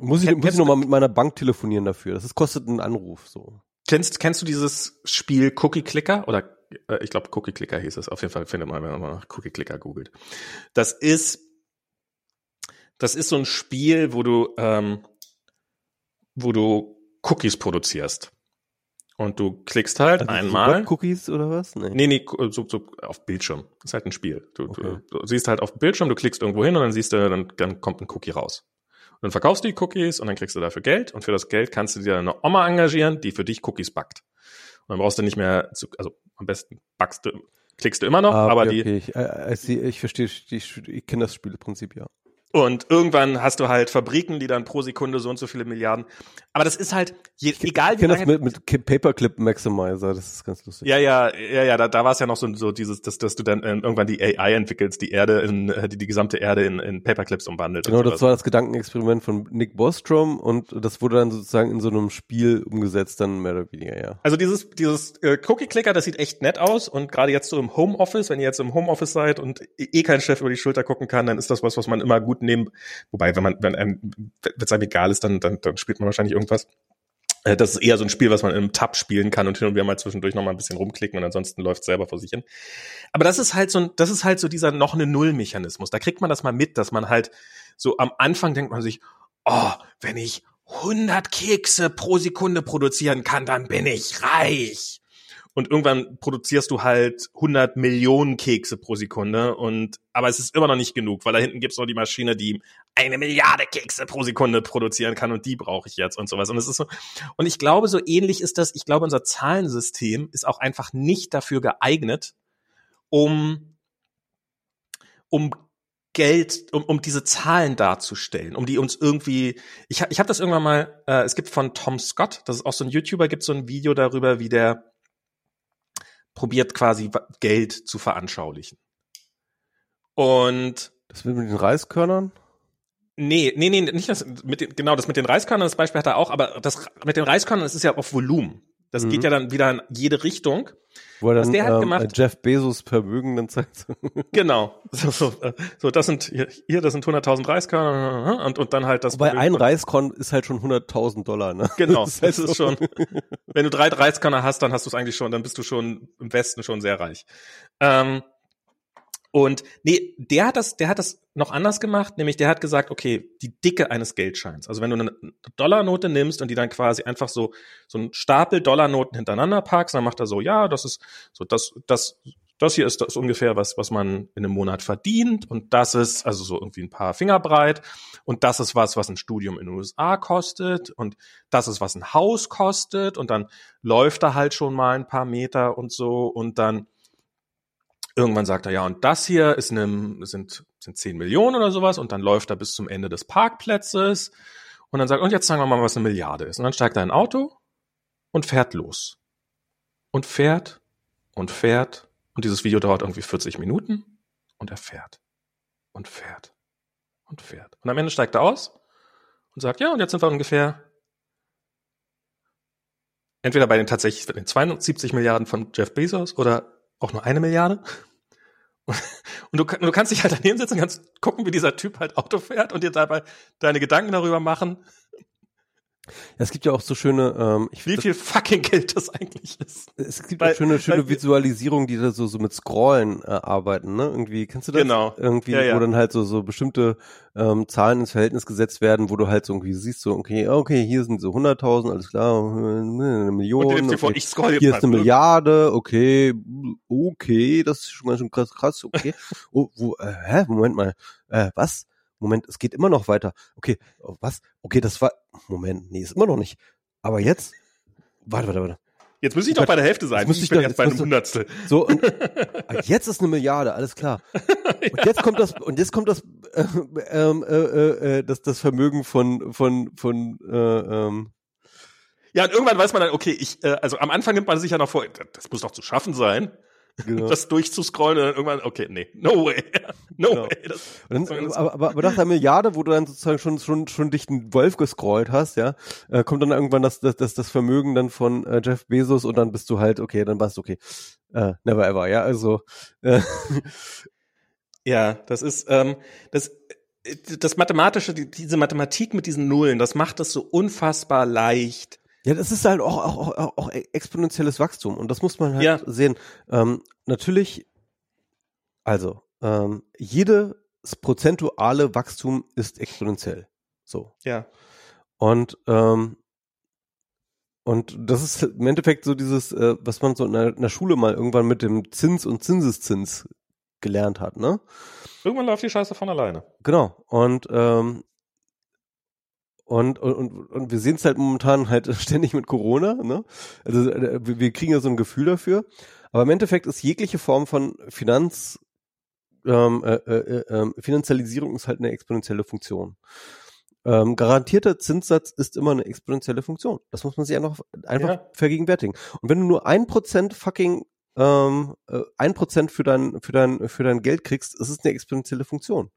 Muss ich, muss ich nochmal mit meiner Bank telefonieren dafür. Das ist, kostet einen Anruf, so. Kennst, kennst du dieses Spiel Cookie Clicker oder äh, ich glaube Cookie Clicker hieß es. Auf jeden Fall findet man, wenn man nach Cookie Clicker googelt. Das ist, das ist so ein Spiel, wo du, ähm, wo du Cookies produzierst. Und du klickst halt also einmal. Cookies oder was? Nee, nee, nee so, so auf Bildschirm. Das ist halt ein Spiel. Du, okay. du, du siehst halt auf Bildschirm, du klickst irgendwo hin und dann siehst du, dann, dann kommt ein Cookie raus. Und dann verkaufst du die Cookies und dann kriegst du dafür Geld und für das Geld kannst du dir eine Oma engagieren, die für dich Cookies backt. Und dann brauchst du nicht mehr, zu, also am besten backst du, klickst du immer noch, ah, okay, aber die. Okay. Ich, äh, ich, ich verstehe, ich, ich kenne das Spielprinzip, ja. Und irgendwann hast du halt Fabriken, die dann pro Sekunde so und so viele Milliarden. Aber das ist halt, je, egal wie. Ich kenne das mit, mit Paperclip Maximizer, das ist ganz lustig. Ja, ja, ja, ja, da, da war es ja noch so, so dieses, dass, dass du dann äh, irgendwann die AI entwickelst, die Erde in, äh, die, die gesamte Erde in, in Paperclips umwandelt. Genau, das war das Gedankenexperiment von Nick Bostrom und das wurde dann sozusagen in so einem Spiel umgesetzt, dann mehr oder weniger, ja. Also dieses, dieses äh, Cookie-Clicker, das sieht echt nett aus und gerade jetzt so im Homeoffice, wenn ihr jetzt im Homeoffice seid und eh kein Chef über die Schulter gucken kann, dann ist das was, was man immer gut nehmen. Wobei, wenn man, wenn einem, wenn es einem egal ist, dann, dann, dann spielt man wahrscheinlich irgendwas. Äh, das ist eher so ein Spiel, was man im Tab spielen kann und hin und wieder mal zwischendurch noch mal ein bisschen rumklicken und ansonsten läuft selber vor sich hin. Aber das ist halt so ein, das ist halt so dieser noch eine Null-Mechanismus. Da kriegt man das mal mit, dass man halt so am Anfang denkt man sich, oh, wenn ich 100 Kekse pro Sekunde produzieren kann, dann bin ich reich und irgendwann produzierst du halt 100 Millionen Kekse pro Sekunde und aber es ist immer noch nicht genug, weil da hinten gibt's noch die Maschine, die eine Milliarde Kekse pro Sekunde produzieren kann und die brauche ich jetzt und sowas und es ist so und ich glaube so ähnlich ist das, ich glaube unser Zahlensystem ist auch einfach nicht dafür geeignet, um um Geld, um, um diese Zahlen darzustellen, um die uns irgendwie. Ich, ich habe das irgendwann mal. Äh, es gibt von Tom Scott, das ist auch so ein YouTuber, gibt so ein Video darüber, wie der probiert quasi Geld zu veranschaulichen. Und das mit den Reiskörnern? Nee, nee, nee, nicht das mit den, genau, das mit den Reiskörnern, das Beispiel hat er auch, aber das mit den Reiskörnern, das ist ja auf Volumen. Das mhm. geht ja dann wieder in jede Richtung. Wo er dann, Was der hat ähm, gemacht, Jeff Bezos Vermögen dann zeigt. genau. So, so, äh, so, das sind hier, das sind 100.000 Reiskörner und, und dann halt das. Wobei ein Reiskorn ist halt schon 100.000 Dollar, ne? Genau. Das, das ist schon. Wenn du drei Reiskörner hast, dann hast du es eigentlich schon, dann bist du schon im Westen schon sehr reich. Ähm, und nee, der hat das, der hat das noch anders gemacht, nämlich der hat gesagt, okay, die Dicke eines Geldscheins. Also wenn du eine Dollarnote nimmst und die dann quasi einfach so so ein Stapel Dollarnoten hintereinander packst, dann macht er so, ja, das ist so das das das hier ist das ungefähr was was man in einem Monat verdient. Und das ist also so irgendwie ein paar Finger breit. Und das ist was was ein Studium in den USA kostet. Und das ist was ein Haus kostet. Und dann läuft er halt schon mal ein paar Meter und so. Und dann Irgendwann sagt er, ja, und das hier ist eine, sind, sind 10 Millionen oder sowas und dann läuft er bis zum Ende des Parkplatzes und dann sagt, und jetzt sagen wir mal, was eine Milliarde ist. Und dann steigt er in ein Auto und fährt los. und fährt und fährt und dieses Video dauert irgendwie 40 Minuten und er fährt und fährt und fährt. Und am Ende steigt er aus und sagt, ja, und jetzt sind wir ungefähr entweder bei den tatsächlich den 72 Milliarden von Jeff Bezos oder auch nur eine Milliarde. Und du, du kannst dich halt daneben sitzen kannst gucken, wie dieser Typ halt Auto fährt und dir dabei deine Gedanken darüber machen, es gibt ja auch so schöne, ähm, ich wie viel fucking Geld das eigentlich ist. Es gibt weil, auch schöne, schöne Visualisierungen, die da so, so mit Scrollen äh, arbeiten, ne? Irgendwie, kennst du das? Genau. Irgendwie, ja, ja. wo dann halt so, so bestimmte ähm, Zahlen ins Verhältnis gesetzt werden, wo du halt so irgendwie siehst, so, okay, okay, hier sind so 100.000, alles klar, eine Million, okay, vor, ich scroll hier ist eine Milliarde, okay, okay, das ist schon ganz schön krass, krass, okay. oh, wo, äh, hä, Moment mal, äh, was? Moment, es geht immer noch weiter. Okay, oh, was? Okay, das war, Moment, nee, ist immer noch nicht. Aber jetzt, warte, warte, warte. Jetzt müsste ich doch bei der Hälfte sein. Jetzt ich bin doch, jetzt bei einem Hundertstel. So, und, ah, jetzt ist eine Milliarde, alles klar. Und ja. jetzt kommt das, und jetzt kommt das, äh, ähm, äh, äh, äh, das, das Vermögen von, von, von, äh, ähm, ja, und irgendwann weiß man dann, okay, ich, äh, also am Anfang nimmt man sich ja noch vor, das muss doch zu schaffen sein genau. das durchzuscrollen und dann irgendwann, okay, nee, no way, no genau. way. Das, dann, aber, aber, aber nach der Milliarde, wo du dann sozusagen schon, schon, schon dich einen Wolf gescrollt hast, ja, äh, kommt dann irgendwann das, das, das, das Vermögen dann von äh, Jeff Bezos und dann bist du halt, okay, dann warst du okay. Äh, never ever, ja, also. Äh, ja, das ist, ähm, das, das Mathematische, die, diese Mathematik mit diesen Nullen, das macht es so unfassbar leicht, ja, das ist halt auch, auch, auch, auch exponentielles Wachstum und das muss man halt ja. sehen. Ähm, natürlich, also, ähm, jedes prozentuale Wachstum ist exponentiell. So. Ja. Und, ähm, und das ist im Endeffekt so dieses, äh, was man so in der, in der Schule mal irgendwann mit dem Zins und Zinseszins gelernt hat, ne? Irgendwann läuft die Scheiße von alleine. Genau. Und ähm, und, und, und wir sehen es halt momentan halt ständig mit Corona, ne? Also äh, wir kriegen ja so ein Gefühl dafür. Aber im Endeffekt ist jegliche Form von Finanz, ähm, äh, äh, äh, Finanzialisierung ist halt eine exponentielle Funktion. Ähm, garantierter Zinssatz ist immer eine exponentielle Funktion. Das muss man sich einfach, einfach ja. vergegenwärtigen. Und wenn du nur ein Prozent fucking ähm, äh, ein Prozent für dein für dein für dein Geld kriegst, ist es eine exponentielle Funktion.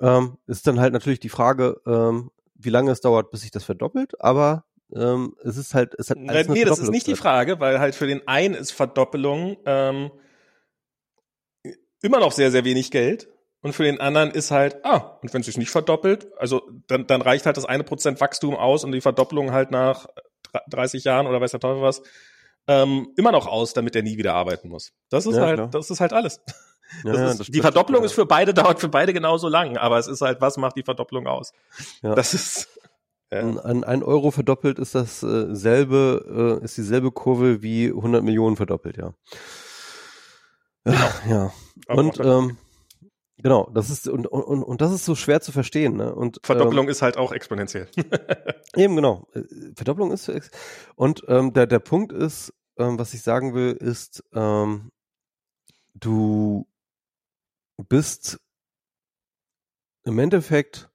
Ähm, ist dann halt natürlich die Frage, ähm, wie lange es dauert, bis sich das verdoppelt, aber ähm, es ist halt, es hat alles Nee, das ist nicht die Frage, weil halt für den einen ist Verdoppelung ähm, immer noch sehr, sehr wenig Geld. Und für den anderen ist halt, ah, und wenn es sich nicht verdoppelt, also dann, dann reicht halt das eine Prozent Wachstum aus und die Verdoppelung halt nach 30 Jahren oder weiß der Teufel was, ähm, immer noch aus, damit er nie wieder arbeiten muss. Das ist ja, halt, klar. das ist halt alles. Ja, ist, das, die das Verdopplung ist für beide, dauert für beide genauso lang, aber es ist halt, was macht die Verdopplung aus? Ja. Das ist. Ja. An ein Euro verdoppelt ist das äh, äh, ist dieselbe Kurve wie 100 Millionen verdoppelt, ja. Genau. Ja. Und ähm, genau, das ist und, und und das ist so schwer zu verstehen, ne? Und Verdopplung ähm, ist halt auch exponentiell. eben genau. Äh, Verdopplung ist und ähm, der der Punkt ist, ähm, was ich sagen will, ist ähm, du bist im Endeffekt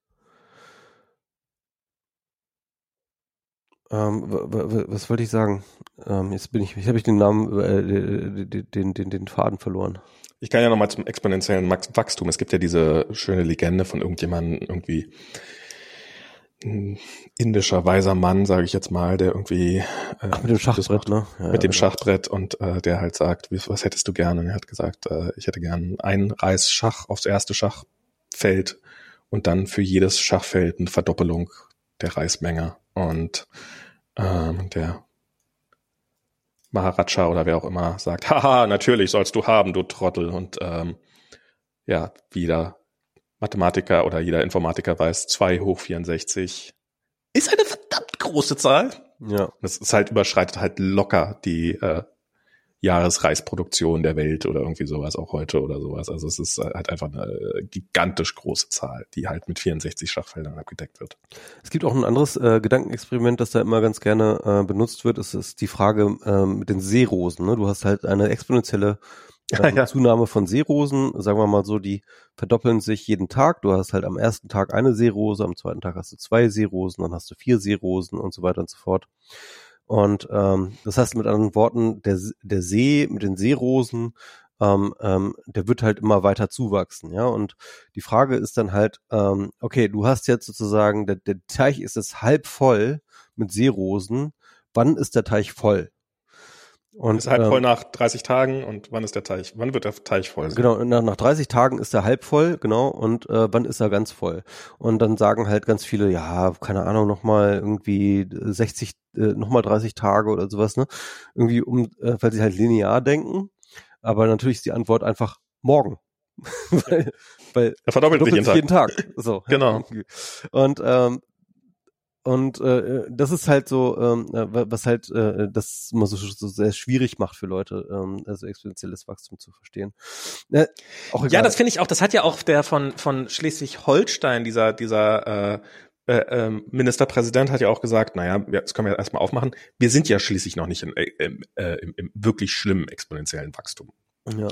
ähm, was wollte ich sagen? Ähm, jetzt bin ich, jetzt habe ich den Namen, äh, den, den, den Faden verloren. Ich kann ja nochmal zum exponentiellen Wachstum. Es gibt ja diese schöne Legende von irgendjemandem irgendwie, indischer weiser Mann, sage ich jetzt mal, der irgendwie äh, Ach, mit dem Schachbrett, ne? Ja, mit ja, dem genau. Schachbrett und äh, der halt sagt, was hättest du gerne? Und er hat gesagt, äh, ich hätte gern ein Reis Schach aufs erste Schachfeld und dann für jedes Schachfeld eine Verdoppelung der Reismenge. Und ähm, der Maharaja oder wer auch immer sagt, haha, natürlich sollst du haben, du Trottel. Und ähm, ja, wieder Mathematiker oder jeder Informatiker weiß, 2 hoch 64 ist eine verdammt große Zahl. Ja. Das ist halt, überschreitet halt locker die äh, Jahresreisproduktion der Welt oder irgendwie sowas, auch heute oder sowas. Also es ist halt einfach eine gigantisch große Zahl, die halt mit 64 Schachfeldern abgedeckt wird. Es gibt auch ein anderes äh, Gedankenexperiment, das da immer ganz gerne äh, benutzt wird. Es ist die Frage äh, mit den Seerosen. Ne? Du hast halt eine exponentielle äh, ja. Zunahme von Seerosen, sagen wir mal so, die verdoppeln sich jeden Tag. Du hast halt am ersten Tag eine Seerose, am zweiten Tag hast du zwei Seerosen, dann hast du vier Seerosen und so weiter und so fort. Und ähm, das heißt mit anderen Worten, der, der See mit den Seerosen, ähm, ähm, der wird halt immer weiter zuwachsen, ja. Und die Frage ist dann halt, ähm, okay, du hast jetzt sozusagen, der, der Teich ist jetzt halb voll mit Seerosen. Wann ist der Teich voll? Und, ist halb ähm, voll nach 30 Tagen und wann ist der Teich? Wann wird der Teich voll? Sein? Genau, nach, nach 30 Tagen ist er halb voll, genau, und äh, wann ist er ganz voll? Und dann sagen halt ganz viele, ja, keine Ahnung, nochmal irgendwie 60, äh, nochmal 30 Tage oder sowas, ne? Irgendwie um, äh, weil sie halt linear denken. Aber natürlich ist die Antwort einfach morgen. weil, weil er verdoppelt sich jeden Tag. jeden Tag. So. Genau. Und ähm, und äh, das ist halt so, ähm, äh, was halt äh, das immer so, so sehr schwierig macht für Leute, ähm, also exponentielles Wachstum zu verstehen. Äh, ja, das finde ich auch. Das hat ja auch der von von Schleswig-Holstein dieser dieser äh, äh, ähm, Ministerpräsident hat ja auch gesagt, naja, das können wir erstmal aufmachen. Wir sind ja schließlich noch nicht in, äh, im, äh, im wirklich schlimmen exponentiellen Wachstum. Ja.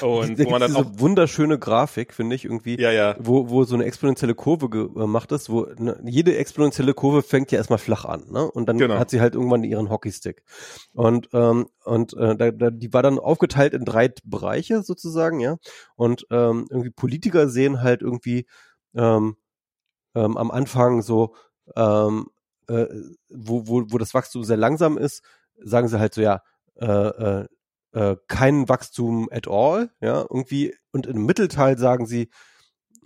Und da wo man dann diese auch wunderschöne Grafik, finde ich irgendwie, ja, ja. wo wo so eine exponentielle Kurve gemacht ist, wo ne, jede exponentielle Kurve fängt ja erstmal flach an, ne? Und dann genau. hat sie halt irgendwann ihren Hockeystick. Und ähm, und äh, da, da, die war dann aufgeteilt in drei Bereiche sozusagen, ja. Und ähm, irgendwie Politiker sehen halt irgendwie ähm, ähm, am Anfang so ähm, äh, wo, wo, wo das Wachstum sehr langsam ist, sagen sie halt so, ja, äh, äh, äh, kein Wachstum at all, ja, irgendwie, und im Mittelteil sagen sie,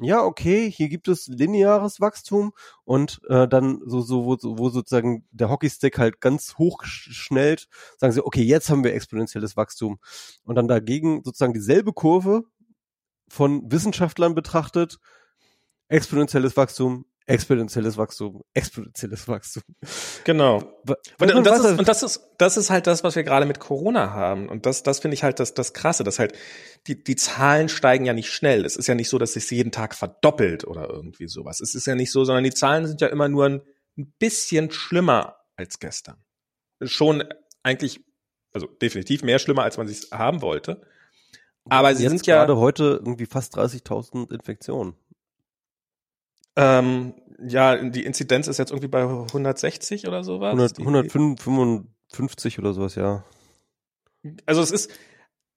ja, okay, hier gibt es lineares Wachstum und äh, dann so, so wo, wo sozusagen der Hockeystick halt ganz hoch schnellt, sagen sie, okay, jetzt haben wir exponentielles Wachstum. Und dann dagegen sozusagen dieselbe Kurve von Wissenschaftlern betrachtet, exponentielles Wachstum, exponentielles Wachstum, exponentielles Wachstum. Genau. Und, und, das ist, und das ist, das ist halt das, was wir gerade mit Corona haben. Und das, das finde ich halt das, das Krasse, dass halt die, die Zahlen steigen ja nicht schnell. Es ist ja nicht so, dass es jeden Tag verdoppelt oder irgendwie sowas. Es ist ja nicht so, sondern die Zahlen sind ja immer nur ein, ein bisschen schlimmer als gestern. Schon eigentlich, also definitiv mehr schlimmer, als man sich haben wollte. Aber sie sind ja gerade heute irgendwie fast 30.000 Infektionen. Ähm, ja, die Inzidenz ist jetzt irgendwie bei 160 oder sowas. 100, 155 oder sowas, ja. Also es ist,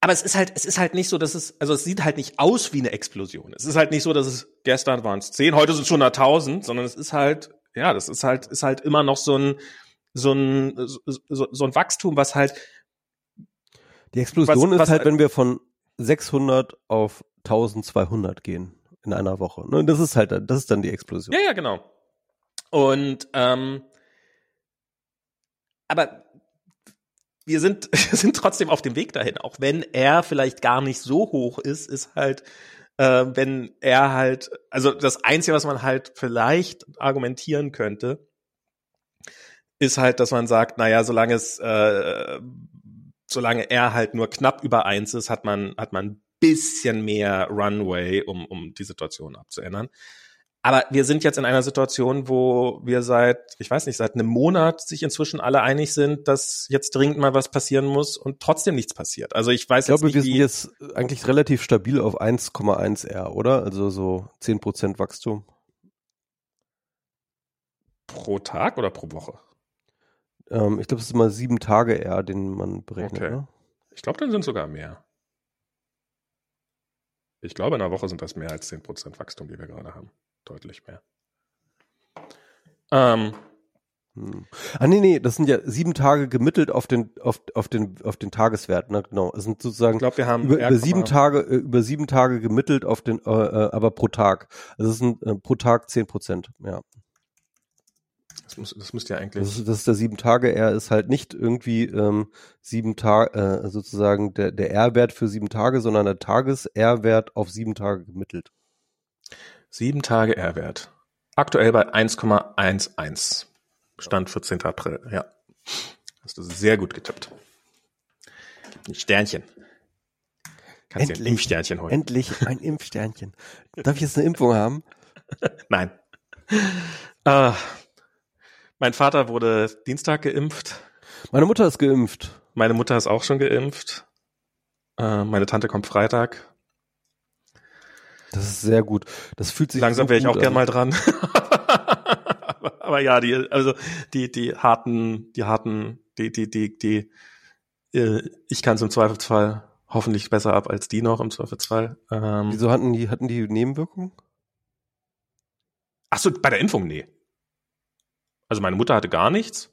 aber es ist halt, es ist halt nicht so, dass es, also es sieht halt nicht aus wie eine Explosion. Es ist halt nicht so, dass es gestern waren es 10, heute sind es schon 100.000, sondern es ist halt, ja, das ist halt, ist halt immer noch so ein, so ein, so, so ein Wachstum, was halt. Die Explosion was, was ist halt, wenn wir von 600 auf 1200 gehen in einer Woche. Ne? Das ist halt, das ist dann die Explosion. Ja, ja, genau. Und ähm, aber wir sind, sind trotzdem auf dem Weg dahin, auch wenn er vielleicht gar nicht so hoch ist, ist halt, äh, wenn er halt, also das Einzige, was man halt vielleicht argumentieren könnte, ist halt, dass man sagt, naja, solange es, äh, solange er halt nur knapp über eins ist, hat man, hat man bisschen mehr Runway, um, um die Situation abzuändern. Aber wir sind jetzt in einer Situation, wo wir seit, ich weiß nicht, seit einem Monat sich inzwischen alle einig sind, dass jetzt dringend mal was passieren muss und trotzdem nichts passiert. Also ich weiß ich glaube, nicht, wir sind jetzt eigentlich relativ stabil auf 1,1 R, oder? Also so 10% Wachstum. Pro Tag oder pro Woche? Ähm, ich glaube, es ist immer sieben Tage R, den man berechnet. Okay. Ne? Ich glaube, dann sind sogar mehr. Ich glaube, in einer Woche sind das mehr als 10% Wachstum, die wir gerade haben. Deutlich mehr. Ähm, hm. Ah, nee, nee, das sind ja sieben Tage gemittelt auf den, auf, auf den, auf den Tageswert, ne, genau. Es sind sozusagen, ich glaube, wir haben über, über sieben Tage, äh, über sieben Tage gemittelt auf den, äh, äh aber pro Tag. Also es sind äh, pro Tag zehn Prozent, ja. Das, muss, das müsste ja eigentlich. Das ist, das ist der sieben Tage R ist halt nicht irgendwie ähm, sieben Tage, äh, sozusagen der, der R-Wert für sieben Tage, sondern der Tages-R-Wert auf sieben Tage gemittelt. Sieben Tage R-Wert. Aktuell bei 1,11. Stand 14. April, ja. Hast du sehr gut getippt. Ein Sternchen. Kannst endlich, dir ein Impfsternchen holen. Endlich ein Impfsternchen. Darf ich jetzt eine Impfung haben? Nein. Ah, mein Vater wurde Dienstag geimpft. Meine Mutter ist geimpft. Meine Mutter ist auch schon geimpft. Äh, meine Tante kommt Freitag. Das ist sehr gut. Das fühlt sich langsam so wäre ich auch gern mal dran. aber, aber ja, die, also die, die harten, die harten, die, die, die, die, äh, ich kann es im Zweifelsfall hoffentlich besser ab als die noch im Zweifelsfall. Ähm, Wieso hatten die, hatten die Nebenwirkungen? Ach so, bei der Impfung, nee. Also meine Mutter hatte gar nichts.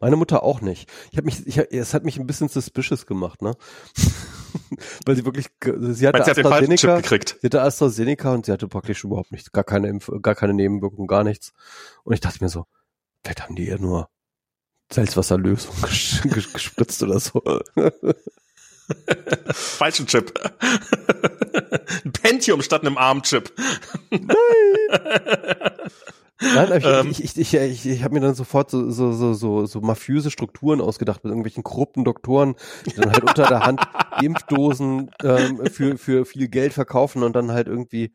Meine Mutter auch nicht. Ich habe mich, ich, es hat mich ein bisschen suspicious gemacht, ne? Weil sie wirklich, sie hatte sie AstraZeneca, hat gekriegt. sie hatte AstraZeneca und sie hatte praktisch überhaupt nichts, gar keine Impf gar keine Nebenwirkungen, gar nichts. Und ich dachte mir so, vielleicht haben die ihr nur Salzwasserlösung gespritzt oder so. Falschen Chip. Ein Pentium statt einem ARM-Chip. Nein. Nein, ich, ähm, ich, ich, ich, ich, ich habe mir dann sofort so, so, so, so, so mafiöse Strukturen ausgedacht mit irgendwelchen korrupten Doktoren, die dann halt unter der Hand Impfdosen ähm, für, für viel Geld verkaufen und dann halt irgendwie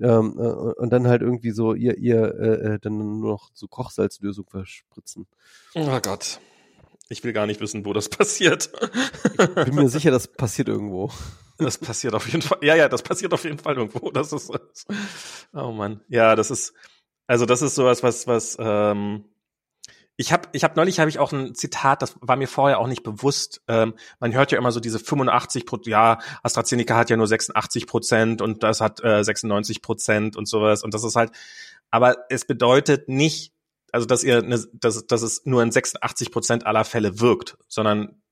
ähm, äh, und dann halt irgendwie so ihr, ihr äh, äh dann nur noch so Kochsalzlösung verspritzen. Oh Gott. Ich will gar nicht wissen, wo das passiert. Ich bin mir sicher, das passiert irgendwo. Das passiert auf jeden Fall. Ja, ja, das passiert auf jeden Fall irgendwo. Das ist. Oh Mann. Ja, das ist. Also das ist sowas, was, was. Ähm, ich habe, ich habe neulich habe ich auch ein Zitat, das war mir vorher auch nicht bewusst. Ähm, man hört ja immer so diese 85 Prozent, ja, AstraZeneca hat ja nur 86 Prozent und das hat äh, 96 Prozent und sowas. Und das ist halt, aber es bedeutet nicht, also dass ihr, ne, dass, dass es nur in 86 Prozent aller Fälle wirkt, sondern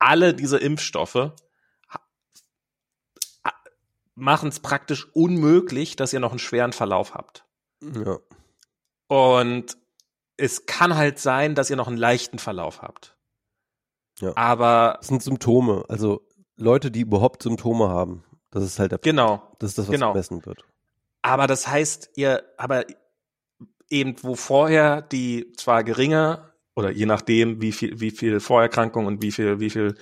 alle diese Impfstoffe machen es praktisch unmöglich, dass ihr noch einen schweren Verlauf habt. Ja. Und es kann halt sein, dass ihr noch einen leichten Verlauf habt. Ja. Aber. Das sind Symptome. Also Leute, die überhaupt Symptome haben. Das ist halt der Genau. Das ist das, was genau. gemessen wird. Aber das heißt, ihr, aber eben wo vorher die zwar geringe oder je nachdem, wie viel, wie viel Vorerkrankung und wie viel, wie viel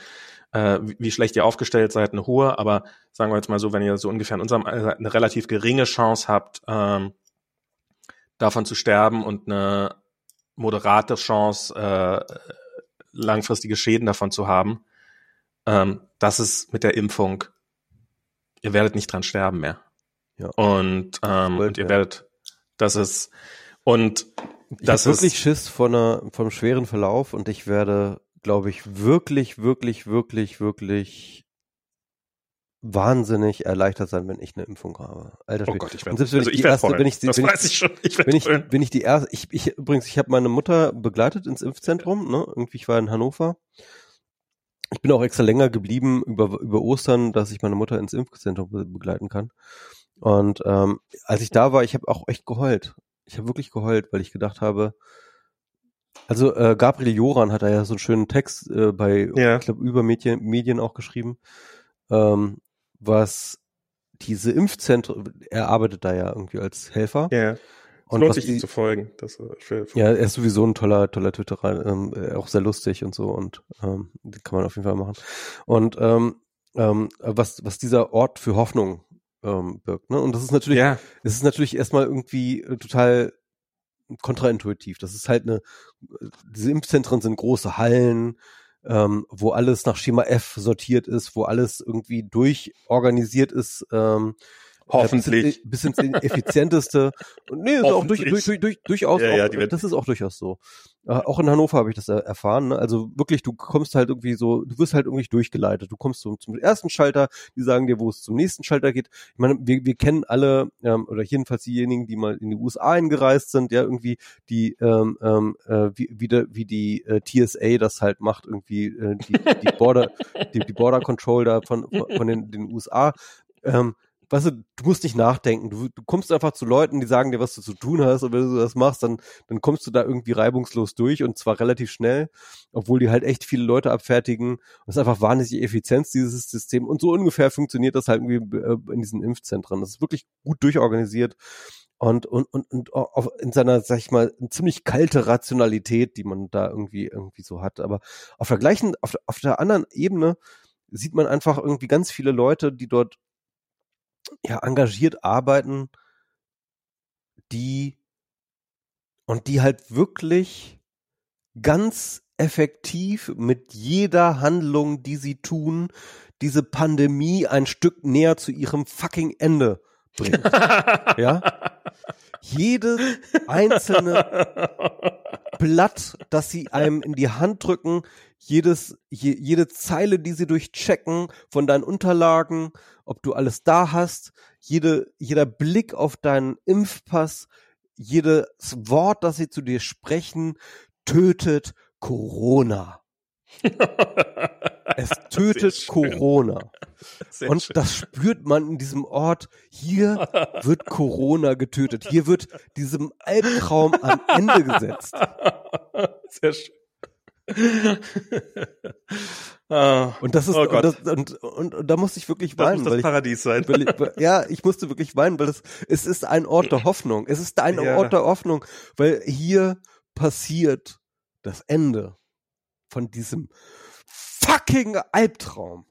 äh, wie schlecht ihr aufgestellt seid, eine hohe, aber sagen wir jetzt mal so, wenn ihr so ungefähr in unserem Alter eine relativ geringe Chance habt, ähm, davon zu sterben und eine moderate Chance, äh, langfristige Schäden davon zu haben, ähm, das ist mit der Impfung, ihr werdet nicht dran sterben mehr. Ja. Und, ähm, und ihr werdet, das ist, und das ich ist wirklich Schiss von einer, vom schweren Verlauf und ich werde glaube ich, wirklich, wirklich, wirklich, wirklich wahnsinnig erleichtert sein, wenn ich eine Impfung habe. Alter, oh Gott, ich werde also ich werde wenn ich, das wenn weiß ich, ich schon. Ich wenn ich, wenn ich die erste, ich, ich übrigens, ich habe meine Mutter begleitet ins Impfzentrum, ne? Irgendwie ich war in Hannover. Ich bin auch extra länger geblieben über über Ostern, dass ich meine Mutter ins Impfzentrum be begleiten kann. Und ähm, als ich da war, ich habe auch echt geheult. Ich habe wirklich geheult, weil ich gedacht habe, also äh, Gabriel Joran hat da ja so einen schönen Text äh, bei, ja. ich glaube, über Medien, Medien auch geschrieben, ähm, was diese Impfzentren, er arbeitet da ja irgendwie als Helfer. Ja. Und lohnt sich die, zu folgen. Das, äh, für, für ja, er ist sowieso ein toller, toller Twitterer, ähm, auch sehr lustig und so und ähm, kann man auf jeden Fall machen. Und ähm, ähm, was, was dieser Ort für Hoffnung ähm, birgt. Ne? Und das ist natürlich, ja. es ist natürlich erstmal irgendwie äh, total kontraintuitiv. Das ist halt eine, diese Impfzentren sind große Hallen, ähm, wo alles nach Schema F sortiert ist, wo alles irgendwie durchorganisiert ist, ähm, Hoffentlich. Bis, ins, bis ins effizienteste. Und nee, ist auch durch, durch, durch, durch, durchaus ja, auch, ja, das ist auch durchaus so. Äh, auch in Hannover habe ich das erfahren. Ne? Also wirklich, du kommst halt irgendwie so, du wirst halt irgendwie durchgeleitet. Du kommst zum, zum ersten Schalter, die sagen dir, wo es zum nächsten Schalter geht. Ich meine, wir, wir kennen alle, ähm, oder jedenfalls diejenigen, die mal in die USA eingereist sind, ja, irgendwie die, ähm, ähm, äh, wie, wie, de, wie die äh, TSA das halt macht, irgendwie äh, die, die Border, die, die Border Control da von, von den, den USA. Ähm, weißt du, du musst nicht nachdenken. Du, du kommst einfach zu Leuten, die sagen dir, was du zu tun hast. Und wenn du das machst, dann, dann kommst du da irgendwie reibungslos durch und zwar relativ schnell, obwohl die halt echt viele Leute abfertigen. Das ist einfach wahnsinnig Effizienz, dieses System. Und so ungefähr funktioniert das halt irgendwie äh, in diesen Impfzentren. Das ist wirklich gut durchorganisiert und, und, und, und auf, in seiner, sag ich mal, ziemlich kalte Rationalität, die man da irgendwie, irgendwie so hat. Aber auf der gleichen, auf, auf der anderen Ebene sieht man einfach irgendwie ganz viele Leute, die dort ja, engagiert arbeiten, die und die halt wirklich ganz effektiv mit jeder Handlung, die sie tun, diese Pandemie ein Stück näher zu ihrem fucking Ende bringt. ja? jedes einzelne Blatt, das sie einem in die Hand drücken, jedes, je, jede Zeile, die sie durchchecken von deinen Unterlagen, ob du alles da hast, jede, jeder Blick auf deinen Impfpass, jedes Wort, das sie zu dir sprechen, tötet Corona. es tötet Corona. Sehr und schön. das spürt man in diesem Ort. Hier wird Corona getötet. Hier wird diesem Albtraum am Ende gesetzt. Sehr schön. ah, und das ist oh und, das, und, und, und, da musste ich wirklich weinen. Das muss das Paradies ich, sein. Ich, ja, ich musste wirklich weinen, weil es, es ist ein Ort der Hoffnung. Es ist ein ja. Ort der Hoffnung, weil hier passiert das Ende von diesem fucking Albtraum.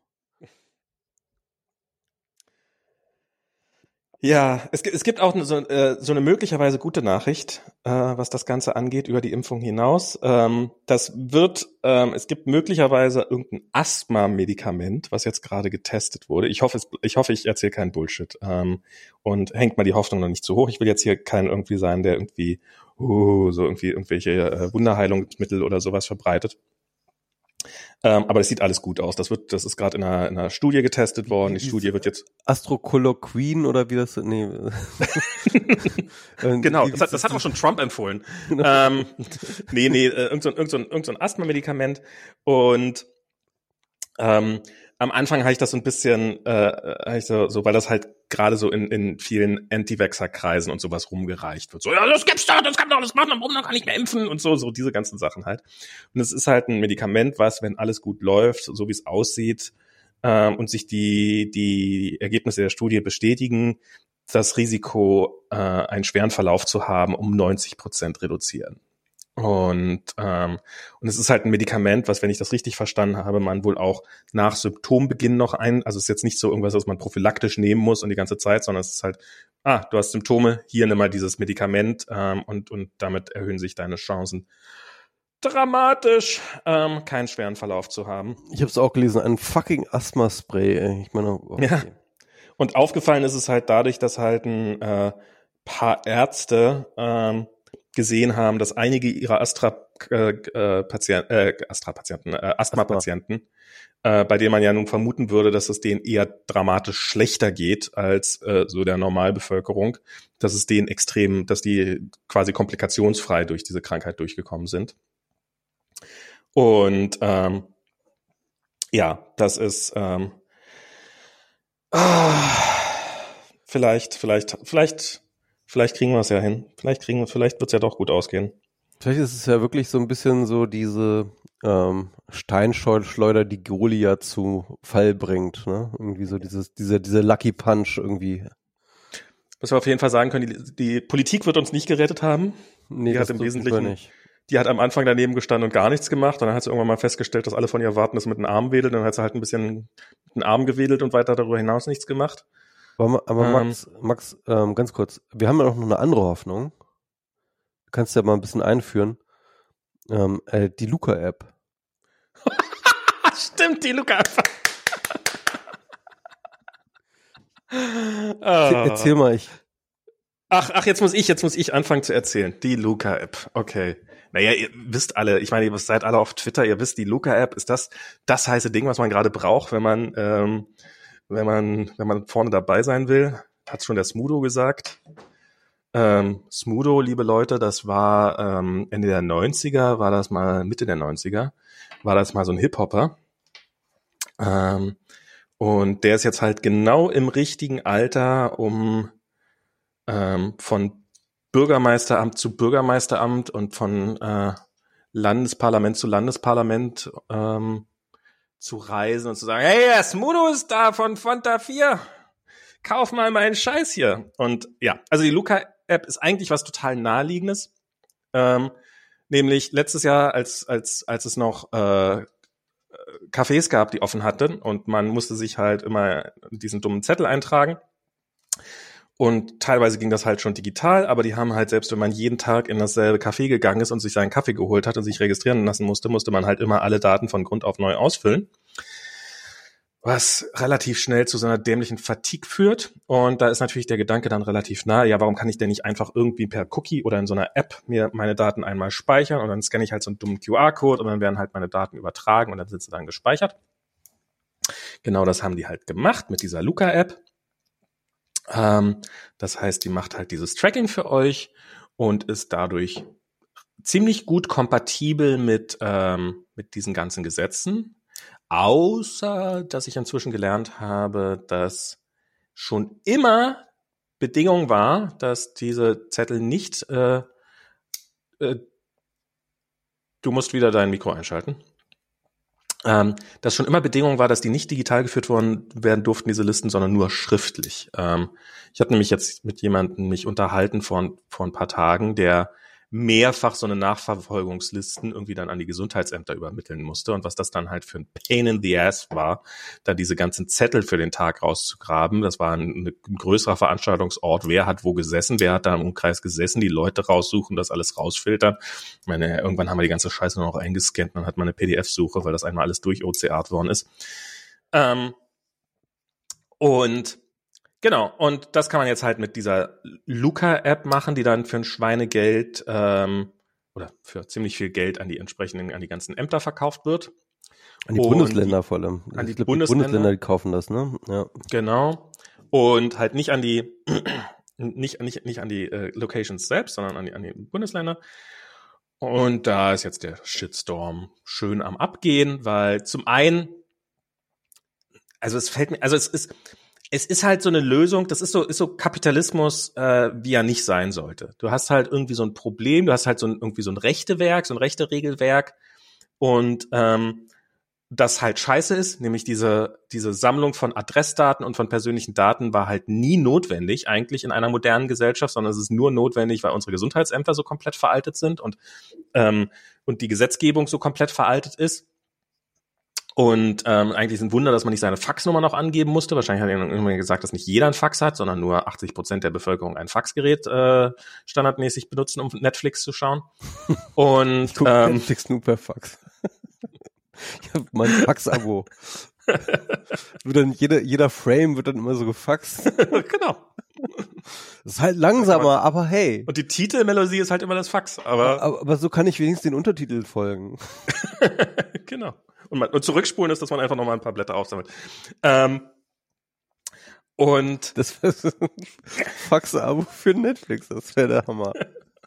Ja, es, es gibt auch so, äh, so eine möglicherweise gute Nachricht, äh, was das Ganze angeht, über die Impfung hinaus. Ähm, das wird, ähm, es gibt möglicherweise irgendein Asthma-Medikament, was jetzt gerade getestet wurde. Ich hoffe, es, ich hoffe, ich erzähle keinen Bullshit ähm, und hängt mal die Hoffnung noch nicht zu hoch. Ich will jetzt hier kein irgendwie sein, der irgendwie uh, so irgendwie irgendwelche äh, Wunderheilungsmittel oder sowas verbreitet. Ähm, aber es sieht alles gut aus. Das wird, das ist gerade in einer, in einer Studie getestet worden. Die, die Studie wird jetzt Astrocoloquin oder wie das nee. Äh, genau, das hat, das hat auch schon Trump empfohlen. Genau. ähm, nee, nee, äh, irgend so, irgend so, irgend so ein Asthma-Medikament und ähm, am Anfang habe ich das so ein bisschen, äh, ich so, so, weil das halt gerade so in, in vielen Anti-Vaxxer-Kreisen und sowas rumgereicht wird. So, ja, das gibt's doch, das kann doch alles machen, warum dann kann ich mehr impfen und so, so diese ganzen Sachen halt. Und es ist halt ein Medikament, was, wenn alles gut läuft, so wie es aussieht, ähm, und sich die, die Ergebnisse der Studie bestätigen, das Risiko, äh, einen schweren Verlauf zu haben, um 90 Prozent reduzieren. Und, ähm, und es ist halt ein Medikament, was, wenn ich das richtig verstanden habe, man wohl auch nach Symptombeginn noch ein, also es ist jetzt nicht so irgendwas, was man prophylaktisch nehmen muss und die ganze Zeit, sondern es ist halt, ah, du hast Symptome, hier nimm mal dieses Medikament ähm, und, und damit erhöhen sich deine Chancen dramatisch, ähm, keinen schweren Verlauf zu haben. Ich habe es auch gelesen, ein fucking Asthma-Spray. Ich meine, okay. ja. Und aufgefallen ist es halt dadurch, dass halt ein äh, paar Ärzte ähm, gesehen haben, dass einige ihrer Astra-Patienten, äh, äh, Astra-Patienten, äh, Asthma-Patienten, äh, bei denen man ja nun vermuten würde, dass es denen eher dramatisch schlechter geht als äh, so der Normalbevölkerung, dass es denen extrem, dass die quasi komplikationsfrei durch diese Krankheit durchgekommen sind. Und ähm, ja, das ist ähm, ah, vielleicht, vielleicht, vielleicht Vielleicht kriegen wir es ja hin. Vielleicht kriegen wir, vielleicht wird es ja doch gut ausgehen. Vielleicht ist es ja wirklich so ein bisschen so diese ähm, Steinschleuder, die Goliath zu Fall bringt. Ne? Irgendwie so dieses, dieser, dieser Lucky Punch irgendwie. Was wir auf jeden Fall sagen können, die, die Politik wird uns nicht gerettet haben. Nee, die hat im Wesentlichen nicht. Die hat am Anfang daneben gestanden und gar nichts gemacht. Und dann hat sie irgendwann mal festgestellt, dass alle von ihr warten, dass sie mit den Armen wedelt. Dann hat sie halt ein bisschen mit den Armen gewedelt und weiter darüber hinaus nichts gemacht. Aber, aber ähm, Max, Max ähm, ganz kurz, wir haben ja auch noch eine andere Hoffnung. Du kannst ja mal ein bisschen einführen. Ähm, äh, die Luca-App. Stimmt, die Luca-App. oh. Erzähl mal ich. Ach, ach, jetzt muss ich, jetzt muss ich anfangen zu erzählen. Die Luca-App. Okay. Naja, ihr wisst alle, ich meine, ihr seid alle auf Twitter, ihr wisst, die Luca-App ist das, das heiße Ding, was man gerade braucht, wenn man ähm, wenn man, wenn man vorne dabei sein will, hat schon der Smudo gesagt. Ähm, Smudo, liebe Leute, das war ähm, Ende der 90er, war das mal Mitte der 90er, war das mal so ein Hip-Hopper. Ähm, und der ist jetzt halt genau im richtigen Alter, um ähm, von Bürgermeisteramt zu Bürgermeisteramt und von äh, Landesparlament zu Landesparlament ähm, zu reisen und zu sagen, hey, der Smudo ist da von Fanta 4. Kauf mal meinen Scheiß hier. Und ja, also die Luca-App ist eigentlich was total naheliegendes. Ähm, nämlich letztes Jahr, als, als, als es noch äh, Cafés gab, die offen hatten und man musste sich halt immer diesen dummen Zettel eintragen. Und teilweise ging das halt schon digital, aber die haben halt, selbst wenn man jeden Tag in dasselbe Café gegangen ist und sich seinen Kaffee geholt hat und sich registrieren lassen musste, musste man halt immer alle Daten von Grund auf neu ausfüllen. was relativ schnell zu so einer dämlichen Fatigue führt. Und da ist natürlich der Gedanke dann relativ nah, ja, warum kann ich denn nicht einfach irgendwie per Cookie oder in so einer App mir meine Daten einmal speichern und dann scanne ich halt so einen dummen QR-Code und dann werden halt meine Daten übertragen und dann sind sie dann gespeichert. Genau das haben die halt gemacht mit dieser Luca-App. Ähm, das heißt, die macht halt dieses Tracking für euch und ist dadurch ziemlich gut kompatibel mit, ähm, mit diesen ganzen Gesetzen. Außer, dass ich inzwischen gelernt habe, dass schon immer Bedingung war, dass diese Zettel nicht, äh, äh, du musst wieder dein Mikro einschalten, ähm, dass schon immer Bedingung war, dass die nicht digital geführt worden werden durften, diese Listen, sondern nur schriftlich. Ähm, ich habe nämlich jetzt mit jemandem mich unterhalten vor, vor ein paar Tagen, der mehrfach so eine Nachverfolgungslisten irgendwie dann an die Gesundheitsämter übermitteln musste und was das dann halt für ein Pain in the Ass war, da diese ganzen Zettel für den Tag rauszugraben. Das war ein, ein größerer Veranstaltungsort. Wer hat wo gesessen? Wer hat da im Umkreis gesessen? Die Leute raussuchen, das alles rausfiltern. Ich meine, irgendwann haben wir die ganze Scheiße noch eingescannt dann hat man eine PDF-Suche, weil das einmal alles durch OCR worden ist. Ähm, und Genau, und das kann man jetzt halt mit dieser Luca-App machen, die dann für ein Schweinegeld ähm, oder für ziemlich viel Geld an die entsprechenden, an die ganzen Ämter verkauft wird. An die und Bundesländer vor allem. An die, glaub, Bundesländer, die Bundesländer, die kaufen das, ne? Ja. Genau. Und halt nicht an die, nicht, nicht, nicht an die äh, Locations selbst, sondern an die, an die Bundesländer. Und da ist jetzt der Shitstorm schön am Abgehen, weil zum einen, also es fällt mir, also es ist, es ist halt so eine Lösung, das ist so, ist so Kapitalismus, äh, wie er nicht sein sollte. Du hast halt irgendwie so ein Problem, du hast halt so ein, irgendwie so ein Rechtewerk, so ein Rechte-Regelwerk und ähm, das halt scheiße ist, nämlich diese, diese Sammlung von Adressdaten und von persönlichen Daten war halt nie notwendig eigentlich in einer modernen Gesellschaft, sondern es ist nur notwendig, weil unsere Gesundheitsämter so komplett veraltet sind und, ähm, und die Gesetzgebung so komplett veraltet ist. Und ähm, eigentlich ist ein Wunder, dass man nicht seine Faxnummer noch angeben musste. Wahrscheinlich hat irgendwann gesagt, dass nicht jeder ein Fax hat, sondern nur 80 Prozent der Bevölkerung ein Faxgerät äh, standardmäßig benutzen, um Netflix zu schauen. Und ich ähm, Netflix nur per Fax. ich habe mein Fax-Abo. wird dann jeder, jeder Frame wird dann immer so gefaxt. genau. Das ist halt langsamer, aber hey. Und die Titelmelodie ist halt immer das Fax, aber. Aber, aber so kann ich wenigstens den Untertitel folgen. genau und, man, und zurückspulen ist, dass man einfach nochmal ein paar Blätter aufsammelt. Ähm, und das wäre Fax-Abo für Netflix, das wäre der Hammer.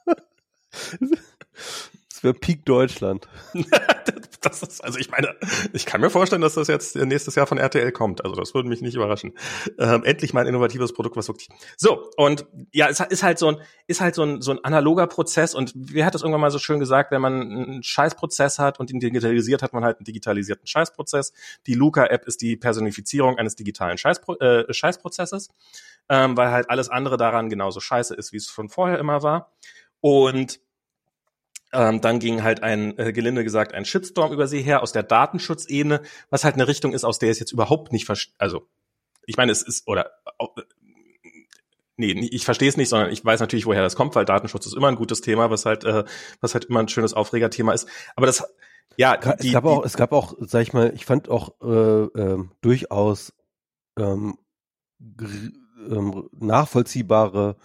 Das wäre Peak Deutschland. das ist, also ich meine, ich kann mir vorstellen, dass das jetzt nächstes Jahr von RTL kommt. Also das würde mich nicht überraschen. Ähm, endlich mal ein innovatives Produkt, was wirklich. So, und ja, es ist halt so ein, ist halt so ein, so ein analoger Prozess und wer hat das irgendwann mal so schön gesagt, wenn man einen Scheißprozess hat und ihn digitalisiert, hat man halt einen digitalisierten Scheißprozess. Die Luca-App ist die Personifizierung eines digitalen Scheißpro äh, Scheißprozesses, ähm, weil halt alles andere daran genauso scheiße ist, wie es von vorher immer war. Und ähm, dann ging halt ein, äh, gelinde gesagt, ein Shitstorm über sie her aus der Datenschutzebene, was halt eine Richtung ist, aus der es jetzt überhaupt nicht, also ich meine, es ist, oder äh, nee, ich verstehe es nicht, sondern ich weiß natürlich, woher das kommt, weil Datenschutz ist immer ein gutes Thema, was halt, äh, was halt immer ein schönes Aufregerthema ist. Aber das, ja, die, es gab auch, es gab auch, sag ich mal, ich fand auch äh, äh, durchaus ähm, ähm, nachvollziehbare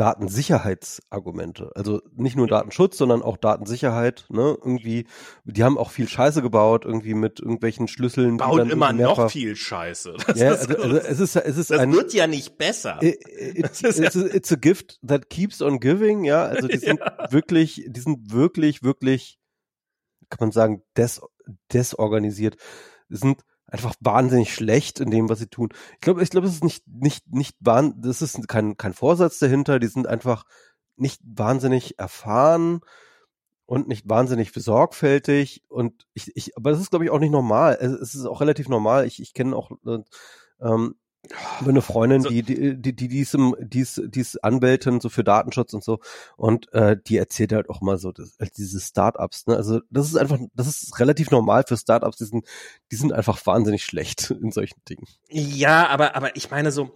Datensicherheitsargumente. Also nicht nur Datenschutz, sondern auch Datensicherheit. Ne? Irgendwie, die haben auch viel Scheiße gebaut, irgendwie mit irgendwelchen Schlüsseln. Bauen immer noch viel Scheiße. Das ja, also, also es ist, es ist das ein, wird ja nicht besser. It, it, it's, it's, a, it's a gift that keeps on giving. Ja, also die sind ja. wirklich, die sind wirklich, wirklich, kann man sagen, des, desorganisiert. Die sind einfach wahnsinnig schlecht in dem, was sie tun. Ich glaube, ich glaube, es ist nicht, nicht, nicht wahn, das ist kein, kein Vorsatz dahinter. Die sind einfach nicht wahnsinnig erfahren und nicht wahnsinnig sorgfältig. Und ich, ich, aber das ist, glaube ich, auch nicht normal. Es, ist auch relativ normal. Ich, ich kenne auch äh, ähm, eine Freundin, die, die, die, die, die ist, im, die ist, die ist Anwältin so für Datenschutz und so und äh, die erzählt halt auch mal so das, halt diese Startups, ne? Also das ist einfach, das ist relativ normal für Startups, die sind, die sind einfach wahnsinnig schlecht in solchen Dingen. Ja, aber, aber ich meine so,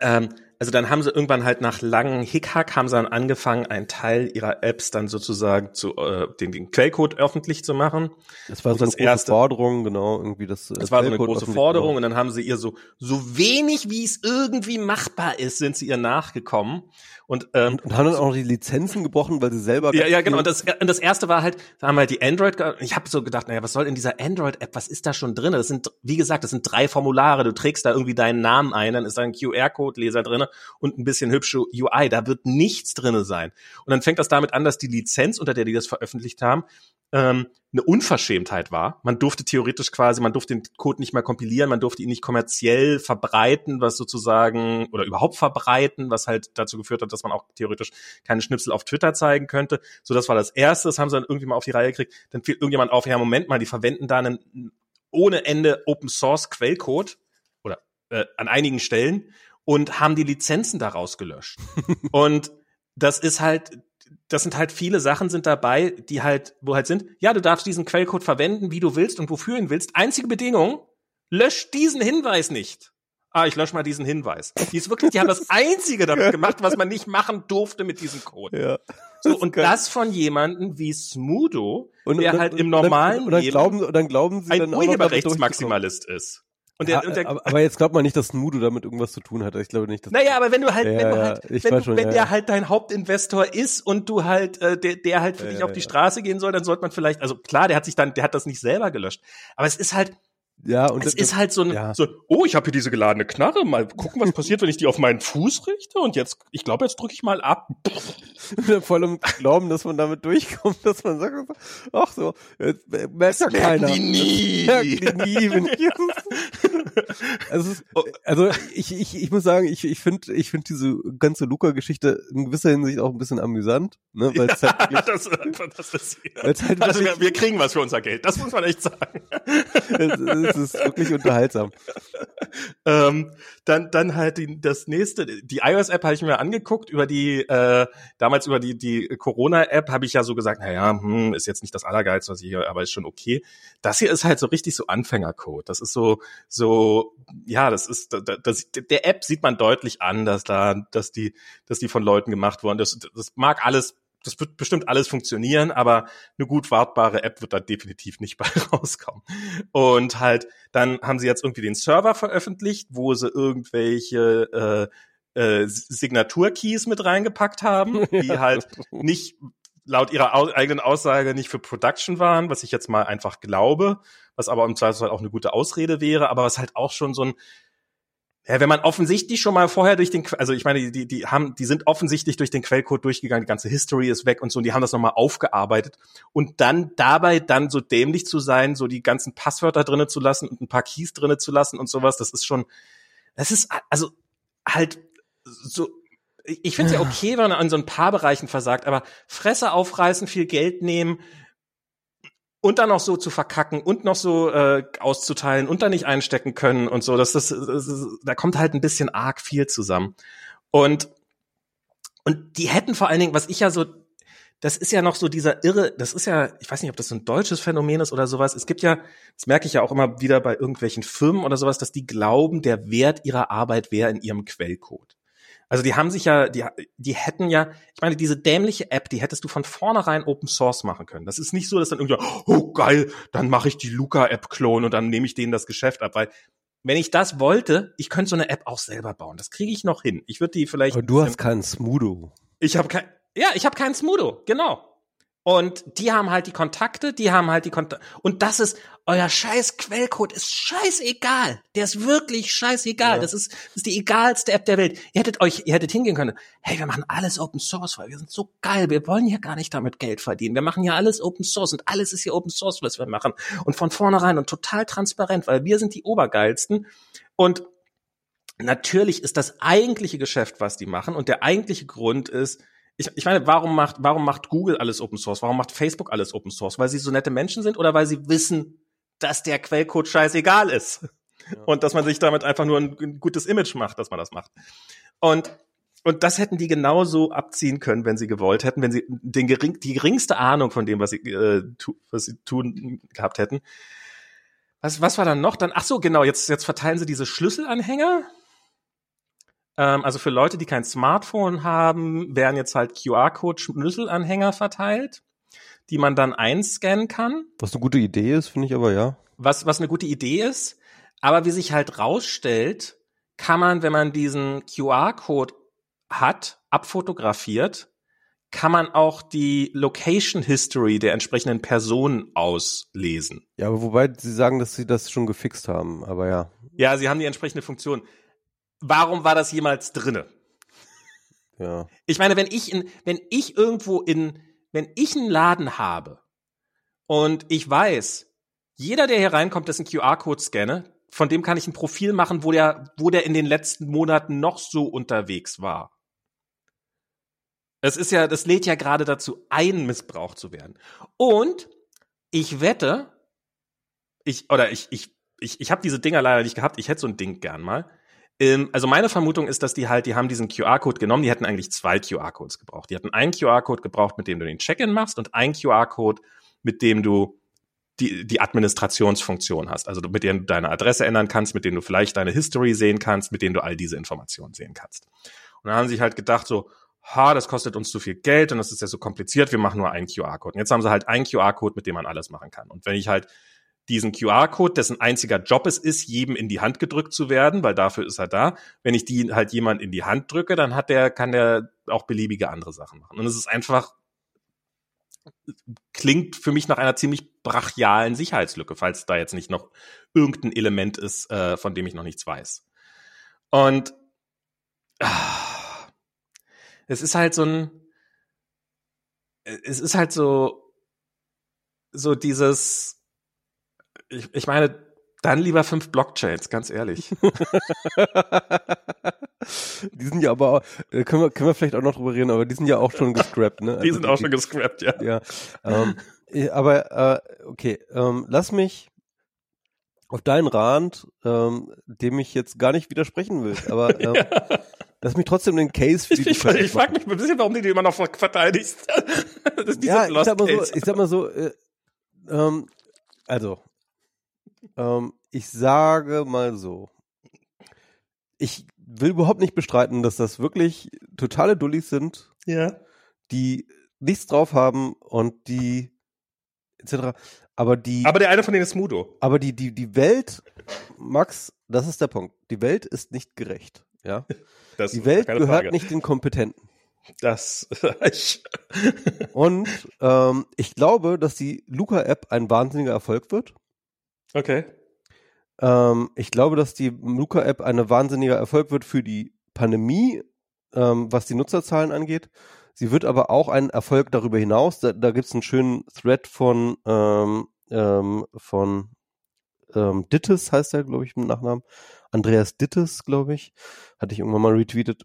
ähm, also dann haben sie irgendwann halt nach langen Hickhack haben sie dann angefangen, einen Teil ihrer Apps dann sozusagen zu äh, den, den Quellcode öffentlich zu machen. Das war so eine große erste, Forderung, genau, irgendwie das. Das war so eine große Forderung und dann haben sie ihr so so wenig wie es irgendwie machbar ist, sind sie ihr nachgekommen und, ähm, und, und haben dann auch noch die Lizenzen gebrochen, weil sie selber. Ja, ja, genau. Und das, und das erste war halt, da haben wir halt die Android. Ich habe so gedacht, naja, was soll in dieser Android-App? Was ist da schon drin? Das sind, wie gesagt, das sind drei Formulare. Du trägst da irgendwie deinen Namen ein, dann ist da ein QR-Code-Leser drinne und ein bisschen hübsche UI. Da wird nichts drinne sein. Und dann fängt das damit an, dass die Lizenz, unter der die das veröffentlicht haben, ähm, eine Unverschämtheit war. Man durfte theoretisch quasi, man durfte den Code nicht mehr kompilieren, man durfte ihn nicht kommerziell verbreiten, was sozusagen, oder überhaupt verbreiten, was halt dazu geführt hat, dass man auch theoretisch keine Schnipsel auf Twitter zeigen könnte. So, das war das Erste, das haben sie dann irgendwie mal auf die Reihe gekriegt. Dann fiel irgendjemand auf, ja, Moment mal, die verwenden da einen ohne Ende Open Source Quellcode oder äh, an einigen Stellen und haben die Lizenzen daraus gelöscht. und das ist halt das sind halt viele Sachen sind dabei, die halt, wo halt sind, ja, du darfst diesen Quellcode verwenden, wie du willst und wofür ihn willst. Einzige Bedingung, lösch diesen Hinweis nicht. Ah, ich lösche mal diesen Hinweis. Die ist wirklich, die haben das einzige damit gemacht, was man nicht machen durfte mit diesem Code. Ja. So, und geil. das von jemandem wie Smudo, und, der und, halt im normalen und dann, Leben glauben, dann glauben sie ein dann Urheberrechtsmaximalist ist. Und der, ja, und der, aber jetzt glaubt man nicht, dass Smudo damit irgendwas zu tun hat. Ich glaube nicht, dass Naja, aber wenn du halt, ja, wenn du halt, wenn, schon, wenn der halt dein Hauptinvestor ist und du halt, äh, der, der halt für dich auf die Straße gehen soll, dann sollte man vielleicht, also klar, der hat sich dann, der hat das nicht selber gelöscht. Aber es ist halt, ja, und es das, ist halt so ein, ja. so, oh, ich habe hier diese geladene Knarre, mal gucken, was passiert, wenn ich die auf meinen Fuß richte und jetzt, ich glaube, jetzt drücke ich mal ab. Voll im Glauben, dass man damit durchkommt, dass man sagt, ach so, jetzt merkt ja keiner. Die nie. merken die nie, wenn ich also, oh. also ich, ich, ich muss sagen, ich, ich finde ich finde diese ganze Luca-Geschichte in gewisser Hinsicht auch ein bisschen amüsant, ne, weil es halt wirklich, das, das ist, halt also wir, wir kriegen was für unser Geld, das muss man echt sagen. es, es ist wirklich unterhaltsam. ähm, dann, dann halt die, das nächste, die iOS-App habe ich mir angeguckt, über die, äh, damals über die, die Corona-App habe ich ja so gesagt, naja, hm, ist jetzt nicht das Allergeilste, was ich hier, aber ist schon okay. Das hier ist halt so richtig so Anfängercode. Das ist so, so, ja, das ist, das, das, der App sieht man deutlich an, dass da, dass die, dass die von Leuten gemacht wurden. Das, das mag alles das wird bestimmt alles funktionieren, aber eine gut wartbare App wird da definitiv nicht bei rauskommen. Und halt, dann haben sie jetzt irgendwie den Server veröffentlicht, wo sie irgendwelche äh, äh, Signaturkeys mit reingepackt haben, die halt nicht laut ihrer eigenen Aussage nicht für Production waren, was ich jetzt mal einfach glaube, was aber im Zweifelsfall auch eine gute Ausrede wäre, aber was halt auch schon so ein ja, wenn man offensichtlich schon mal vorher durch den, also ich meine, die, die haben, die sind offensichtlich durch den Quellcode durchgegangen, die ganze History ist weg und so, und die haben das nochmal aufgearbeitet. Und dann dabei dann so dämlich zu sein, so die ganzen Passwörter drinnen zu lassen und ein paar Keys drinnen zu lassen und sowas, das ist schon, das ist also halt so, ich finde es ja okay, wenn man an so ein paar Bereichen versagt, aber Fresse aufreißen, viel Geld nehmen, und dann noch so zu verkacken und noch so äh, auszuteilen und dann nicht einstecken können und so, das, das, das, da kommt halt ein bisschen arg viel zusammen. Und und die hätten vor allen Dingen, was ich ja so, das ist ja noch so dieser irre, das ist ja, ich weiß nicht, ob das so ein deutsches Phänomen ist oder sowas. Es gibt ja, das merke ich ja auch immer wieder bei irgendwelchen Firmen oder sowas, dass die glauben, der Wert ihrer Arbeit wäre in ihrem Quellcode. Also die haben sich ja, die, die hätten ja, ich meine, diese dämliche App, die hättest du von vornherein Open Source machen können. Das ist nicht so, dass dann irgendwie, oh geil, dann mache ich die Luca-App Klon und dann nehme ich denen das Geschäft ab, weil wenn ich das wollte, ich könnte so eine App auch selber bauen. Das kriege ich noch hin. Ich würde die vielleicht. Aber du hast keinen Smudo. Ich habe kein, ja, ich habe keinen Smudo, genau. Und die haben halt die Kontakte, die haben halt die Kontakte. Und das ist, euer scheiß Quellcode ist scheißegal. Der ist wirklich scheißegal. Ja. Das, ist, das ist die egalste App der Welt. Ihr hättet euch, ihr hättet hingehen können. Hey, wir machen alles Open Source, weil wir sind so geil. Wir wollen hier gar nicht damit Geld verdienen. Wir machen hier alles Open Source und alles ist hier Open Source, was wir machen. Und von vornherein und total transparent, weil wir sind die Obergeilsten. Und natürlich ist das eigentliche Geschäft, was die machen. Und der eigentliche Grund ist, ich, ich meine, warum macht, warum macht Google alles Open Source? Warum macht Facebook alles Open Source? Weil sie so nette Menschen sind oder weil sie wissen, dass der Quellcode scheißegal ist? Ja. Und dass man sich damit einfach nur ein, ein, gutes Image macht, dass man das macht. Und, und das hätten die genauso abziehen können, wenn sie gewollt hätten, wenn sie den gering, die geringste Ahnung von dem, was sie, äh, tu, was sie tun gehabt hätten. Was, was war dann noch? Dann, ach so, genau, jetzt, jetzt verteilen sie diese Schlüsselanhänger Ähm, also für Leute, die kein Smartphone haben, werden jetzt halt QR-Code-Schlüsselanhänger verteilt, die man dann einscannen kann. Was eine gute Idee ist, finde ich aber ja. Was, was eine gute Idee ist. Aber wie sich halt rausstellt, kann man, wenn man diesen QR-Code hat, abfotografiert, kann man auch die Location History der entsprechenden Person auslesen. Ja, aber wobei sie sagen, dass sie das schon gefixt haben, aber ja. Ja, sie haben die entsprechende Funktion. Warum war das jemals drinne? Ja. Ich meine, wenn ich in, wenn ich irgendwo in, wenn ich einen Laden habe und ich weiß, jeder, der hier reinkommt, ist ein QR-Code scanne, von dem kann ich ein Profil machen, wo der, wo der in den letzten Monaten noch so unterwegs war. Es ist ja, das lädt ja gerade dazu ein, missbraucht zu werden. Und ich wette, ich, oder ich, ich, ich, ich habe diese Dinger leider nicht gehabt, ich hätte so ein Ding gern mal. Ähm, also meine Vermutung ist, dass die halt, die haben diesen QR-Code genommen, die hätten eigentlich zwei QR-Codes gebraucht. Die hatten einen QR-Code gebraucht, mit dem du den Check-in machst und einen QR-Code, mit dem du die, die Administrationsfunktion hast, also mit dem du deine Adresse ändern kannst, mit dem du vielleicht deine History sehen kannst, mit dem du all diese Informationen sehen kannst. Und dann haben sie halt gedacht so, ha, das kostet uns zu viel Geld und das ist ja so kompliziert, wir machen nur einen QR-Code. Und jetzt haben sie halt einen QR-Code, mit dem man alles machen kann. Und wenn ich halt diesen QR-Code, dessen einziger Job es ist, jedem in die Hand gedrückt zu werden, weil dafür ist er da. Wenn ich die halt jemand in die Hand drücke, dann hat der, kann der auch beliebige andere Sachen machen. Und es ist einfach, klingt für mich nach einer ziemlich brachialen Sicherheitslücke, falls da jetzt nicht noch irgendein Element ist, äh, von dem ich noch nichts weiß. Und ah, es ist halt so ein, es ist halt so, so dieses, ich, ich meine, dann lieber fünf Blockchains, ganz ehrlich. die sind ja aber, äh, können wir, können wir vielleicht auch noch drüber reden, aber die sind ja auch schon gescrapped, ne? die sind also, auch schon gescrapped, ja. Ja, ähm, aber äh, okay, ähm, lass mich auf deinen Rat, ähm, dem ich jetzt gar nicht widersprechen will, aber ähm, ja. Lass mich trotzdem den Case für ich, ich, ich frage mich ein bisschen, warum du die immer noch verteidigst. ja, ich sag mal so, ich sag mal so, äh, ähm, also, ähm, ich sage mal so, ich will überhaupt nicht bestreiten, dass das wirklich totale Dullis sind, ja. die nichts drauf haben und die etc. Aber die. Aber der eine von denen ist Mudo. Aber die, die, die Welt, Max, das ist der Punkt. Die Welt ist nicht gerecht. Ja. Das die Welt gehört Frage. nicht den Kompetenten. Das. Und ähm, ich glaube, dass die Luca-App ein wahnsinniger Erfolg wird. Okay. Ähm, ich glaube, dass die Luca-App ein wahnsinniger Erfolg wird für die Pandemie, ähm, was die Nutzerzahlen angeht. Sie wird aber auch ein Erfolg darüber hinaus. Da, da gibt es einen schönen Thread von ähm, ähm, von ähm, Dittes heißt er, glaube ich, im Nachnamen. Andreas Dittes, glaube ich, hatte ich irgendwann mal retweetet,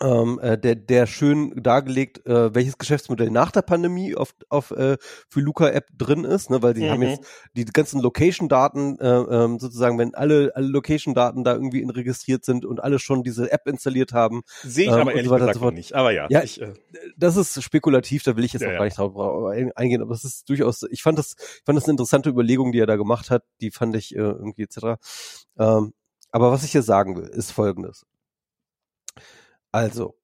ähm, äh, der, der schön dargelegt, äh, welches Geschäftsmodell nach der Pandemie auf, auf äh, für Luca App drin ist, ne, weil die mhm. haben jetzt die ganzen Location-Daten, äh, ähm, sozusagen, wenn alle, alle Location-Daten da irgendwie registriert sind und alle schon diese App installiert haben. Sehe ich ähm, aber ehrlich so gesagt so nicht, aber ja. ja ich, äh, das ist spekulativ, da will ich jetzt ja, auch gar nicht drauf eingehen, aber es ist durchaus, ich fand das, ich fand das eine interessante Überlegung, die er da gemacht hat, die fand ich äh, irgendwie etc. Ähm, aber was ich hier sagen will, ist folgendes. Also,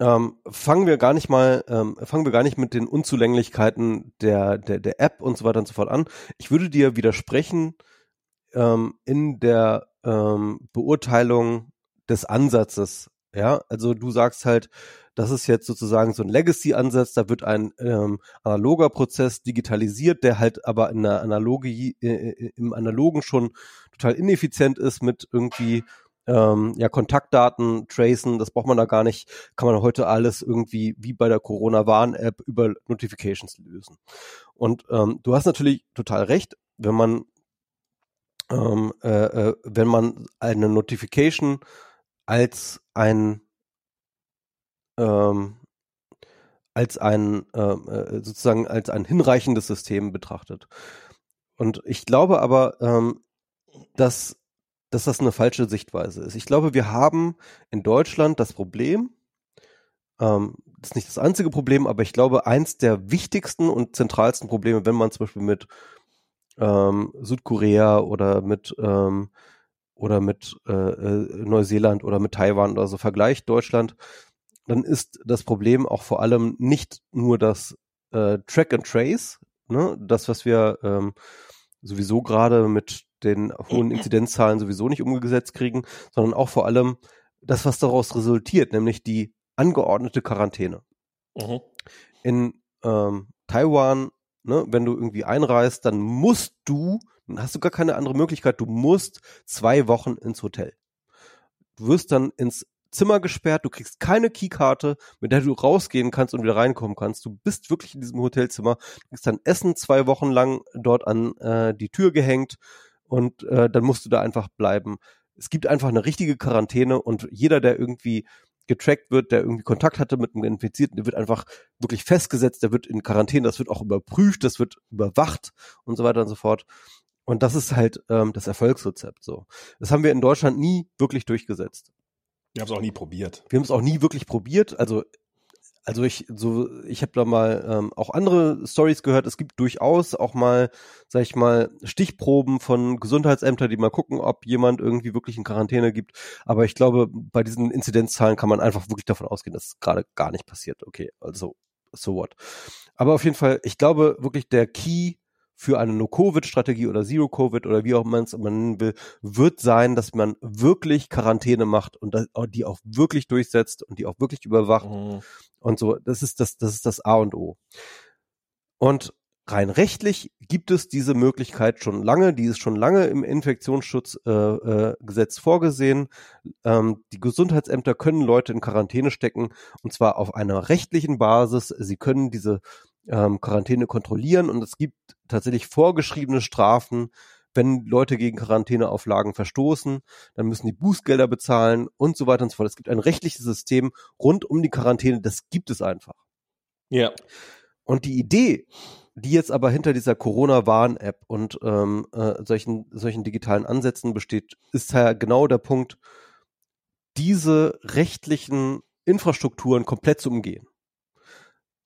ähm, fangen wir gar nicht mal, ähm, fangen wir gar nicht mit den Unzulänglichkeiten der, der, der App und so weiter und so fort an. Ich würde dir widersprechen ähm, in der ähm, Beurteilung des Ansatzes. Ja, also du sagst halt, das ist jetzt sozusagen so ein Legacy-Ansatz, da wird ein ähm, analoger Prozess digitalisiert, der halt aber in der Analogie, äh, äh im Analogen schon total ineffizient ist mit irgendwie ähm, ja, Kontaktdaten tracen, das braucht man da gar nicht, kann man heute alles irgendwie wie bei der Corona-Warn-App über Notifications lösen. Und ähm, du hast natürlich total recht, wenn man ähm, äh, äh, wenn man eine Notification als ein ähm, als ein ähm, äh, sozusagen als ein hinreichendes System betrachtet. Und ich glaube aber, ähm, dass dass das eine falsche Sichtweise ist. Ich glaube, wir haben in Deutschland das Problem, ähm, das ist nicht das einzige Problem, aber ich glaube, eins der wichtigsten und zentralsten Probleme, wenn man zum Beispiel mit ähm, Südkorea oder mit ähm, oder mit äh, äh, Neuseeland oder mit Taiwan oder so vergleicht, Deutschland, dann ist das Problem auch vor allem nicht nur das äh, Track and Trace, ne, das, was wir ähm, sowieso gerade mit den hohen Inzidenzzahlen sowieso nicht umgesetzt kriegen, sondern auch vor allem das, was daraus resultiert, nämlich die angeordnete Quarantäne. Mhm. In ähm, Taiwan, ne, wenn du irgendwie einreist, dann musst du, dann hast du gar keine andere Möglichkeit, du musst zwei Wochen ins Hotel. Du wirst dann ins Zimmer gesperrt, du kriegst keine Keykarte, mit der du rausgehen kannst und wieder reinkommen kannst. Du bist wirklich in diesem Hotelzimmer, du kriegst dein Essen zwei Wochen lang dort an äh, die Tür gehängt und äh, dann musst du da einfach bleiben. Es gibt einfach eine richtige Quarantäne und jeder, der irgendwie getrackt wird, der irgendwie Kontakt hatte mit einem Infizierten, der wird einfach wirklich festgesetzt, der wird in Quarantäne, das wird auch überprüft, das wird überwacht und so weiter und so fort. Und das ist halt ähm, das Erfolgsrezept so. Das haben wir in Deutschland nie wirklich durchgesetzt. Wir haben es auch nie probiert. Wir haben es auch nie wirklich probiert. Also also ich so ich habe da mal ähm, auch andere Stories gehört. Es gibt durchaus auch mal, sag ich mal, Stichproben von Gesundheitsämtern, die mal gucken, ob jemand irgendwie wirklich in Quarantäne gibt. Aber ich glaube, bei diesen Inzidenzzahlen kann man einfach wirklich davon ausgehen, dass es gerade gar nicht passiert. Okay, also so what. Aber auf jeden Fall, ich glaube wirklich der Key für eine No-Covid-Strategie oder Zero-Covid oder wie auch man es nennen will, wird sein, dass man wirklich Quarantäne macht und die auch wirklich durchsetzt und die auch wirklich überwacht mhm. und so. Das ist das, das ist das A und O. Und rein rechtlich gibt es diese Möglichkeit schon lange, die ist schon lange im Infektionsschutzgesetz äh, äh, vorgesehen. Ähm, die Gesundheitsämter können Leute in Quarantäne stecken und zwar auf einer rechtlichen Basis. Sie können diese ähm, Quarantäne kontrollieren und es gibt tatsächlich vorgeschriebene Strafen, wenn Leute gegen Quarantäneauflagen verstoßen, dann müssen die Bußgelder bezahlen und so weiter und so fort. Es gibt ein rechtliches System rund um die Quarantäne, das gibt es einfach. Ja. Und die Idee, die jetzt aber hinter dieser Corona-Warn-App und ähm, äh, solchen, solchen digitalen Ansätzen besteht, ist ja genau der Punkt, diese rechtlichen Infrastrukturen komplett zu umgehen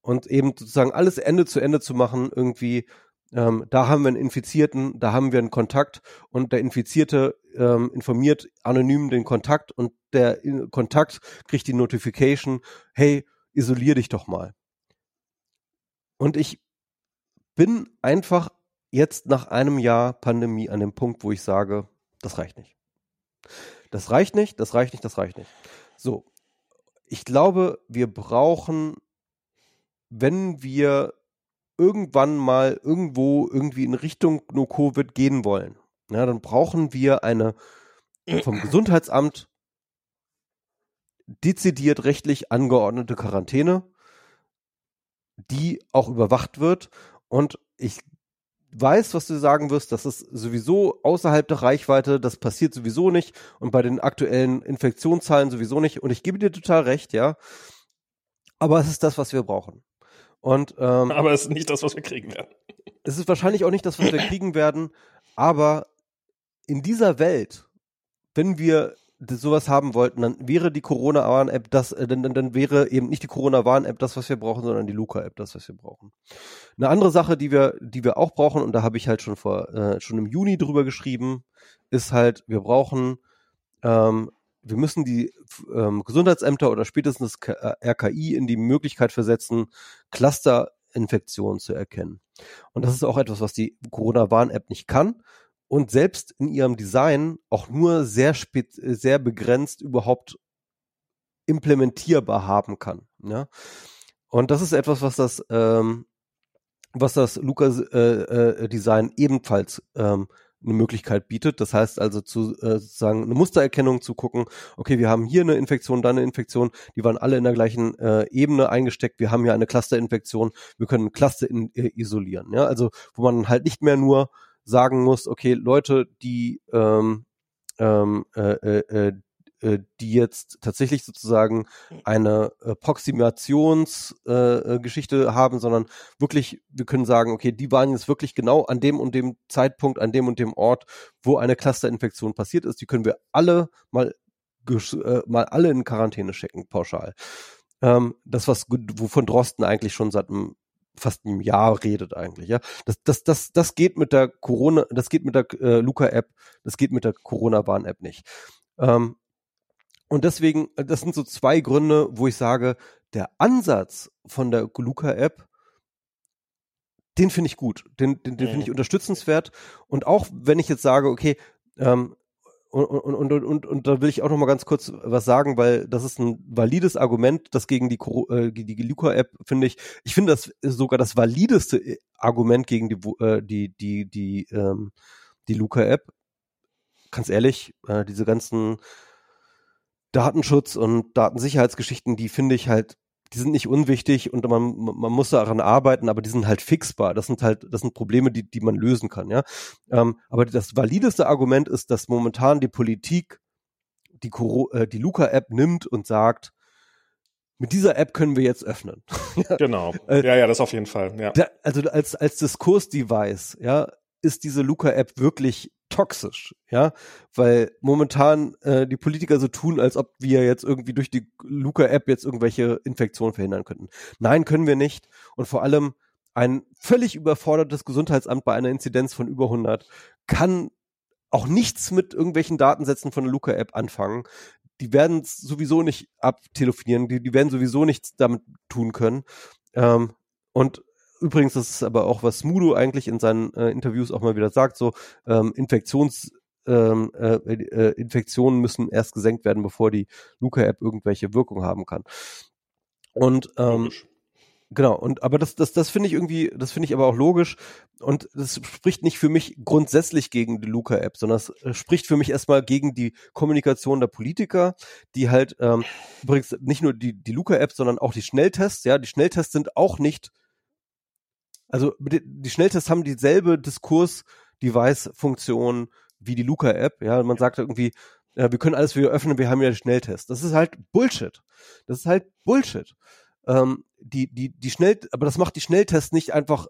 und eben sozusagen alles Ende zu Ende zu machen, irgendwie, ähm, da haben wir einen Infizierten, da haben wir einen Kontakt und der Infizierte ähm, informiert anonym den Kontakt und der Kontakt kriegt die Notification, hey, isolier dich doch mal. Und ich bin einfach jetzt nach einem Jahr Pandemie an dem Punkt, wo ich sage, das reicht nicht. Das reicht nicht, das reicht nicht, das reicht nicht. So. Ich glaube, wir brauchen wenn wir irgendwann mal irgendwo irgendwie in Richtung No-Covid gehen wollen, ja, dann brauchen wir eine vom Gesundheitsamt dezidiert rechtlich angeordnete Quarantäne, die auch überwacht wird. Und ich weiß, was du sagen wirst, das ist sowieso außerhalb der Reichweite, das passiert sowieso nicht und bei den aktuellen Infektionszahlen sowieso nicht. Und ich gebe dir total recht, ja. Aber es ist das, was wir brauchen. Und, ähm, aber es ist nicht das, was wir kriegen werden. Es ist wahrscheinlich auch nicht das, was wir kriegen werden, aber in dieser Welt, wenn wir sowas haben wollten, dann wäre die Corona-Warn-App das, äh, dann, dann, dann wäre eben nicht die Corona-Warn-App das, was wir brauchen, sondern die Luca-App das, was wir brauchen. Eine andere Sache, die wir, die wir auch brauchen, und da habe ich halt schon vor, äh, schon im Juni drüber geschrieben, ist halt, wir brauchen ähm, wir müssen die ähm, Gesundheitsämter oder spätestens RKI äh, in die Möglichkeit versetzen, Clusterinfektionen zu erkennen. Und das ist auch etwas, was die Corona-Warn-App nicht kann und selbst in ihrem Design auch nur sehr spät, sehr begrenzt überhaupt implementierbar haben kann. Ja? Und das ist etwas, was das ähm, was das Lukas äh, äh, ebenfalls ähm, eine Möglichkeit bietet. Das heißt also zu äh, sozusagen eine Mustererkennung zu gucken, okay, wir haben hier eine Infektion, da eine Infektion, die waren alle in der gleichen äh, Ebene eingesteckt, wir haben hier eine Clusterinfektion, wir können Cluster in, äh, isolieren. Ja? Also wo man halt nicht mehr nur sagen muss, okay, Leute, die ähm, ähm, äh, äh, äh die jetzt tatsächlich sozusagen eine äh, Proximationsgeschichte äh, haben, sondern wirklich, wir können sagen, okay, die waren jetzt wirklich genau an dem und dem Zeitpunkt, an dem und dem Ort, wo eine Clusterinfektion passiert ist. Die können wir alle mal, äh, mal alle in Quarantäne schicken, pauschal. Ähm, das, was, wovon Drosten eigentlich schon seit einem fast einem Jahr redet eigentlich, ja. Das, das, das, das geht mit der Corona, das geht mit der äh, Luca-App, das geht mit der Corona-Warn-App nicht. Ähm, und deswegen, das sind so zwei Gründe, wo ich sage, der Ansatz von der Luca-App, den finde ich gut, den, den, den finde ich mhm. unterstützenswert. Und auch wenn ich jetzt sage, okay, ähm, und, und, und, und, und da will ich auch noch mal ganz kurz was sagen, weil das ist ein valides Argument, das gegen die, äh, die Luca-App, finde ich. Ich finde das sogar das valideste äh, Argument gegen die, äh, die, die, die, ähm, die Luca-App. Ganz ehrlich, äh, diese ganzen Datenschutz und Datensicherheitsgeschichten, die finde ich halt die sind nicht unwichtig und man, man muss daran arbeiten, aber die sind halt fixbar. Das sind halt, das sind Probleme, die, die man lösen kann, ja. Ähm, aber das valideste Argument ist, dass momentan die Politik die, äh, die Luca-App nimmt und sagt, mit dieser App können wir jetzt öffnen. genau. Äh, ja, ja, das auf jeden Fall. Ja. Da, also als, als Diskursdevice, ja, ist diese Luca-App wirklich toxisch, ja, weil momentan äh, die Politiker so tun, als ob wir jetzt irgendwie durch die Luca-App jetzt irgendwelche Infektionen verhindern könnten. Nein, können wir nicht. Und vor allem ein völlig überfordertes Gesundheitsamt bei einer Inzidenz von über 100 kann auch nichts mit irgendwelchen Datensätzen von der Luca-App anfangen. Die werden sowieso nicht abtelefonieren, die, die werden sowieso nichts damit tun können. Ähm, und Übrigens, das ist aber auch, was Smudo eigentlich in seinen äh, Interviews auch mal wieder sagt, so ähm, Infektions ähm, äh, äh, Infektionen müssen erst gesenkt werden, bevor die Luca-App irgendwelche Wirkung haben kann. Und ähm, genau, und aber das, das, das finde ich irgendwie, das finde ich aber auch logisch. Und das spricht nicht für mich grundsätzlich gegen die Luca-App, sondern es äh, spricht für mich erstmal gegen die Kommunikation der Politiker, die halt ähm, übrigens nicht nur die, die Luca-App, sondern auch die Schnelltests, ja, die Schnelltests sind auch nicht also die Schnelltests haben dieselbe Diskurs-Device-Funktion wie die Luca-App. Ja, man sagt irgendwie, ja, wir können alles wieder öffnen, wir haben ja Schnelltests. Das ist halt Bullshit. Das ist halt Bullshit. Ähm, die, die, die Schnell, aber das macht die Schnelltests nicht einfach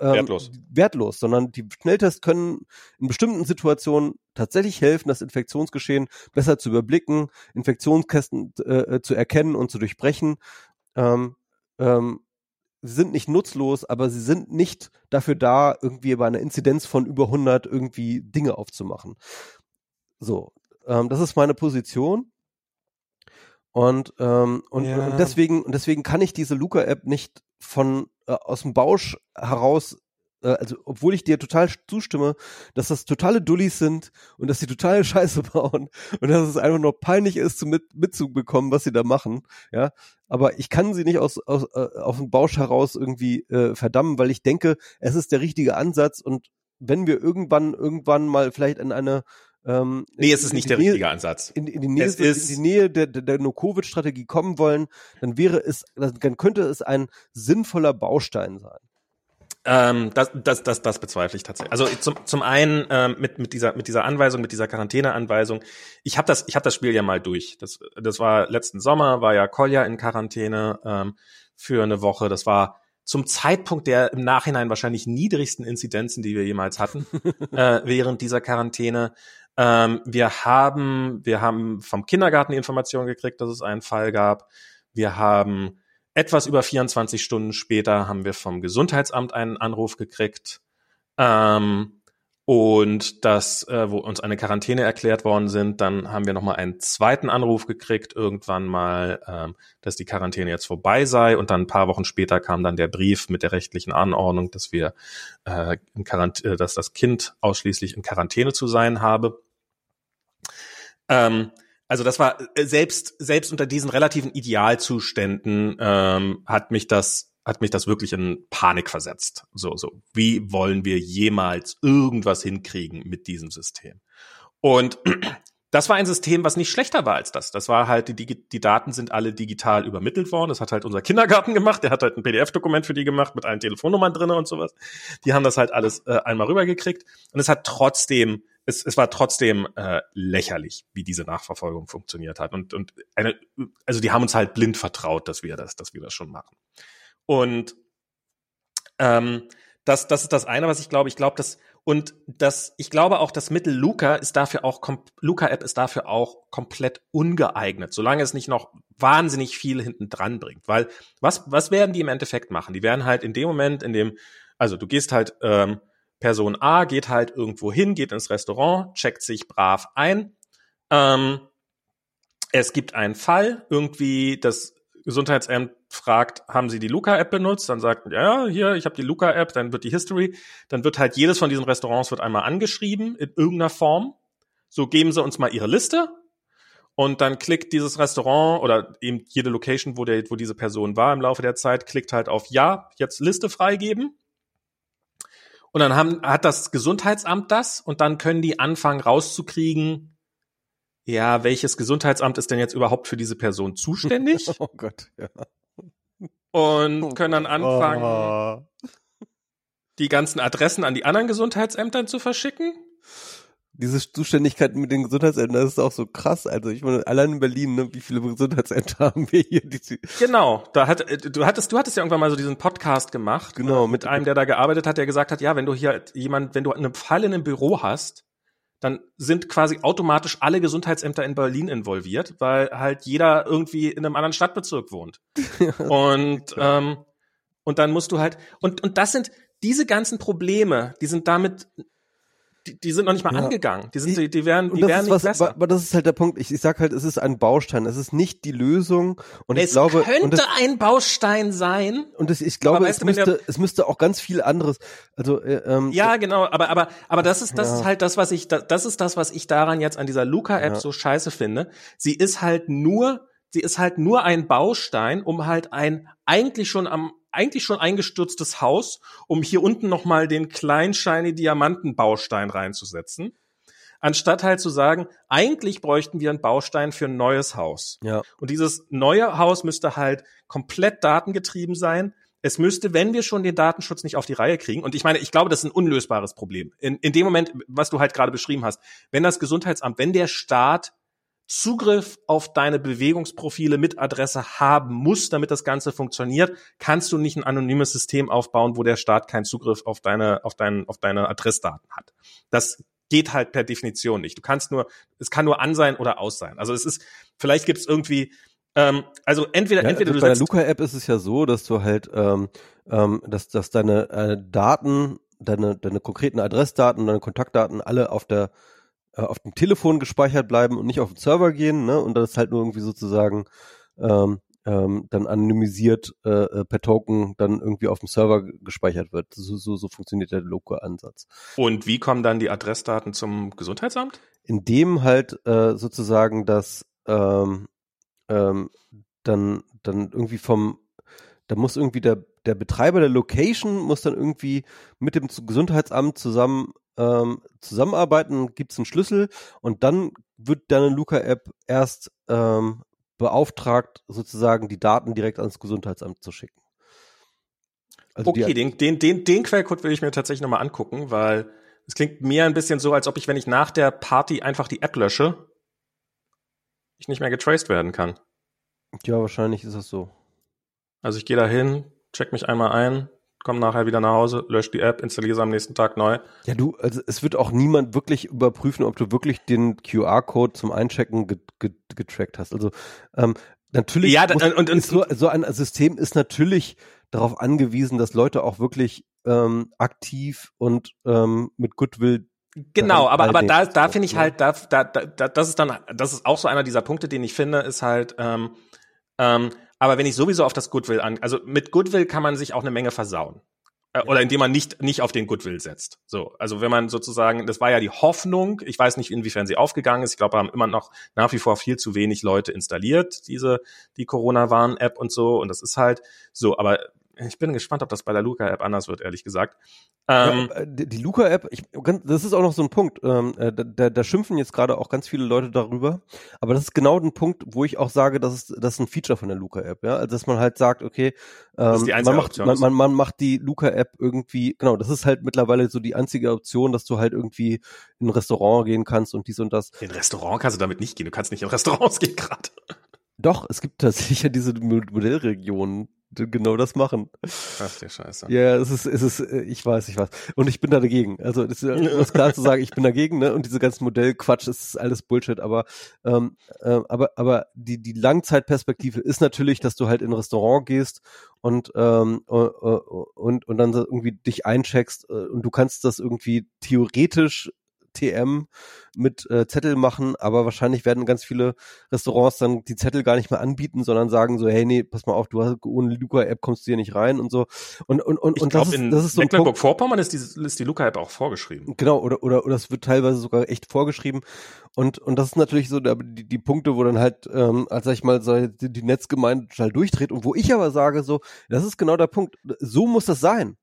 ähm, wertlos. wertlos, sondern die Schnelltests können in bestimmten Situationen tatsächlich helfen, das Infektionsgeschehen besser zu überblicken, Infektionskästen äh, zu erkennen und zu durchbrechen. Ähm, ähm, sie sind nicht nutzlos, aber sie sind nicht dafür da, irgendwie bei einer Inzidenz von über 100 irgendwie Dinge aufzumachen. So, ähm, das ist meine Position. Und, ähm, und, ja. und deswegen, und deswegen kann ich diese Luca-App nicht von äh, aus dem Bausch heraus also obwohl ich dir total zustimme, dass das totale Dullis sind und dass sie totale Scheiße bauen und dass es einfach nur peinlich ist, zu mit, mitzubekommen, was sie da machen, ja. Aber ich kann sie nicht aus, aus äh, auf dem Bausch heraus irgendwie äh, verdammen, weil ich denke, es ist der richtige Ansatz und wenn wir irgendwann, irgendwann mal vielleicht in eine ähm, nee, es ist nicht der Nähe, richtige Ansatz. In, in, die Nähe, in die Nähe der, der, der No-Covid-Strategie kommen wollen, dann wäre es, dann könnte es ein sinnvoller Baustein sein. Ähm, das, das, das, das bezweifle ich tatsächlich. Also zum, zum einen ähm, mit, mit, dieser, mit dieser Anweisung, mit dieser Quarantäneanweisung. Ich habe das, ich hab das Spiel ja mal durch. Das, das war letzten Sommer, war ja Kolja in Quarantäne ähm, für eine Woche. Das war zum Zeitpunkt der im Nachhinein wahrscheinlich niedrigsten Inzidenzen, die wir jemals hatten, äh, während dieser Quarantäne. Ähm, wir haben, wir haben vom Kindergarten Informationen gekriegt, dass es einen Fall gab. Wir haben etwas über 24 Stunden später haben wir vom Gesundheitsamt einen Anruf gekriegt. Ähm, und das, äh, wo uns eine Quarantäne erklärt worden sind, dann haben wir nochmal einen zweiten Anruf gekriegt, irgendwann mal, ähm, dass die Quarantäne jetzt vorbei sei. Und dann ein paar Wochen später kam dann der Brief mit der rechtlichen Anordnung, dass wir äh, in Quarantäne, äh, dass das Kind ausschließlich in Quarantäne zu sein habe. Ähm, also das war äh, selbst selbst unter diesen relativen Idealzuständen ähm, hat mich das hat mich das wirklich in Panik versetzt. So so wie wollen wir jemals irgendwas hinkriegen mit diesem System? Und das war ein System, was nicht schlechter war als das. Das war halt, die, die Daten sind alle digital übermittelt worden. Das hat halt unser Kindergarten gemacht. Der hat halt ein PDF-Dokument für die gemacht mit allen Telefonnummern drinne und sowas. Die haben das halt alles äh, einmal rübergekriegt. Und es hat trotzdem es, es war trotzdem äh, lächerlich, wie diese Nachverfolgung funktioniert hat. Und, und eine, also die haben uns halt blind vertraut, dass wir das, dass wir das schon machen. Und ähm, das, das ist das eine, was ich glaube. Ich glaube, dass Und das, ich glaube auch, das Mittel Luca ist dafür auch, Luca App ist dafür auch komplett ungeeignet, solange es nicht noch wahnsinnig viel hinten dran bringt. Weil was, was werden die im Endeffekt machen? Die werden halt in dem Moment, in dem, also du gehst halt, ähm, Person A geht halt irgendwo hin, geht ins Restaurant, checkt sich brav ein. Ähm, es gibt einen Fall, irgendwie das Gesundheitsamt fragt, haben Sie die Luca-App benutzt? Dann sagt, ja, hier, ich habe die Luca-App, dann wird die History, dann wird halt jedes von diesen Restaurants wird einmal angeschrieben in irgendeiner Form. So geben Sie uns mal Ihre Liste und dann klickt dieses Restaurant oder eben jede Location, wo, der, wo diese Person war im Laufe der Zeit, klickt halt auf Ja, jetzt Liste freigeben. Und dann haben, hat das Gesundheitsamt das und dann können die anfangen rauszukriegen, ja, welches Gesundheitsamt ist denn jetzt überhaupt für diese Person zuständig? oh Gott, ja. Und oh können dann anfangen, oh. die ganzen Adressen an die anderen Gesundheitsämtern zu verschicken diese Zuständigkeit mit den Gesundheitsämtern, das ist auch so krass. Also ich meine, allein in Berlin, ne, wie viele Gesundheitsämter haben wir hier? Genau, da hat du hattest du hattest ja irgendwann mal so diesen Podcast gemacht, genau, mit einem, der da gearbeitet hat, der gesagt hat, ja, wenn du hier jemand, wenn du einen Fall in einem Büro hast, dann sind quasi automatisch alle Gesundheitsämter in Berlin involviert, weil halt jeder irgendwie in einem anderen Stadtbezirk wohnt. und ähm, und dann musst du halt und und das sind diese ganzen Probleme, die sind damit die, die sind noch nicht mal ja. angegangen. Die sind, die, die werden, die werden nicht was, besser. Aber das ist halt der Punkt. Ich, ich sag halt, es ist ein Baustein. Es ist nicht die Lösung. Und es ich glaube, könnte das, ein Baustein sein. Und das, ich glaube, es müsste, es müsste auch ganz viel anderes. Also äh, ähm, ja, genau. Aber aber aber das ist das ja. ist halt das, was ich das ist das, was ich daran jetzt an dieser Luca-App ja. so scheiße finde. Sie ist halt nur sie ist halt nur ein Baustein, um halt ein eigentlich schon am eigentlich schon eingestürztes Haus, um hier unten nochmal den kleinen shiny Diamantenbaustein reinzusetzen. Anstatt halt zu sagen, eigentlich bräuchten wir einen Baustein für ein neues Haus. Ja. Und dieses neue Haus müsste halt komplett datengetrieben sein. Es müsste, wenn wir schon den Datenschutz nicht auf die Reihe kriegen, und ich meine, ich glaube, das ist ein unlösbares Problem. In, in dem Moment, was du halt gerade beschrieben hast, wenn das Gesundheitsamt, wenn der Staat Zugriff auf deine Bewegungsprofile mit Adresse haben muss, damit das Ganze funktioniert, kannst du nicht ein anonymes System aufbauen, wo der Staat keinen Zugriff auf deine, auf deinen, auf deine Adressdaten hat. Das geht halt per Definition nicht. Du kannst nur, es kann nur an sein oder aus sein. Also es ist, vielleicht gibt es irgendwie, ähm, also entweder, ja, entweder also du Bei der Luca-App ist es ja so, dass du halt, ähm, ähm, dass, dass deine äh, Daten, deine, deine konkreten Adressdaten, deine Kontaktdaten alle auf der auf dem Telefon gespeichert bleiben und nicht auf den Server gehen, ne? Und das halt nur irgendwie sozusagen ähm, ähm, dann anonymisiert äh, äh, per Token dann irgendwie auf dem Server gespeichert wird. So, so, so funktioniert der Loco-Ansatz. Und wie kommen dann die Adressdaten zum Gesundheitsamt? Indem halt äh, sozusagen das ähm, ähm, dann, dann irgendwie vom, da muss irgendwie der, der Betreiber der Location muss dann irgendwie mit dem Gesundheitsamt zusammen ähm, zusammenarbeiten, gibt es einen Schlüssel und dann wird deine Luca-App erst ähm, beauftragt, sozusagen die Daten direkt ans Gesundheitsamt zu schicken. Also okay, den, den, den, den Quellcode will ich mir tatsächlich nochmal angucken, weil es klingt mir ein bisschen so, als ob ich, wenn ich nach der Party einfach die App lösche, ich nicht mehr getraced werden kann. Ja, wahrscheinlich ist das so. Also ich gehe da hin, check mich einmal ein, komm nachher wieder nach Hause, lösch die App, installiere sie am nächsten Tag neu. Ja, du, also es wird auch niemand wirklich überprüfen, ob du wirklich den QR-Code zum Einchecken getrackt hast. Also ähm, natürlich ja, muss, und, und, so, so ein System ist natürlich darauf angewiesen, dass Leute auch wirklich ähm, aktiv und ähm, mit Goodwill Genau, aber aber da da finde ich halt da, da da das ist dann das ist auch so einer dieser Punkte, den ich finde, ist halt ähm, ähm, aber wenn ich sowieso auf das Goodwill an, also mit Goodwill kann man sich auch eine Menge versauen. Äh, oder indem man nicht, nicht auf den Goodwill setzt. So, also wenn man sozusagen, das war ja die Hoffnung, ich weiß nicht, inwiefern sie aufgegangen ist. Ich glaube, haben immer noch nach wie vor viel zu wenig Leute installiert, diese, die Corona-Warn-App und so. Und das ist halt so, aber ich bin gespannt, ob das bei der Luca-App anders wird, ehrlich gesagt. Ähm, ja, äh, die, die Luca-App, das ist auch noch so ein Punkt, ähm, äh, da, da, da schimpfen jetzt gerade auch ganz viele Leute darüber, aber das ist genau ein Punkt, wo ich auch sage, das ist, das ist ein Feature von der Luca-App, ja, also dass man halt sagt, okay, ähm, man, macht, man, man, man macht die Luca-App irgendwie, genau, das ist halt mittlerweile so die einzige Option, dass du halt irgendwie in ein Restaurant gehen kannst und dies und das. In ein Restaurant kannst du damit nicht gehen, du kannst nicht in Restaurants gehen gerade. Doch, es gibt tatsächlich ja diese Modellregionen genau das machen. Ach der Scheiße. Ja, es ist, es ist, äh, ich weiß, ich weiß. Und ich bin da dagegen. Also es ist klar zu sagen, ich bin dagegen, ne? Und diese ganzen Modellquatsch ist alles Bullshit. Aber, ähm, äh, aber, aber die die Langzeitperspektive ist natürlich, dass du halt in ein Restaurant gehst und ähm, und und dann irgendwie dich eincheckst äh, und du kannst das irgendwie theoretisch TM mit äh, Zettel machen, aber wahrscheinlich werden ganz viele Restaurants dann die Zettel gar nicht mehr anbieten, sondern sagen so, hey, nee, pass mal auf, du hast ohne Luca-App kommst du hier nicht rein und so. Und und und, ich und glaub, das, ist, in das ist so Mecklenburg-Vorpommern ist, die, ist die Luca-App auch vorgeschrieben. Genau, oder, oder, oder es wird teilweise sogar echt vorgeschrieben. Und, und das ist natürlich so der, die, die Punkte, wo dann halt, ähm, als sag ich mal, so die, die Netzgemeinde total durchdreht und wo ich aber sage so, das ist genau der Punkt, so muss das sein.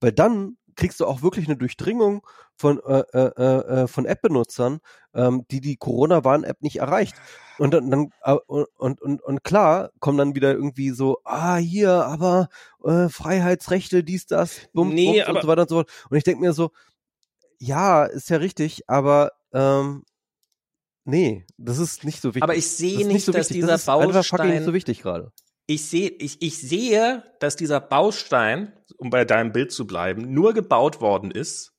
Weil dann kriegst du auch wirklich eine Durchdringung von, äh, äh, äh, von App-Benutzern, ähm, die die Corona-Warn-App nicht erreicht. Und dann, dann äh, und, und, und klar kommen dann wieder irgendwie so, ah, hier, aber äh, Freiheitsrechte, dies, das, bum, Nee, bums und so weiter und so fort. Und ich denke mir so, ja, ist ja richtig, aber ähm, nee, das ist nicht so wichtig. Aber ich sehe ist nicht, so dass wichtig. dieser das ist einfach fucking nicht Baustein- so wichtig gerade. Ich sehe, ich, ich sehe, dass dieser Baustein, um bei deinem Bild zu bleiben, nur gebaut worden ist,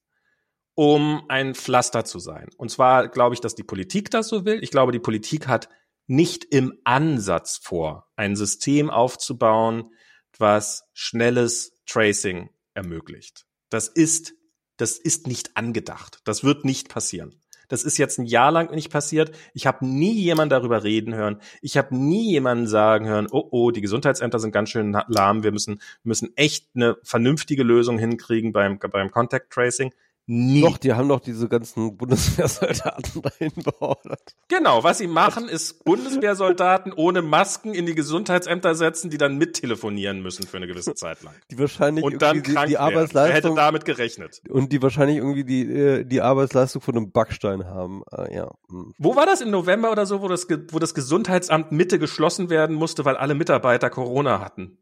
um ein Pflaster zu sein. Und zwar glaube ich, dass die Politik das so will. Ich glaube, die Politik hat nicht im Ansatz vor, ein System aufzubauen, was schnelles Tracing ermöglicht. Das ist, das ist nicht angedacht. Das wird nicht passieren. Das ist jetzt ein Jahr lang nicht passiert. Ich habe nie jemanden darüber reden hören. Ich habe nie jemanden sagen hören, oh oh, die Gesundheitsämter sind ganz schön lahm. Wir müssen müssen echt eine vernünftige Lösung hinkriegen beim beim Contact Tracing. Nie. Doch, die haben doch diese ganzen Bundeswehrsoldaten dahin beordert. Genau, was sie machen, ist Bundeswehrsoldaten ohne Masken in die Gesundheitsämter setzen, die dann mittelefonieren müssen für eine gewisse Zeit lang. Die wahrscheinlich Und dann irgendwie die, krank die werden. Wer hätte Arbeitsleistung damit gerechnet? und die wahrscheinlich irgendwie die äh, die Arbeitsleistung von einem Backstein haben. Äh, ja. hm. Wo war das im November oder so, wo das, wo das Gesundheitsamt Mitte geschlossen werden musste, weil alle Mitarbeiter Corona hatten?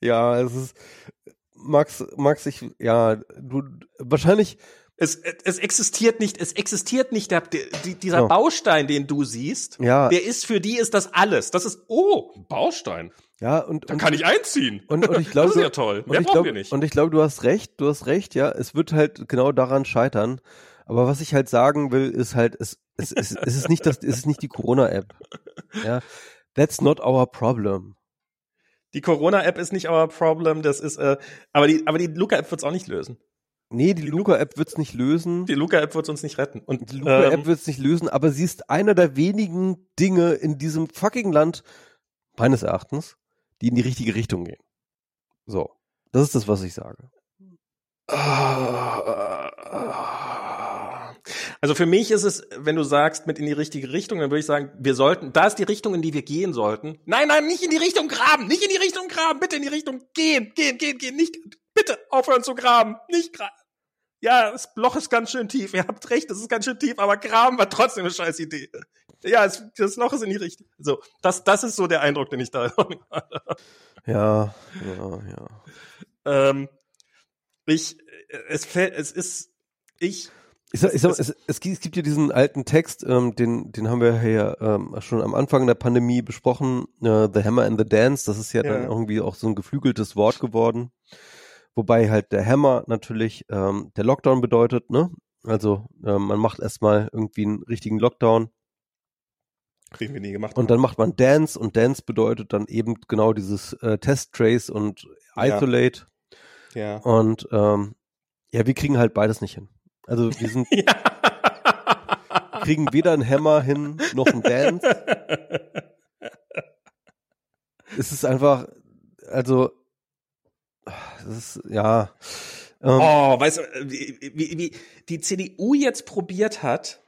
Ja, es ist Max, Max, ich ja, du wahrscheinlich Es, es existiert nicht, es existiert nicht der, der, die- dieser Ja. Baustein, den du siehst. ja, Der ist für die ist das alles. Das ist oh ein Baustein. ja und Da und, kann ich einziehen. und, und ich glaube, das ist ja toll. und Mehr ich brauchen glaube, wir nicht. und ich glaube, du hast recht, du hast recht, ja, es wird halt genau daran scheitern. Aber was ich halt sagen will, ist halt, es, es, es, es ist nicht das, es ist nicht die Corona-App. Ja, that's not our problem. Die Corona-App ist nicht our problem. Das ist, äh, aber die, aber die Luca-App wird's auch nicht lösen. Nee, die Luca-App wird's nicht lösen. Die Luca-App wird's uns nicht retten. Und Die Luca-App ähm, wird's nicht lösen, aber sie ist einer der wenigen Dinge in diesem fucking Land, meines Erachtens, die in die richtige Richtung gehen. So. Das ist das, was ich sage. Also für mich ist es, wenn du sagst, mit in die richtige Richtung, dann würde ich sagen, wir sollten, da ist die Richtung, in die wir gehen sollten. Nein, nein, nicht in die Richtung graben, nicht in die Richtung graben, bitte in die Richtung gehen, gehen, gehen, gehen, nicht, bitte aufhören zu graben, nicht graben. Ja, das Loch ist ganz schön tief, ihr habt recht, es ist ganz schön tief, aber graben war trotzdem eine scheiß Idee. Ja, es, das Loch ist in die Richtung. So, das, das ist so der Eindruck, den ich da Ja, ja, ja. ähm, ich, es fällt, es ist, ich, Ich sag, ich sag, Es- es, es, gibt- ja diesen alten Text, ähm, den, den haben wir ja ähm, schon am Anfang der Pandemie besprochen, äh, The Hammer and the Dance, das ist ja, Ja. dann irgendwie auch so ein geflügeltes Wort geworden. Wobei halt der Hammer natürlich ähm, der Lockdown bedeutet, ne? Also ähm, man macht erstmal irgendwie einen richtigen Lockdown den wir nie gemacht und dann macht man Dance und Dance bedeutet dann eben genau dieses äh, Test, Trace und Ja. Isolate. Ja. Und ähm, ja, wir kriegen halt beides nicht hin. Also wir sind ja. kriegen weder einen Hammer hin noch einen Dance. Es ist einfach, also, das ist, ja. Ähm, Oh, weißt du, wie, wie, wie die CDU jetzt probiert hat,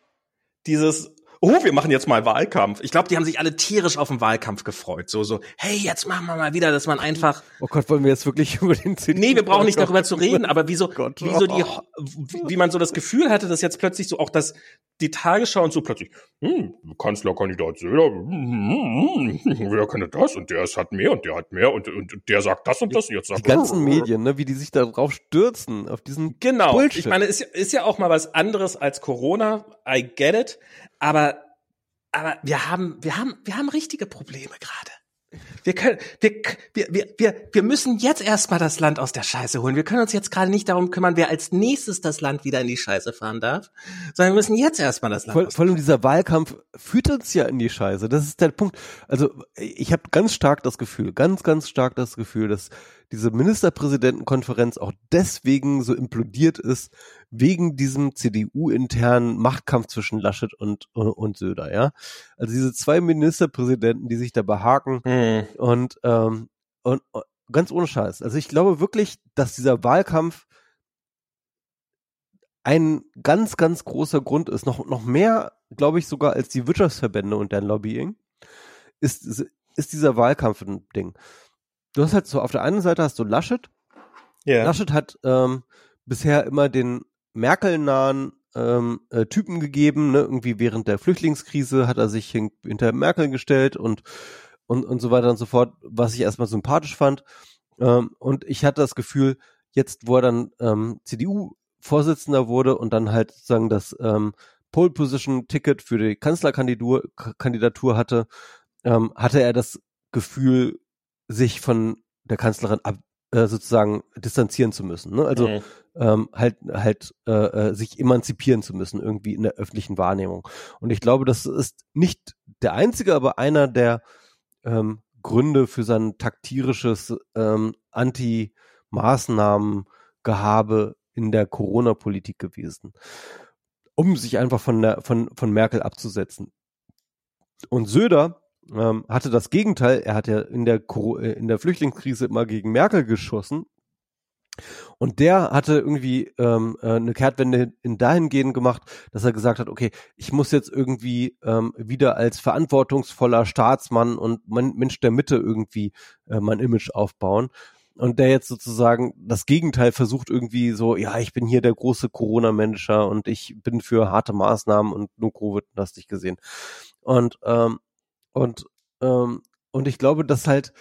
dieses, oh, wir machen jetzt mal Wahlkampf. Ich glaube, die haben sich alle tierisch auf den Wahlkampf gefreut. So, so, hey, jetzt machen wir mal wieder, dass man einfach, oh Gott, wollen wir jetzt wirklich über den CDU nee, wir brauchen nicht darüber zu reden, aber wie so, Gott. wie so die, wie, wie man so das Gefühl hatte, dass jetzt plötzlich so auch das, die Tagesschau und so plötzlich, hm, Kanzlerkandidat Söder, hm, hm, hm, wer könnte das und der ist, hat mehr und der hat mehr und, und der sagt das und das und jetzt Die sagt ganzen Medien, ne, wie die sich da drauf stürzen, auf diesen Genau. Bullshit. Ich meine, ist, ist ja auch mal was anderes als Corona. I get it. Aber, aber wir haben, wir haben, wir haben richtige Probleme gerade. Wir können, wir, wir, wir, wir, müssen jetzt erstmal das Land aus der Scheiße holen. Wir können uns jetzt gerade nicht darum kümmern, wer als nächstes das Land wieder in die Scheiße fahren darf, sondern wir müssen jetzt erstmal das Land. Vor, vor allem dieser Wahlkampf führt uns ja in die Scheiße. Das ist der Punkt. Also ich habe ganz stark das Gefühl, ganz, ganz stark das Gefühl, dass diese Ministerpräsidentenkonferenz auch deswegen so implodiert ist, wegen diesem CDU-internen Machtkampf zwischen Laschet und, und Söder, ja. Also diese zwei Ministerpräsidenten, die sich da behaken mhm. und, ähm, und, und ganz ohne Scheiß. Also ich glaube wirklich, dass dieser Wahlkampf ein ganz, ganz großer Grund ist, noch, noch mehr, glaube ich, sogar als die Wirtschaftsverbände und deren Lobbying, ist, ist dieser Wahlkampf ein Ding du hast halt so, auf der einen Seite hast du Laschet. Yeah. Laschet hat ähm, bisher immer den Merkel-nahen ähm, äh, Typen gegeben, ne? irgendwie während der Flüchtlingskrise hat er sich hinter Merkel gestellt und, und, und so weiter und so fort, was ich erstmal sympathisch fand. Ähm, und ich hatte das Gefühl, jetzt, wo er dann ähm, CDU-Vorsitzender wurde und dann halt sozusagen das ähm, Pole Position Ticket für die Kanzlerkandidatur Kandidatur hatte, ähm, hatte er das Gefühl, sich von der Kanzlerin ab, äh, sozusagen distanzieren zu müssen. Ne? Also mhm. ähm, halt halt äh, äh, sich emanzipieren zu müssen irgendwie in der öffentlichen Wahrnehmung. Und ich glaube, das ist nicht der einzige, aber einer der ähm, Gründe für sein taktirisches ähm, Anti-Maßnahmen-Gehabe in der Corona-Politik gewesen, um sich einfach von der von von Merkel abzusetzen. Und Söder ähm, hatte das Gegenteil. Er hat ja in der, äh, in der Flüchtlingskrise immer gegen Merkel geschossen. Und der hatte irgendwie ähm, äh, eine Kehrtwende in dahingehend gemacht, dass er gesagt hat, okay, ich muss jetzt irgendwie ähm, wieder als verantwortungsvoller Staatsmann und Mensch der Mitte irgendwie äh, mein Image aufbauen. Und der jetzt sozusagen das Gegenteil versucht irgendwie so, ja, ich bin hier der große Corona-Manager und ich bin für harte Maßnahmen und nur Covid hast dich gesehen. Und ähm, und, ähm, und ich glaube, dass halt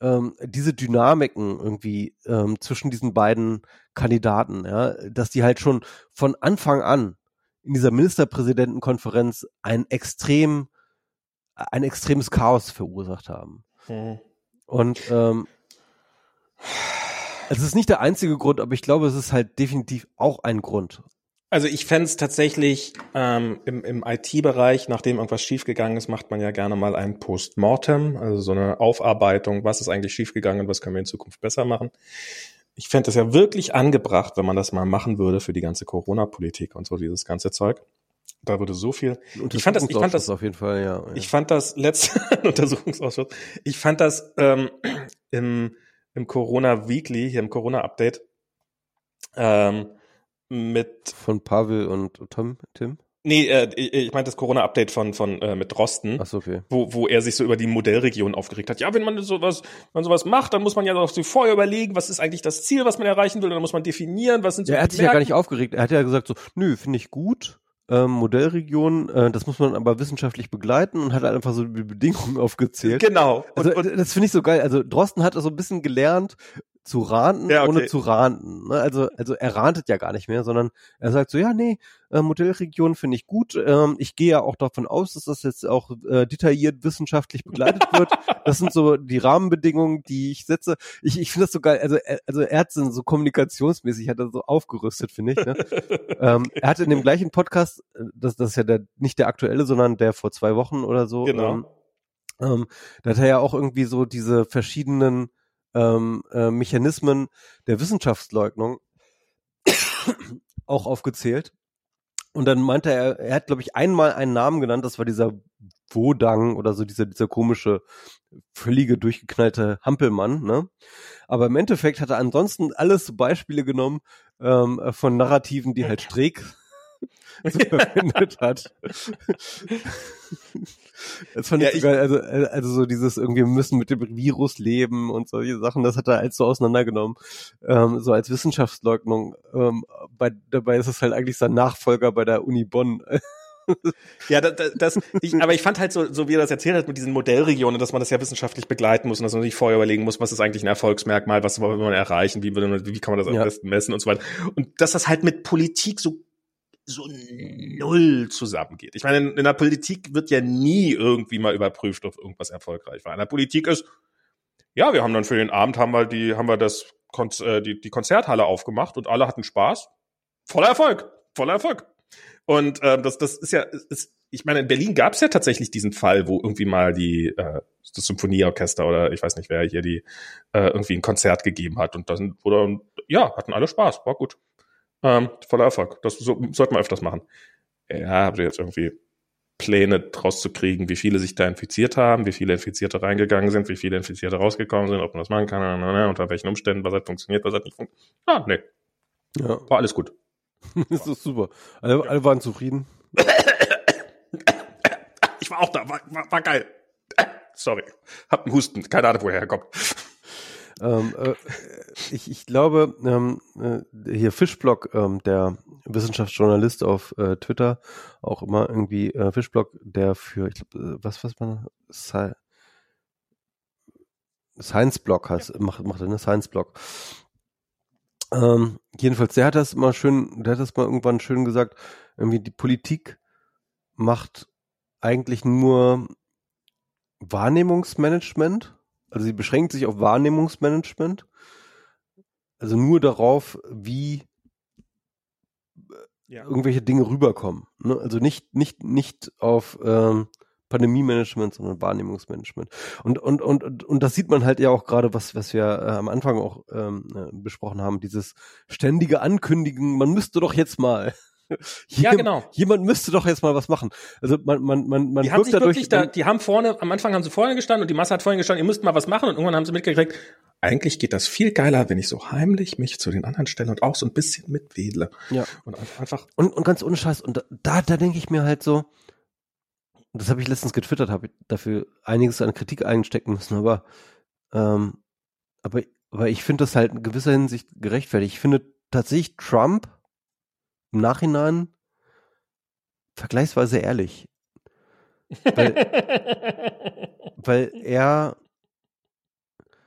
ähm, diese Dynamiken irgendwie ähm, zwischen diesen beiden Kandidaten, ja, dass die halt schon von Anfang an in dieser Ministerpräsidentenkonferenz ein extrem, ein extremes Chaos verursacht haben. Mhm. Und ähm, es ist nicht der einzige Grund, aber ich glaube, es ist halt definitiv auch ein Grund. Also ich fände es tatsächlich ähm, im, im IT-Bereich, nachdem irgendwas schiefgegangen ist, macht man ja gerne mal ein Postmortem, also so eine Aufarbeitung, was ist eigentlich schiefgegangen, was können wir in Zukunft besser machen. Ich fände es ja wirklich angebracht, wenn man das mal machen würde für die ganze Corona-Politik und so dieses ganze Zeug. Da würde so viel. Ich fand das, ich fand das auf jeden Fall, ja. ja. Ich fand das letzte Untersuchungsausschuss. Ich fand das ähm, im, im Corona Weekly, hier im Corona Update. Ähm, mit von Pavel und Tom, Tim? Nee, äh, ich, ich meine das Corona-Update von von äh, mit Drosten, Ach so, okay. wo wo er sich so über die Modellregion aufgeregt hat. Ja, wenn man sowas wenn man sowas macht, dann muss man ja doch so vorher überlegen, was ist eigentlich das Ziel, was man erreichen will, und dann muss man definieren, was sind so ja, Er hat sich ja gar nicht aufgeregt. Er hat ja gesagt so, nö, finde ich gut. Ähm, Modellregion, äh, das muss man aber wissenschaftlich begleiten und hat halt einfach so die Bedingungen aufgezählt. Genau. Also und, das finde ich so geil. Also Drosten hat so also ein bisschen gelernt, zu ranten, ja, okay. ohne zu ranten. Ne? Also, also er rantet ja gar nicht mehr, sondern er sagt so, ja, nee, äh, Modellregion finde ich gut. Ähm, ich gehe ja auch davon aus, dass das jetzt auch äh, detailliert wissenschaftlich begleitet wird. Das sind so die Rahmenbedingungen, die ich setze. Ich, ich finde das so geil. Also, er, also er hat so kommunikationsmäßig hat er so aufgerüstet, finde ich. Ne? ähm, er hatte in dem gleichen Podcast, äh, das, das ist ja der, nicht der aktuelle, sondern der vor zwei Wochen oder so. Genau. Ähm, ähm, da hat er ja auch irgendwie so diese verschiedenen ähm, äh, Mechanismen der Wissenschaftsleugnung auch aufgezählt. Und dann meinte er, er hat, glaube ich, einmal einen Namen genannt, das war dieser Wodang oder so, dieser, dieser komische, völlige, durchgeknallte Hampelmann, ne? Aber im Endeffekt hat er ansonsten alles so Beispiele genommen ähm, von Narrativen, die halt Streeck so verwendet hat. Das fand ja, ich so geil. Also, also so dieses irgendwie, müssen mit dem Virus leben und solche Sachen, das hat er alles so auseinandergenommen. Ähm, so als Wissenschaftsleugnung. Ähm, bei, dabei ist es halt eigentlich sein Nachfolger bei der Uni Bonn. ja, das, das ich, aber ich fand halt so, so wie er das erzählt hat mit diesen Modellregionen, dass man das ja wissenschaftlich begleiten muss und dass man sich vorher überlegen muss, was ist eigentlich ein Erfolgsmerkmal, was will man erreichen, wie, wie kann man das am ja. besten messen und so weiter. Und dass das halt mit Politik so so null zusammengeht. Ich meine, in, der Politik wird ja nie irgendwie mal überprüft, ob irgendwas erfolgreich war. In der Politik ist, ja, wir haben dann für den Abend haben wir die, haben wir das Konz äh, die, die Konzerthalle aufgemacht und alle hatten Spaß. Voller Erfolg, voller Erfolg. Und äh, das, das ist ja, ist, ich meine, in Berlin gab es ja tatsächlich diesen Fall, wo irgendwie mal die äh, das Symphonieorchester oder ich weiß nicht wer hier die äh, irgendwie ein Konzert gegeben hat und dann wurde ja hatten alle Spaß, war gut. Ähm, voller Erfolg. Das so, sollte man öfters machen. Ja, habt ihr jetzt irgendwie Pläne draus zu kriegen, wie viele sich da infiziert haben, wie viele Infizierte reingegangen sind, wie viele Infizierte rausgekommen sind, ob man das machen kann, unter welchen Umständen, was hat funktioniert, was hat nicht funktioniert. Ah, nee. Ja. War alles gut. das ist super. Alle, alle waren zufrieden. Ich war auch da, war, war, war geil. Sorry. Hab einen Husten, keine Ahnung, woher er kommt. Ähm, äh, ich, ich glaube, ähm, äh, hier Fischblock, ähm, der Wissenschaftsjournalist auf äh, Twitter, auch immer irgendwie äh, Fischblock, der für, ich glaube, äh, was, was man, Sci Science Block heißt, ja. macht, macht er, ne? Science Block. Ähm, jedenfalls, der hat das mal schön, der hat das mal irgendwann schön gesagt, irgendwie die Politik macht eigentlich nur Wahrnehmungsmanagement also sie beschränkt sich auf Wahrnehmungsmanagement. Also nur darauf, wie äh, ja. irgendwelche Dinge rüberkommen. Ne? Also nicht, nicht, nicht auf ähm, Pandemie-Management, sondern Wahrnehmungsmanagement. Und, und, und, und, und das sieht man halt ja auch gerade, was, was wir äh, am Anfang auch ähm, äh, besprochen haben, dieses ständige Ankündigen, man müsste doch jetzt mal. Ja, genau. Jemand müsste doch jetzt mal was machen. Also man, man, man, man die haben sich wirklich da, die haben vorne, am Anfang haben sie vorne gestanden und die Masse hat vorne gestanden, ihr müsst mal was machen und irgendwann haben sie mitgekriegt, eigentlich geht das viel geiler, wenn ich so heimlich mich zu den anderen stelle und auch so ein bisschen mitwedle. Ja. Und einfach. Und, und ganz ohne Scheiß, und da, da denke ich mir halt so, das habe ich letztens getwittert, habe dafür einiges an Kritik einstecken müssen, aber, ähm, aber, aber ich finde das halt in gewisser Hinsicht gerechtfertigt. Ich finde tatsächlich Trump im Nachhinein vergleichsweise ehrlich. Weil, weil er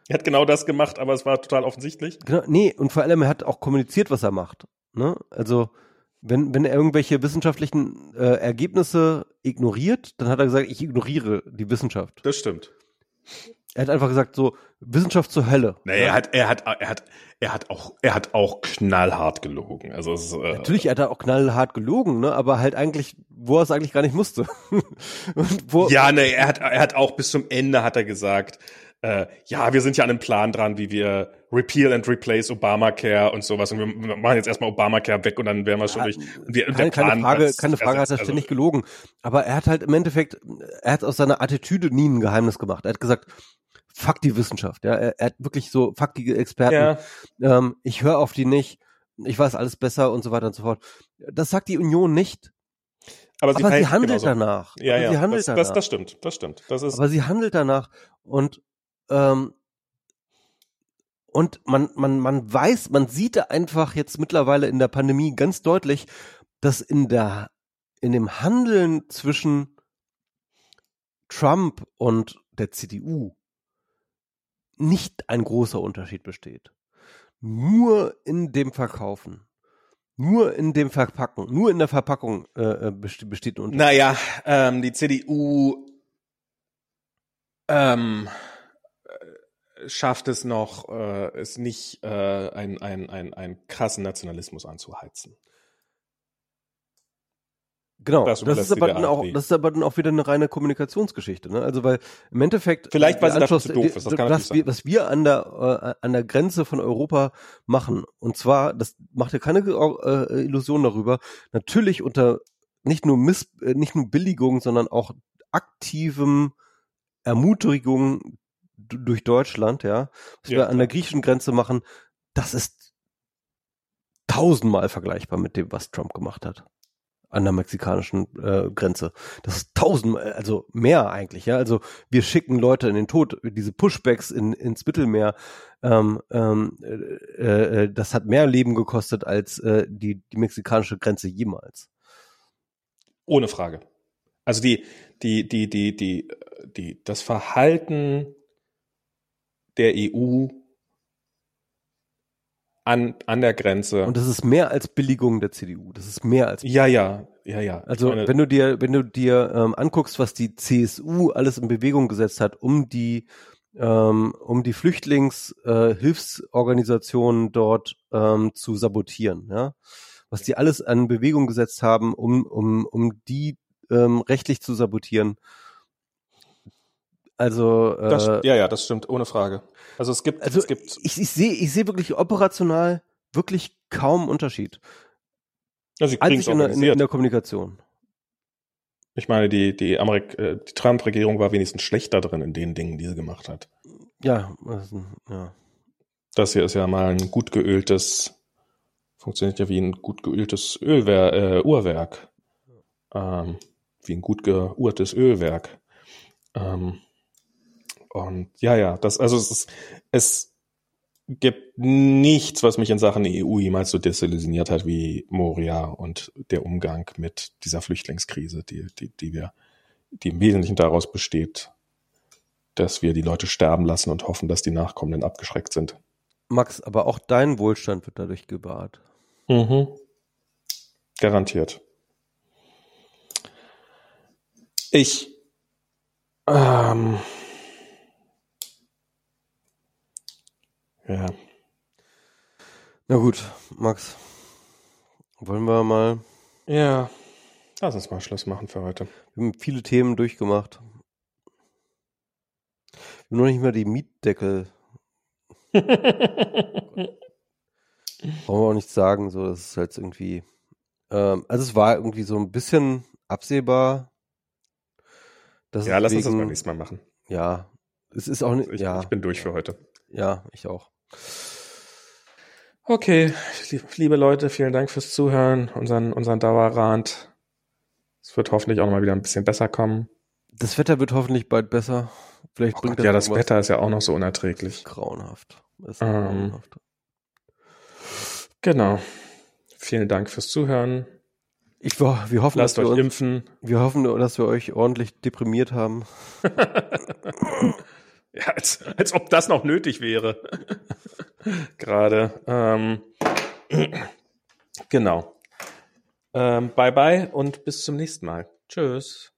er hat genau das gemacht, aber es war total offensichtlich. Genau, nee, und vor allem er hat auch kommuniziert, was er macht. Ne? Also, wenn, wenn er irgendwelche wissenschaftlichen äh, Ergebnisse ignoriert, dann hat er gesagt, ich ignoriere die Wissenschaft. Das stimmt. Er hat einfach gesagt, so, Wissenschaft zur Hölle. Nee, er hat, er hat, er hat, er hat auch, er hat auch knallhart gelogen. Also es, äh, natürlich, er hat auch knallhart gelogen, ne? Aber halt eigentlich, wo er es eigentlich gar nicht musste. ja, nee, er hat, er hat auch bis zum Ende hat er gesagt, äh, ja, wir sind ja an einem Plan dran, wie wir repeal and replace Obamacare und sowas. Und wir machen jetzt erstmal Obamacare weg und dann werden wir schon durch. Wir, keine, keine Frage, das, keine Frage hat er ständig also, gelogen. Aber er hat halt im Endeffekt, er hat aus seiner Attitüde nie ein Geheimnis gemacht. Er hat gesagt, fuck die Wissenschaft. Ja, er, er hat wirklich so fuck die Experten. Ja. Ähm, ich höre auf die nicht. Ich weiß alles besser und so weiter und so fort. Das sagt die Union nicht. Aber sie, aber sie handelt genauso. danach. Ja, ja, sie handelt das, danach. Das, das stimmt, das stimmt. Das ist aber sie handelt danach und ähm, und man, man, man weiß, man sieht einfach jetzt mittlerweile in der Pandemie ganz deutlich, dass in der, in dem Handeln zwischen Trump und der CDU nicht ein großer Unterschied besteht. Nur in dem Verkaufen. Nur in dem Verpacken, nur in der Verpackung äh, äh besteht ein Unterschied. Naja, ähm, die CDU ähm, äh, schafft es noch, äh, es nicht äh, ein, ein, ein, ein krassen Nationalismus anzuheizen. Genau, das, das ist aber dann auch, das ist aber dann auch wieder eine reine Kommunikationsgeschichte, ne? Also weil im Endeffekt vielleicht weil sie Anschluss, dafür zu doof ist, das kann was, wir, was wir an der äh, an der Grenze von Europa machen und zwar, das macht ja keine äh, Illusion darüber, natürlich unter nicht nur Miss, äh, nicht nur Billigung, sondern auch aktivem Ermutigung durch Deutschland, ja, was ja, wir an der griechischen Grenze machen, das ist tausendmal vergleichbar mit dem, was Trump gemacht hat an der mexikanischen äh, Grenze. Das ist tausend, also mehr eigentlich, ja. Also wir schicken Leute in den Tod, diese Pushbacks in, ins Mittelmeer. Ähm, ähm, äh, äh, das hat mehr Leben gekostet als äh, die, die mexikanische Grenze jemals. Ohne Frage. Also die, die, die, die, die, die, das Verhalten der EU an, an der Grenze. Und das ist mehr als Billigung der CDU. Das ist mehr als. Ja, ja, ja, ja. Also meine, wenn du dir, wenn du dir ähm, anguckst, was die CSU alles in Bewegung gesetzt hat, um die ähm, um die Flüchtlingshilfsorganisationen äh, dort ähm, zu sabotieren, ja, was die alles an Bewegung gesetzt haben, um um um die ähm, rechtlich zu sabotieren. Also äh, das, ja, ja, das stimmt, ohne Frage. Also es gibt, also es gibt. Ich, ich sehe, ich sehe wirklich operational wirklich kaum Unterschied. Also sie als in der, in, in der Kommunikation. Ich meine, die, die, Amerik äh, die Trump-Regierung war wenigstens schlechter drin in den Dingen, die sie gemacht hat. Ja, also, ja. Das hier ist ja mal ein gut geöltes, funktioniert ja wie ein gut geöltes Ölwer äh, Uhrwerk. Ähm, wie ein gut geurtes Ölwerk. Ähm, und ja, ja, das, also es ist, es gibt nichts, was mich in Sachen EU jemals so desillusioniert hat wie Moria und der Umgang mit dieser Flüchtlingskrise, die, die, die wir, die im Wesentlichen daraus besteht, dass wir die Leute sterben lassen und hoffen, dass die Nachkommenden abgeschreckt sind. Max, aber auch dein Wohlstand wird dadurch gewahrt. Mhm. Garantiert. Ich ähm, Ja. Na gut, Max. Wollen wir mal. Ja. Lass uns mal Schluss machen für heute. Wir haben viele Themen durchgemacht. Wir haben noch nicht mal die Mietdeckel. Brauchen wir auch nicht sagen, so, das ist halt irgendwie. Ähm, also es war irgendwie so ein bisschen absehbar. ja, lass wegen, uns das beim nächsten Mal machen. Ja. Es ist auch nicht. Ich, ja. ich bin durch für heute. Ja, ich auch. Okay, liebe Leute, vielen Dank fürs Zuhören, unseren, unseren Dauerrand. Es wird hoffentlich auch noch mal wieder ein bisschen besser kommen. Das Wetter wird hoffentlich bald besser. Vielleicht oh bringt Gott, das ja, das Wetter ist ja auch noch so unerträglich. Grauenhaft. Ist ähm, grauenhaft. Genau. Vielen Dank fürs Zuhören. Ich, wir hoffen, Lasst dass euch wir impfen. Wir hoffen, dass wir euch ordentlich deprimiert haben. Ja, als, als ob das noch nötig wäre. Gerade. Ähm, genau. Ähm, bye bye und bis zum nächsten Mal. Tschüss.